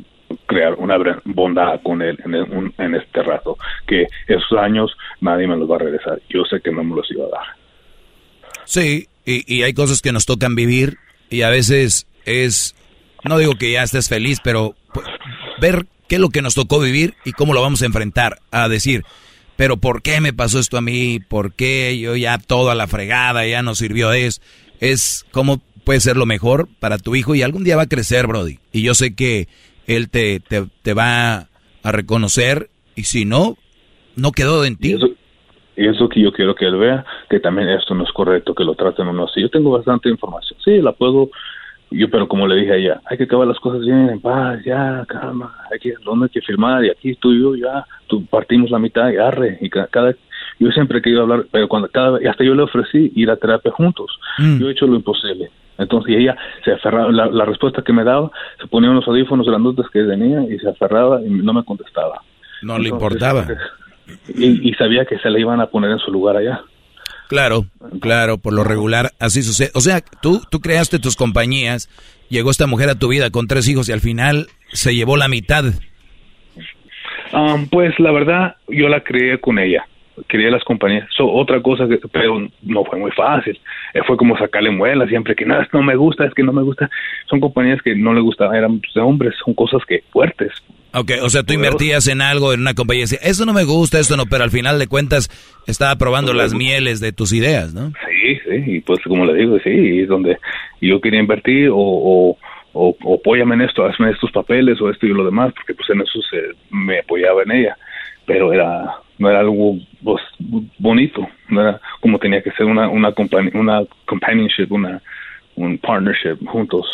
crear una bondad con él en, en este rato, que esos años nadie me los va a regresar. Yo sé que no me los iba a dar. Sí, y, hay cosas que nos tocan vivir y a veces es, no digo que ya estés feliz, pero ver qué es lo que nos tocó vivir y cómo lo vamos a enfrentar, a decir, pero ¿por qué me pasó esto a mí? ¿Por qué yo ya toda la fregada ya no sirvió eso? Es cómo puede ser lo mejor para tu hijo y algún día va a crecer, Brody. Y yo sé que él te, te, va a reconocer y si no, no quedó en ti. Eso, que yo quiero que él vea, que también esto no es correcto, que lo traten o no así. Yo tengo bastante información, sí, la puedo, yo pero como le dije a ella, hay que acabar las cosas bien, en paz, ya, calma, hay que, ¿dónde hay que firmar? Y aquí tú y yo ya, tú partimos la mitad y arre, y cada, yo siempre he querido hablar, pero cuando cada, y hasta yo le ofrecí ir a terapia juntos, mm. yo he hecho lo imposible, entonces ella se aferraba, la, respuesta que me daba, se ponía unos audífonos grandotes que tenía y se aferraba y no me contestaba. No le importaba. Y, sabía que se le iban a poner en su lugar allá. Claro, claro, por lo regular así sucede. O sea, tú, tú creaste tus compañías, llegó esta mujer a tu vida con tres hijos y al final se llevó la mitad. Um, pues la verdad, yo la creé con ella quería las compañías. otra cosa, que, pero no fue muy fácil. Eh, fue como sacarle muela siempre que no, no me gusta, es que no me gusta. Son compañías que no le gustaban, eran de hombres, son cosas que fuertes. Ok, o sea, tú invertías en algo, en una compañía, y eso no me gusta, esto no, pero al final de cuentas estaba probando las mieles de tus ideas, ¿no? Sí, sí, y pues como le digo, sí, es donde yo quería invertir o, o o, apóyame en esto, hazme estos papeles o esto y lo demás, porque pues en eso se, me apoyaba en ella, pero era no era algo pues, bonito, no era como tenía que ser una una una companionship, una un partnership juntos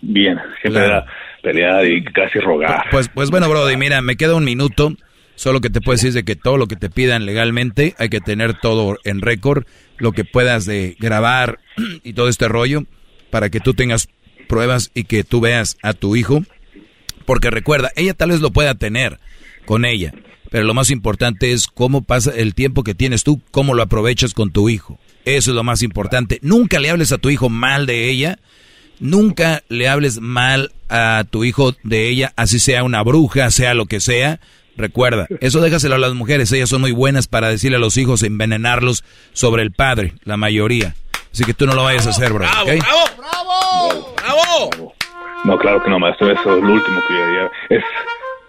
bien, siempre era pelear y casi rogar. Pues pues bueno, Brody, mira, me queda un minuto. Solo que te puedo decir de que todo lo que te pidan legalmente hay que tener todo en récord, lo que puedas de grabar y todo este rollo para que tú tengas pruebas y que tú veas a tu hijo, porque recuerda, ella tal vez lo pueda tener con ella, pero lo más importante es cómo pasa el tiempo que tienes tú, cómo lo aprovechas con tu hijo. Eso es lo más importante. Nunca le hables a tu hijo mal de ella. Nunca le hables mal a tu hijo de ella, así sea una bruja, sea lo que sea. Recuerda, eso déjaselo a las mujeres, ellas son muy buenas para decirle a los hijos, envenenarlos sobre el padre, la mayoría. Así que tú no lo vayas a hacer, bro. ¡Bravo, bravo, bravo, bravo! No, claro que no, maestro, eso es lo último que yo diría. Es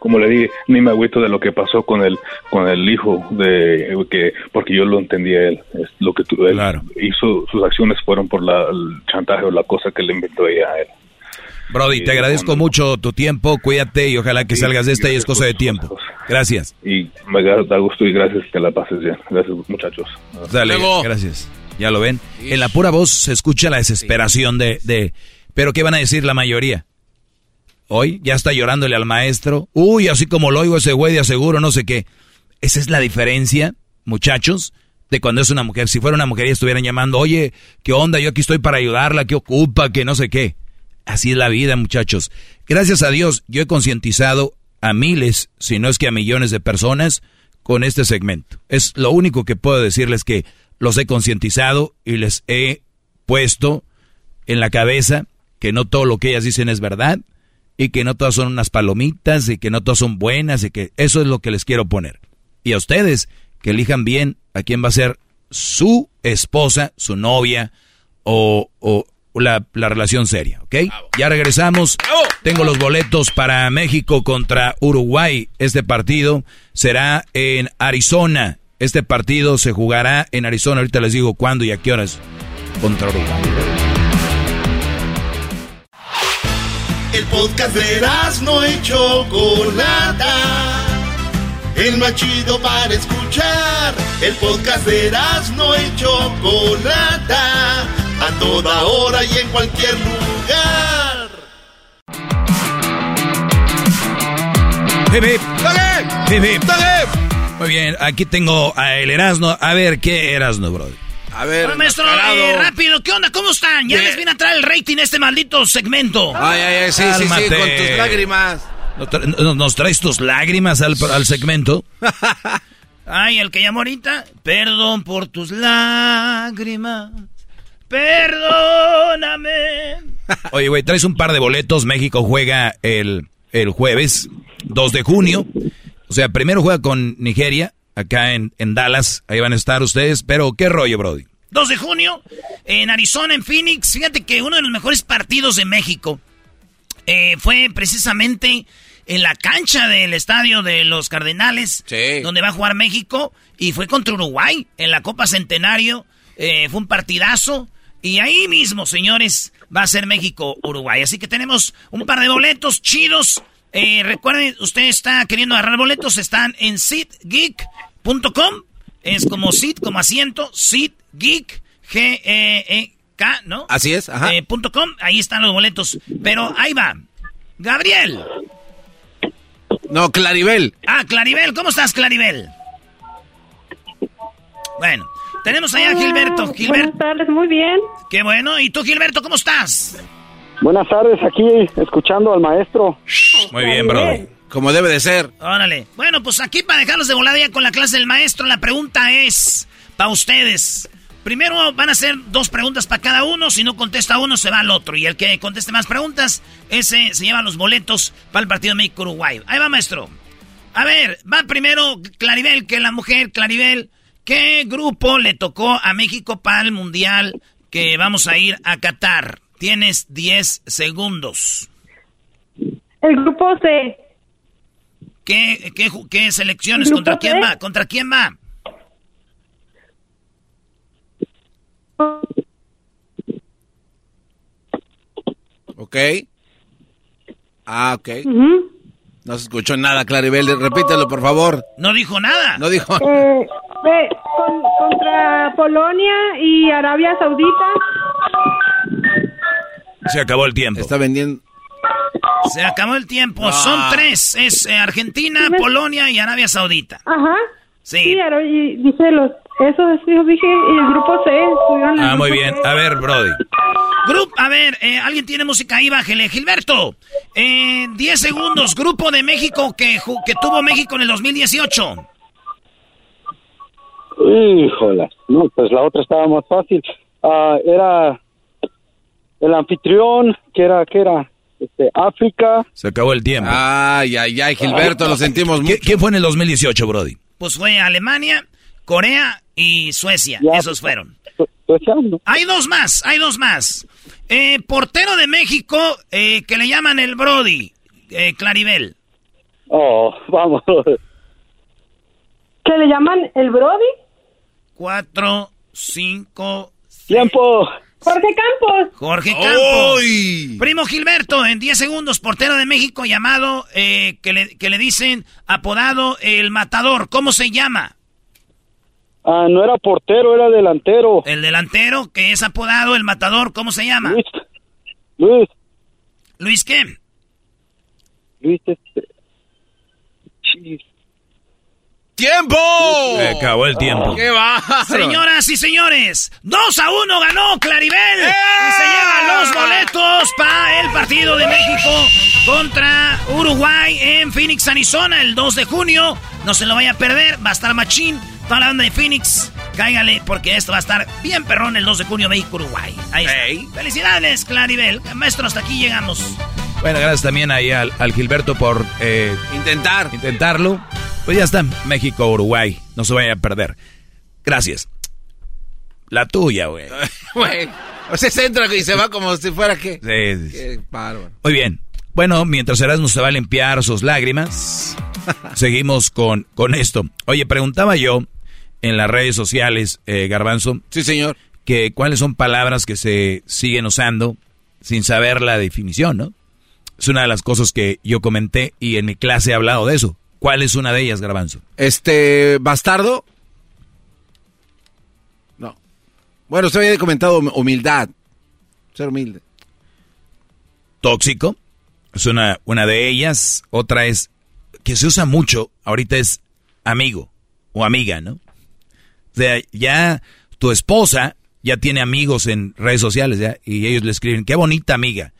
como le dije, ni me agüito de lo que pasó con el con el hijo de que porque yo lo entendía él, es lo que tú, él hizo sus acciones fueron por la, el chantaje o la cosa que le inventó ella a él. Brody, te agradezco mucho tu tiempo, cuídate y ojalá que salgas de esta y es cosa de tiempo. Gracias. Y me da gusto y gracias que la pases bien. Gracias muchachos. Dale, gracias. Ya lo ven. En la pura voz se escucha la desesperación de, de... Pero ¿qué van a decir la mayoría? Hoy ya está llorándole al maestro. Uy, así como lo oigo ese güey de aseguro, no sé qué. Esa es la diferencia, muchachos, de cuando es una mujer. Si fuera una mujer y estuvieran llamando, oye, ¿qué onda? Yo aquí estoy para ayudarla, ¿qué ocupa? Que no sé qué. Así es la vida, muchachos. Gracias a Dios, yo he concientizado a miles, si no es que a millones de personas con este segmento. Es lo único que puedo decirles que los he concientizado y les he puesto en la cabeza que no todo lo que ellas dicen es verdad y que no todas son unas palomitas y que no todas son buenas y que eso es lo que les quiero poner. Y a ustedes que elijan bien a quién va a ser su esposa, su novia o, o la, la, relación seria, ¿ok? Ya regresamos. Tengo los boletos para México contra Uruguay. Este partido será en Arizona. Este partido se jugará en Arizona. Ahorita les digo cuándo y a qué horas contra Uruguay. Podcast de no hecho Chocolata. El más chido para escuchar. El podcast de no hecho Chocolata. A toda hora y en cualquier lugar. Hip, hip. Muy bien, aquí tengo a el Erasno. A ver, ¿qué Erasno, bro? A ver, maestro, eh, rápido, ¿qué onda? ¿Cómo están? Ya les viene a traer el rating este maldito segmento. Ay, ay, ay, sí, sí, sí, con tus lágrimas. ¿Nos, traes tus lágrimas al, al segmento? [laughs] ay, el que llamó ahorita. Perdón por tus lágrimas. Perdóname. Oye, güey, traes un par de boletos. México juega el, el jueves 2 de junio. O sea, primero juega con Nigeria, acá en, en Dallas. Ahí van a estar ustedes. Pero, ¿qué rollo, Brody? 2 de junio, en Arizona, en Phoenix. Fíjate que uno de los mejores partidos de México eh, fue precisamente en la cancha del estadio de los Cardenales, donde va a jugar México, y fue contra Uruguay en la Copa Centenario. Eh, fue un partidazo. Y ahí mismo, señores, va a ser México-Uruguay. Así que tenemos un par de boletos chidos eh, recuerden, usted está queriendo agarrar boletos, están en sitgeek.com. Es como sit, como asiento, sitgeek, G-E-E-K, ¿no? Así es, ajá. Eh, punto com, ahí están los boletos. Pero ahí va. Gabriel. No, Claribel. Ah, Claribel, ¿cómo estás, Claribel? Bueno, tenemos allá a Gilberto. Gilberto. Buenas tardes, muy bien. Qué bueno. ¿Y tú, Gilberto, cómo estás? Buenas tardes, aquí escuchando al maestro. Muy bien, bro. Como debe de ser. Órale. Bueno, pues aquí para dejarlos de volada ya con la clase del maestro, la pregunta es para ustedes. Primero van a hacer dos preguntas para cada uno. Si no contesta uno, se va al otro. Y el que conteste más preguntas, ese se lleva los boletos para el partido de México-Uruguay. Ahí va, maestro. A ver, va primero Claribel, que la mujer, Claribel. ¿Qué grupo le tocó a México para el Mundial que vamos a ir a Qatar? Tienes 10 segundos. El grupo C. ¿Qué, qué, qué selecciones? ¿Contra quién va? ¿Contra quién va? Ok. Ah, ok. No se escuchó nada, Claribel. Repítelo, por favor. No dijo nada. No dijo. Eh, contra Polonia y Arabia Saudita. Se acabó el tiempo. Está vendiendo. Se acabó el tiempo. Son tres. Es eh, Argentina, Polonia y Arabia Saudita. Ajá. Sí. Sí, y dice los... Eso es, yo dije, y el grupo C. Ah, muy bien. A ver, Brody. Grupo, a ver, eh, alguien tiene música ahí, bájele. Gilberto, eh, 10 segundos. Grupo de México que, que tuvo México en el 2018. Híjola, no, pues la otra estaba más fácil. Ah, era el anfitrión, que era, que era, este, África. Se acabó el tiempo. Ay, ay, ay, Gilberto, lo sentimos mucho. ¿Quién fue en el 2018, Brody? Pues fue Alemania, Corea y Suecia. Esos fueron. Hay dos más, hay dos más. Eh, portero de México eh, que le llaman el Brody, eh, Claribel. Oh, [laughs] vamos. ¿Que le llaman el Brody? Cuatro, cinco... Tiempo. Jorge Campos. Jorge Campos. Primo Gilberto, en 10 segundos, portero de México llamado, eh, que, le, que le dicen apodado el matador. ¿Cómo se llama? Ah, no era portero, era delantero. El delantero, que es apodado el matador, ¿cómo se llama? Luis. Luis. ¿Luis qué? Luis este... ¡Tiempo! Se acabó el tiempo. ¡Qué va! Señoras y señores, 2 a 1 ganó Claribel. Y se lleva los boletos para el partido de México contra Uruguay en Phoenix, Arizona, el 2 de junio. No se lo vaya a perder, va a estar machín. Toda la banda de Phoenix, cáigale porque esto va a estar bien perrón el 2 de junio México-Uruguay. Ahí está. Felicidades, Claribel. Maestro, hasta aquí llegamos. Bueno, gracias también ahí al, Gilberto por eh, intentar intentarlo. Pues ya está, México, Uruguay, no se vaya a perder. Gracias. La tuya, güey. O sea, se entra y se va como si fuera que. Sí, sí. Qué bárbaro. Muy bien. Bueno, mientras Erasmo se va a limpiar sus lágrimas, [laughs] seguimos con, con esto. Oye, preguntaba yo en las redes sociales, eh, Garbanzo. Sí, señor. Que cuáles son palabras que se siguen usando sin saber la definición, ¿no? Es una de las cosas que yo comenté y en mi clase he hablado de eso. ¿Cuál es una de ellas, Garbanzo? Este, bastardo. No. Bueno, usted había comentado humildad. Ser humilde. Tóxico. Es una, una de ellas. Otra es que se usa mucho. Ahorita es amigo o amiga, ¿no? O sea, ya tu esposa ya tiene amigos en redes sociales, ¿ya? Y ellos le escriben, qué bonita amiga.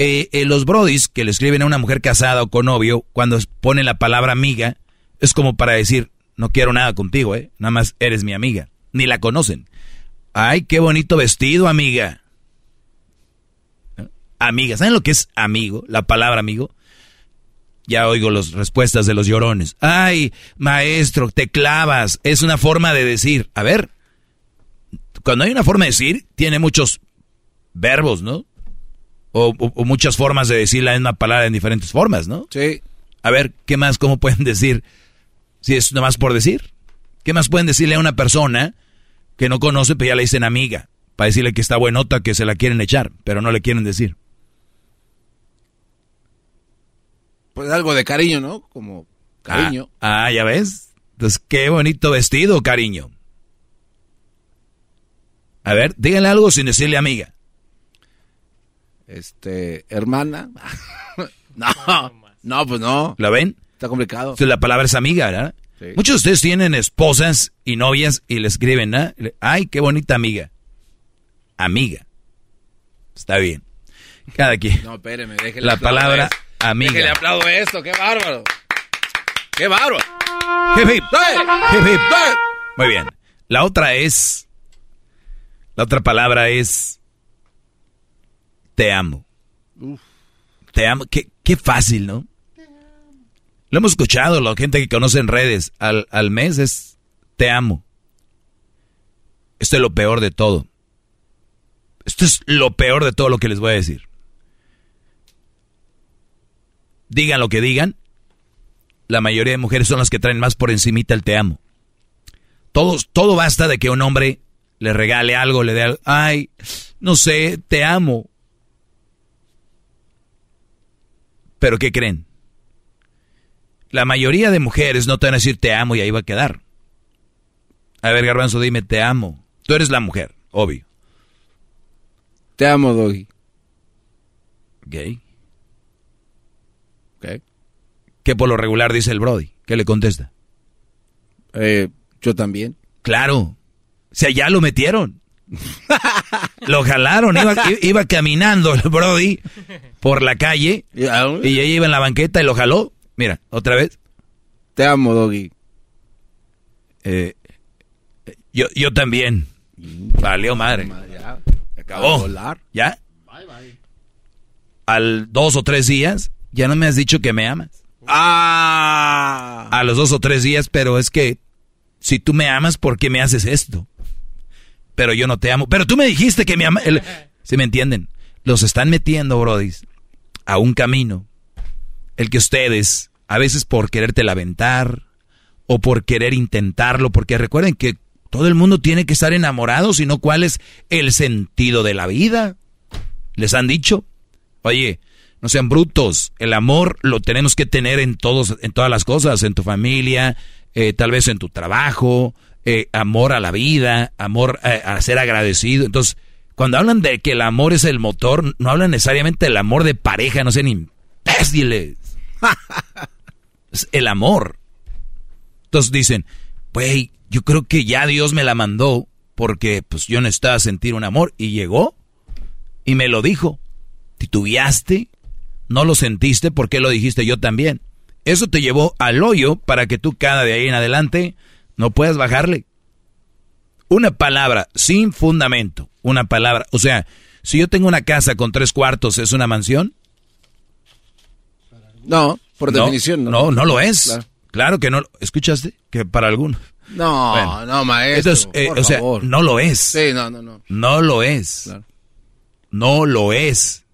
Eh, eh, los brodis que le escriben a una mujer casada o con novio, cuando ponen la palabra amiga, es como para decir, no quiero nada contigo, ¿eh? Nada más eres mi amiga. Ni la conocen. Ay, qué bonito vestido, amiga. Amiga, ¿saben lo que es amigo? La palabra amigo. Ya oigo las respuestas de los llorones. Ay, maestro, te clavas. Es una forma de decir. A ver, cuando hay una forma de decir, tiene muchos verbos, ¿no? O, muchas formas de decir la misma palabra en diferentes formas, ¿no? Sí. A ver, ¿qué más, cómo pueden decir? Si es nada más por decir. ¿Qué más pueden decirle a una persona que no conoce, pero ya le dicen amiga? Para decirle que está buenota, que se la quieren echar, pero no le quieren decir. Pues algo de cariño, ¿no? Como cariño. Ah, ah ya ves. Entonces, qué bonito vestido, cariño. A ver, díganle algo sin decirle amiga. Este, hermana. [laughs] no, no, pues no. ¿La ven? Está complicado. La palabra es amiga, ¿verdad? Muchos de ustedes tienen esposas y novias y le escriben, ¿ah? Ay, qué bonita amiga. Amiga. Está bien. Cada quien. No, espéreme, déjele La palabra amiga. Déjele aplaudo esto, qué bárbaro. Qué bárbaro. Muy bien. La otra es la otra palabra es te amo. Te amo. Qué, qué fácil, ¿no? Lo hemos escuchado, la gente que conoce en redes al, al mes es te amo. Esto es lo peor de todo. Esto es lo peor de todo lo que les voy a decir. Digan lo que digan, la mayoría de mujeres son las que traen más por encimita el te amo. Todos, todo basta de que un hombre le regale algo, le dé algo. Ay, no sé, te amo. Pero ¿qué creen? La mayoría de mujeres no te van a decir te amo y ahí va a quedar. A ver, Garbanzo, dime, te amo. Tú eres la mujer, obvio. Te amo, Doggy. Gay. ¿Qué? ¿Qué por lo regular dice el Brody? ¿Qué le contesta? Eh, yo también. Claro, o sea, ya lo metieron. [laughs] lo jalaron, iba, caminando el Brody por la calle y ella iba en la banqueta y lo jaló. Mira, otra vez. Te amo, Doggy. Eh, yo, yo también. Valió madre. Acabó. ¿Ya? Al dos o tres días, ya no me has dicho que me amas. Ah. A los dos o tres días, pero es que si tú me amas, ¿por qué me haces esto? Pero yo no te amo. Pero tú me dijiste que me ama. ¿Sí me entienden? Los están metiendo, Brody, a un camino. El que ustedes, a veces por quererte lamentar o por querer intentarlo, porque recuerden que todo el mundo tiene que estar enamorado, sino cuál es el sentido de la vida. Les han dicho, oye, no sean brutos, el amor lo tenemos que tener en todos, en todas las cosas, en tu familia, eh, tal vez en tu trabajo, eh, amor a la vida, amor eh, a, ser agradecido. Entonces, cuando hablan de que el amor es el motor, no hablan necesariamente del amor de pareja, no sean imbéciles. es el amor. Entonces dicen, güey, yo creo que ya Dios me la mandó porque pues yo necesitaba sentir un amor y llegó y me lo dijo. Titubeaste, no lo sentiste porque lo dijiste yo también. Eso te llevó al hoyo para que tú cada de ahí en adelante no puedes bajarle. Una palabra sin fundamento. Una palabra. O sea, si yo tengo una casa con tres cuartos, ¿es una mansión? No, por definición no. No, no lo es. Claro, que no. ¿Escuchaste? Que para algunos. No, no, maestro. Entonces, eh, o sea, no lo es. Sí, no, no, no. No lo es. No lo es.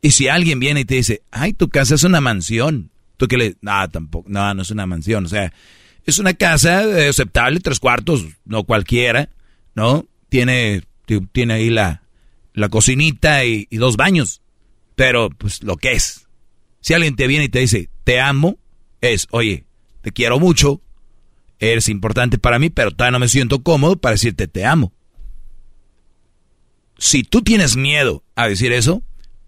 Y si alguien viene y te dice, ay, tu casa es una mansión, tú que le, no, tampoco, no, no es una mansión, o sea, es una casa aceptable, tres cuartos, no cualquiera, ¿no? Tiene, tiene ahí la, la cocinita y, y dos baños, pero pues lo que es. Si alguien te viene y te dice, te amo, es, oye, te quiero mucho, eres importante para mí, pero todavía no me siento cómodo para decirte te amo. Si tú tienes miedo a decir eso,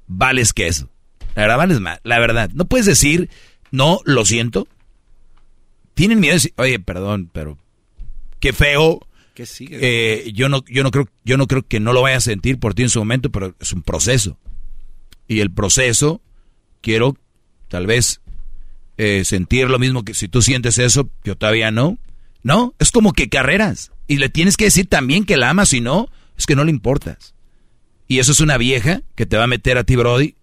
vales que eso. La verdad, vales más. La verdad, no puedes decir, no, lo siento. Tienen miedo de decir, oye, perdón, pero qué feo. ¿Qué sigue? Eh, yo, no, yo, no creo, yo no creo que no lo vaya a sentir por ti en su momento, pero es un proceso. Y el proceso, quiero tal vez eh, sentir lo mismo que si tú sientes eso, yo todavía no. No, es como que carreras. Y le tienes que decir también que la amas, si no, es que no le importas. Y eso es una vieja que te va a meter a ti, Brody,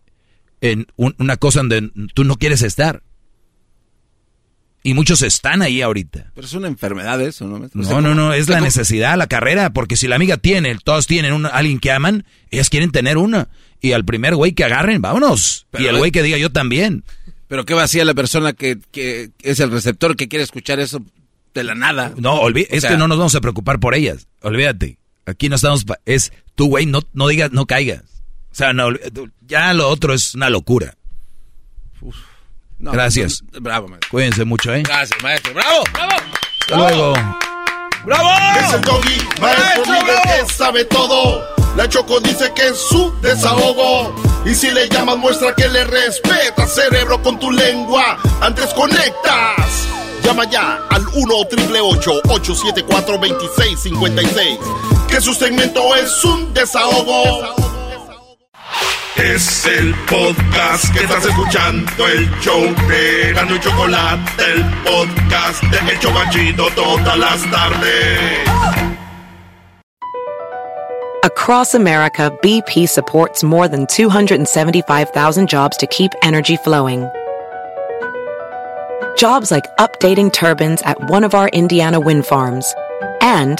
en una cosa donde tú no quieres estar. Y muchos están ahí ahorita. Pero es una enfermedad eso, ¿no? No, no, no, es la necesidad, la carrera. Porque si la amiga tiene, todos tienen una, alguien que aman, ellas quieren tener una. Y al primer güey que agarren, vámonos. y el güey que diga yo también. Pero ¿qué va a hacer la persona que, que, es el receptor que quiere escuchar eso de la nada? No, es que no nos vamos a preocupar por ellas. Olvídate. Aquí no estamos, es tú, güey, no, no digas, no caigas. O sea, no, ya lo otro es una locura. Gracias. bravo, maestro. Cuídense mucho, ¿eh? Gracias, maestro. ¡Bravo! ¡Bravo! Hasta luego. ¡Bravo! Es el doggy, maestro líder que sabe todo. La Choco dice que es su desahogo. Y si le llamas, muestra que le respeta, cerebro, con tu lengua. Antes conectas. Llama ya al 1-888-874-2656. Que su segmento es un desahogo. Es el podcast que estás escuchando, el show de Gano y Chocolate, el podcast de El Chocachito todas las tardes. Across America, BP supports more than 275,000 jobs to keep energy flowing. Jobs like updating turbines at one of our Indiana wind farms and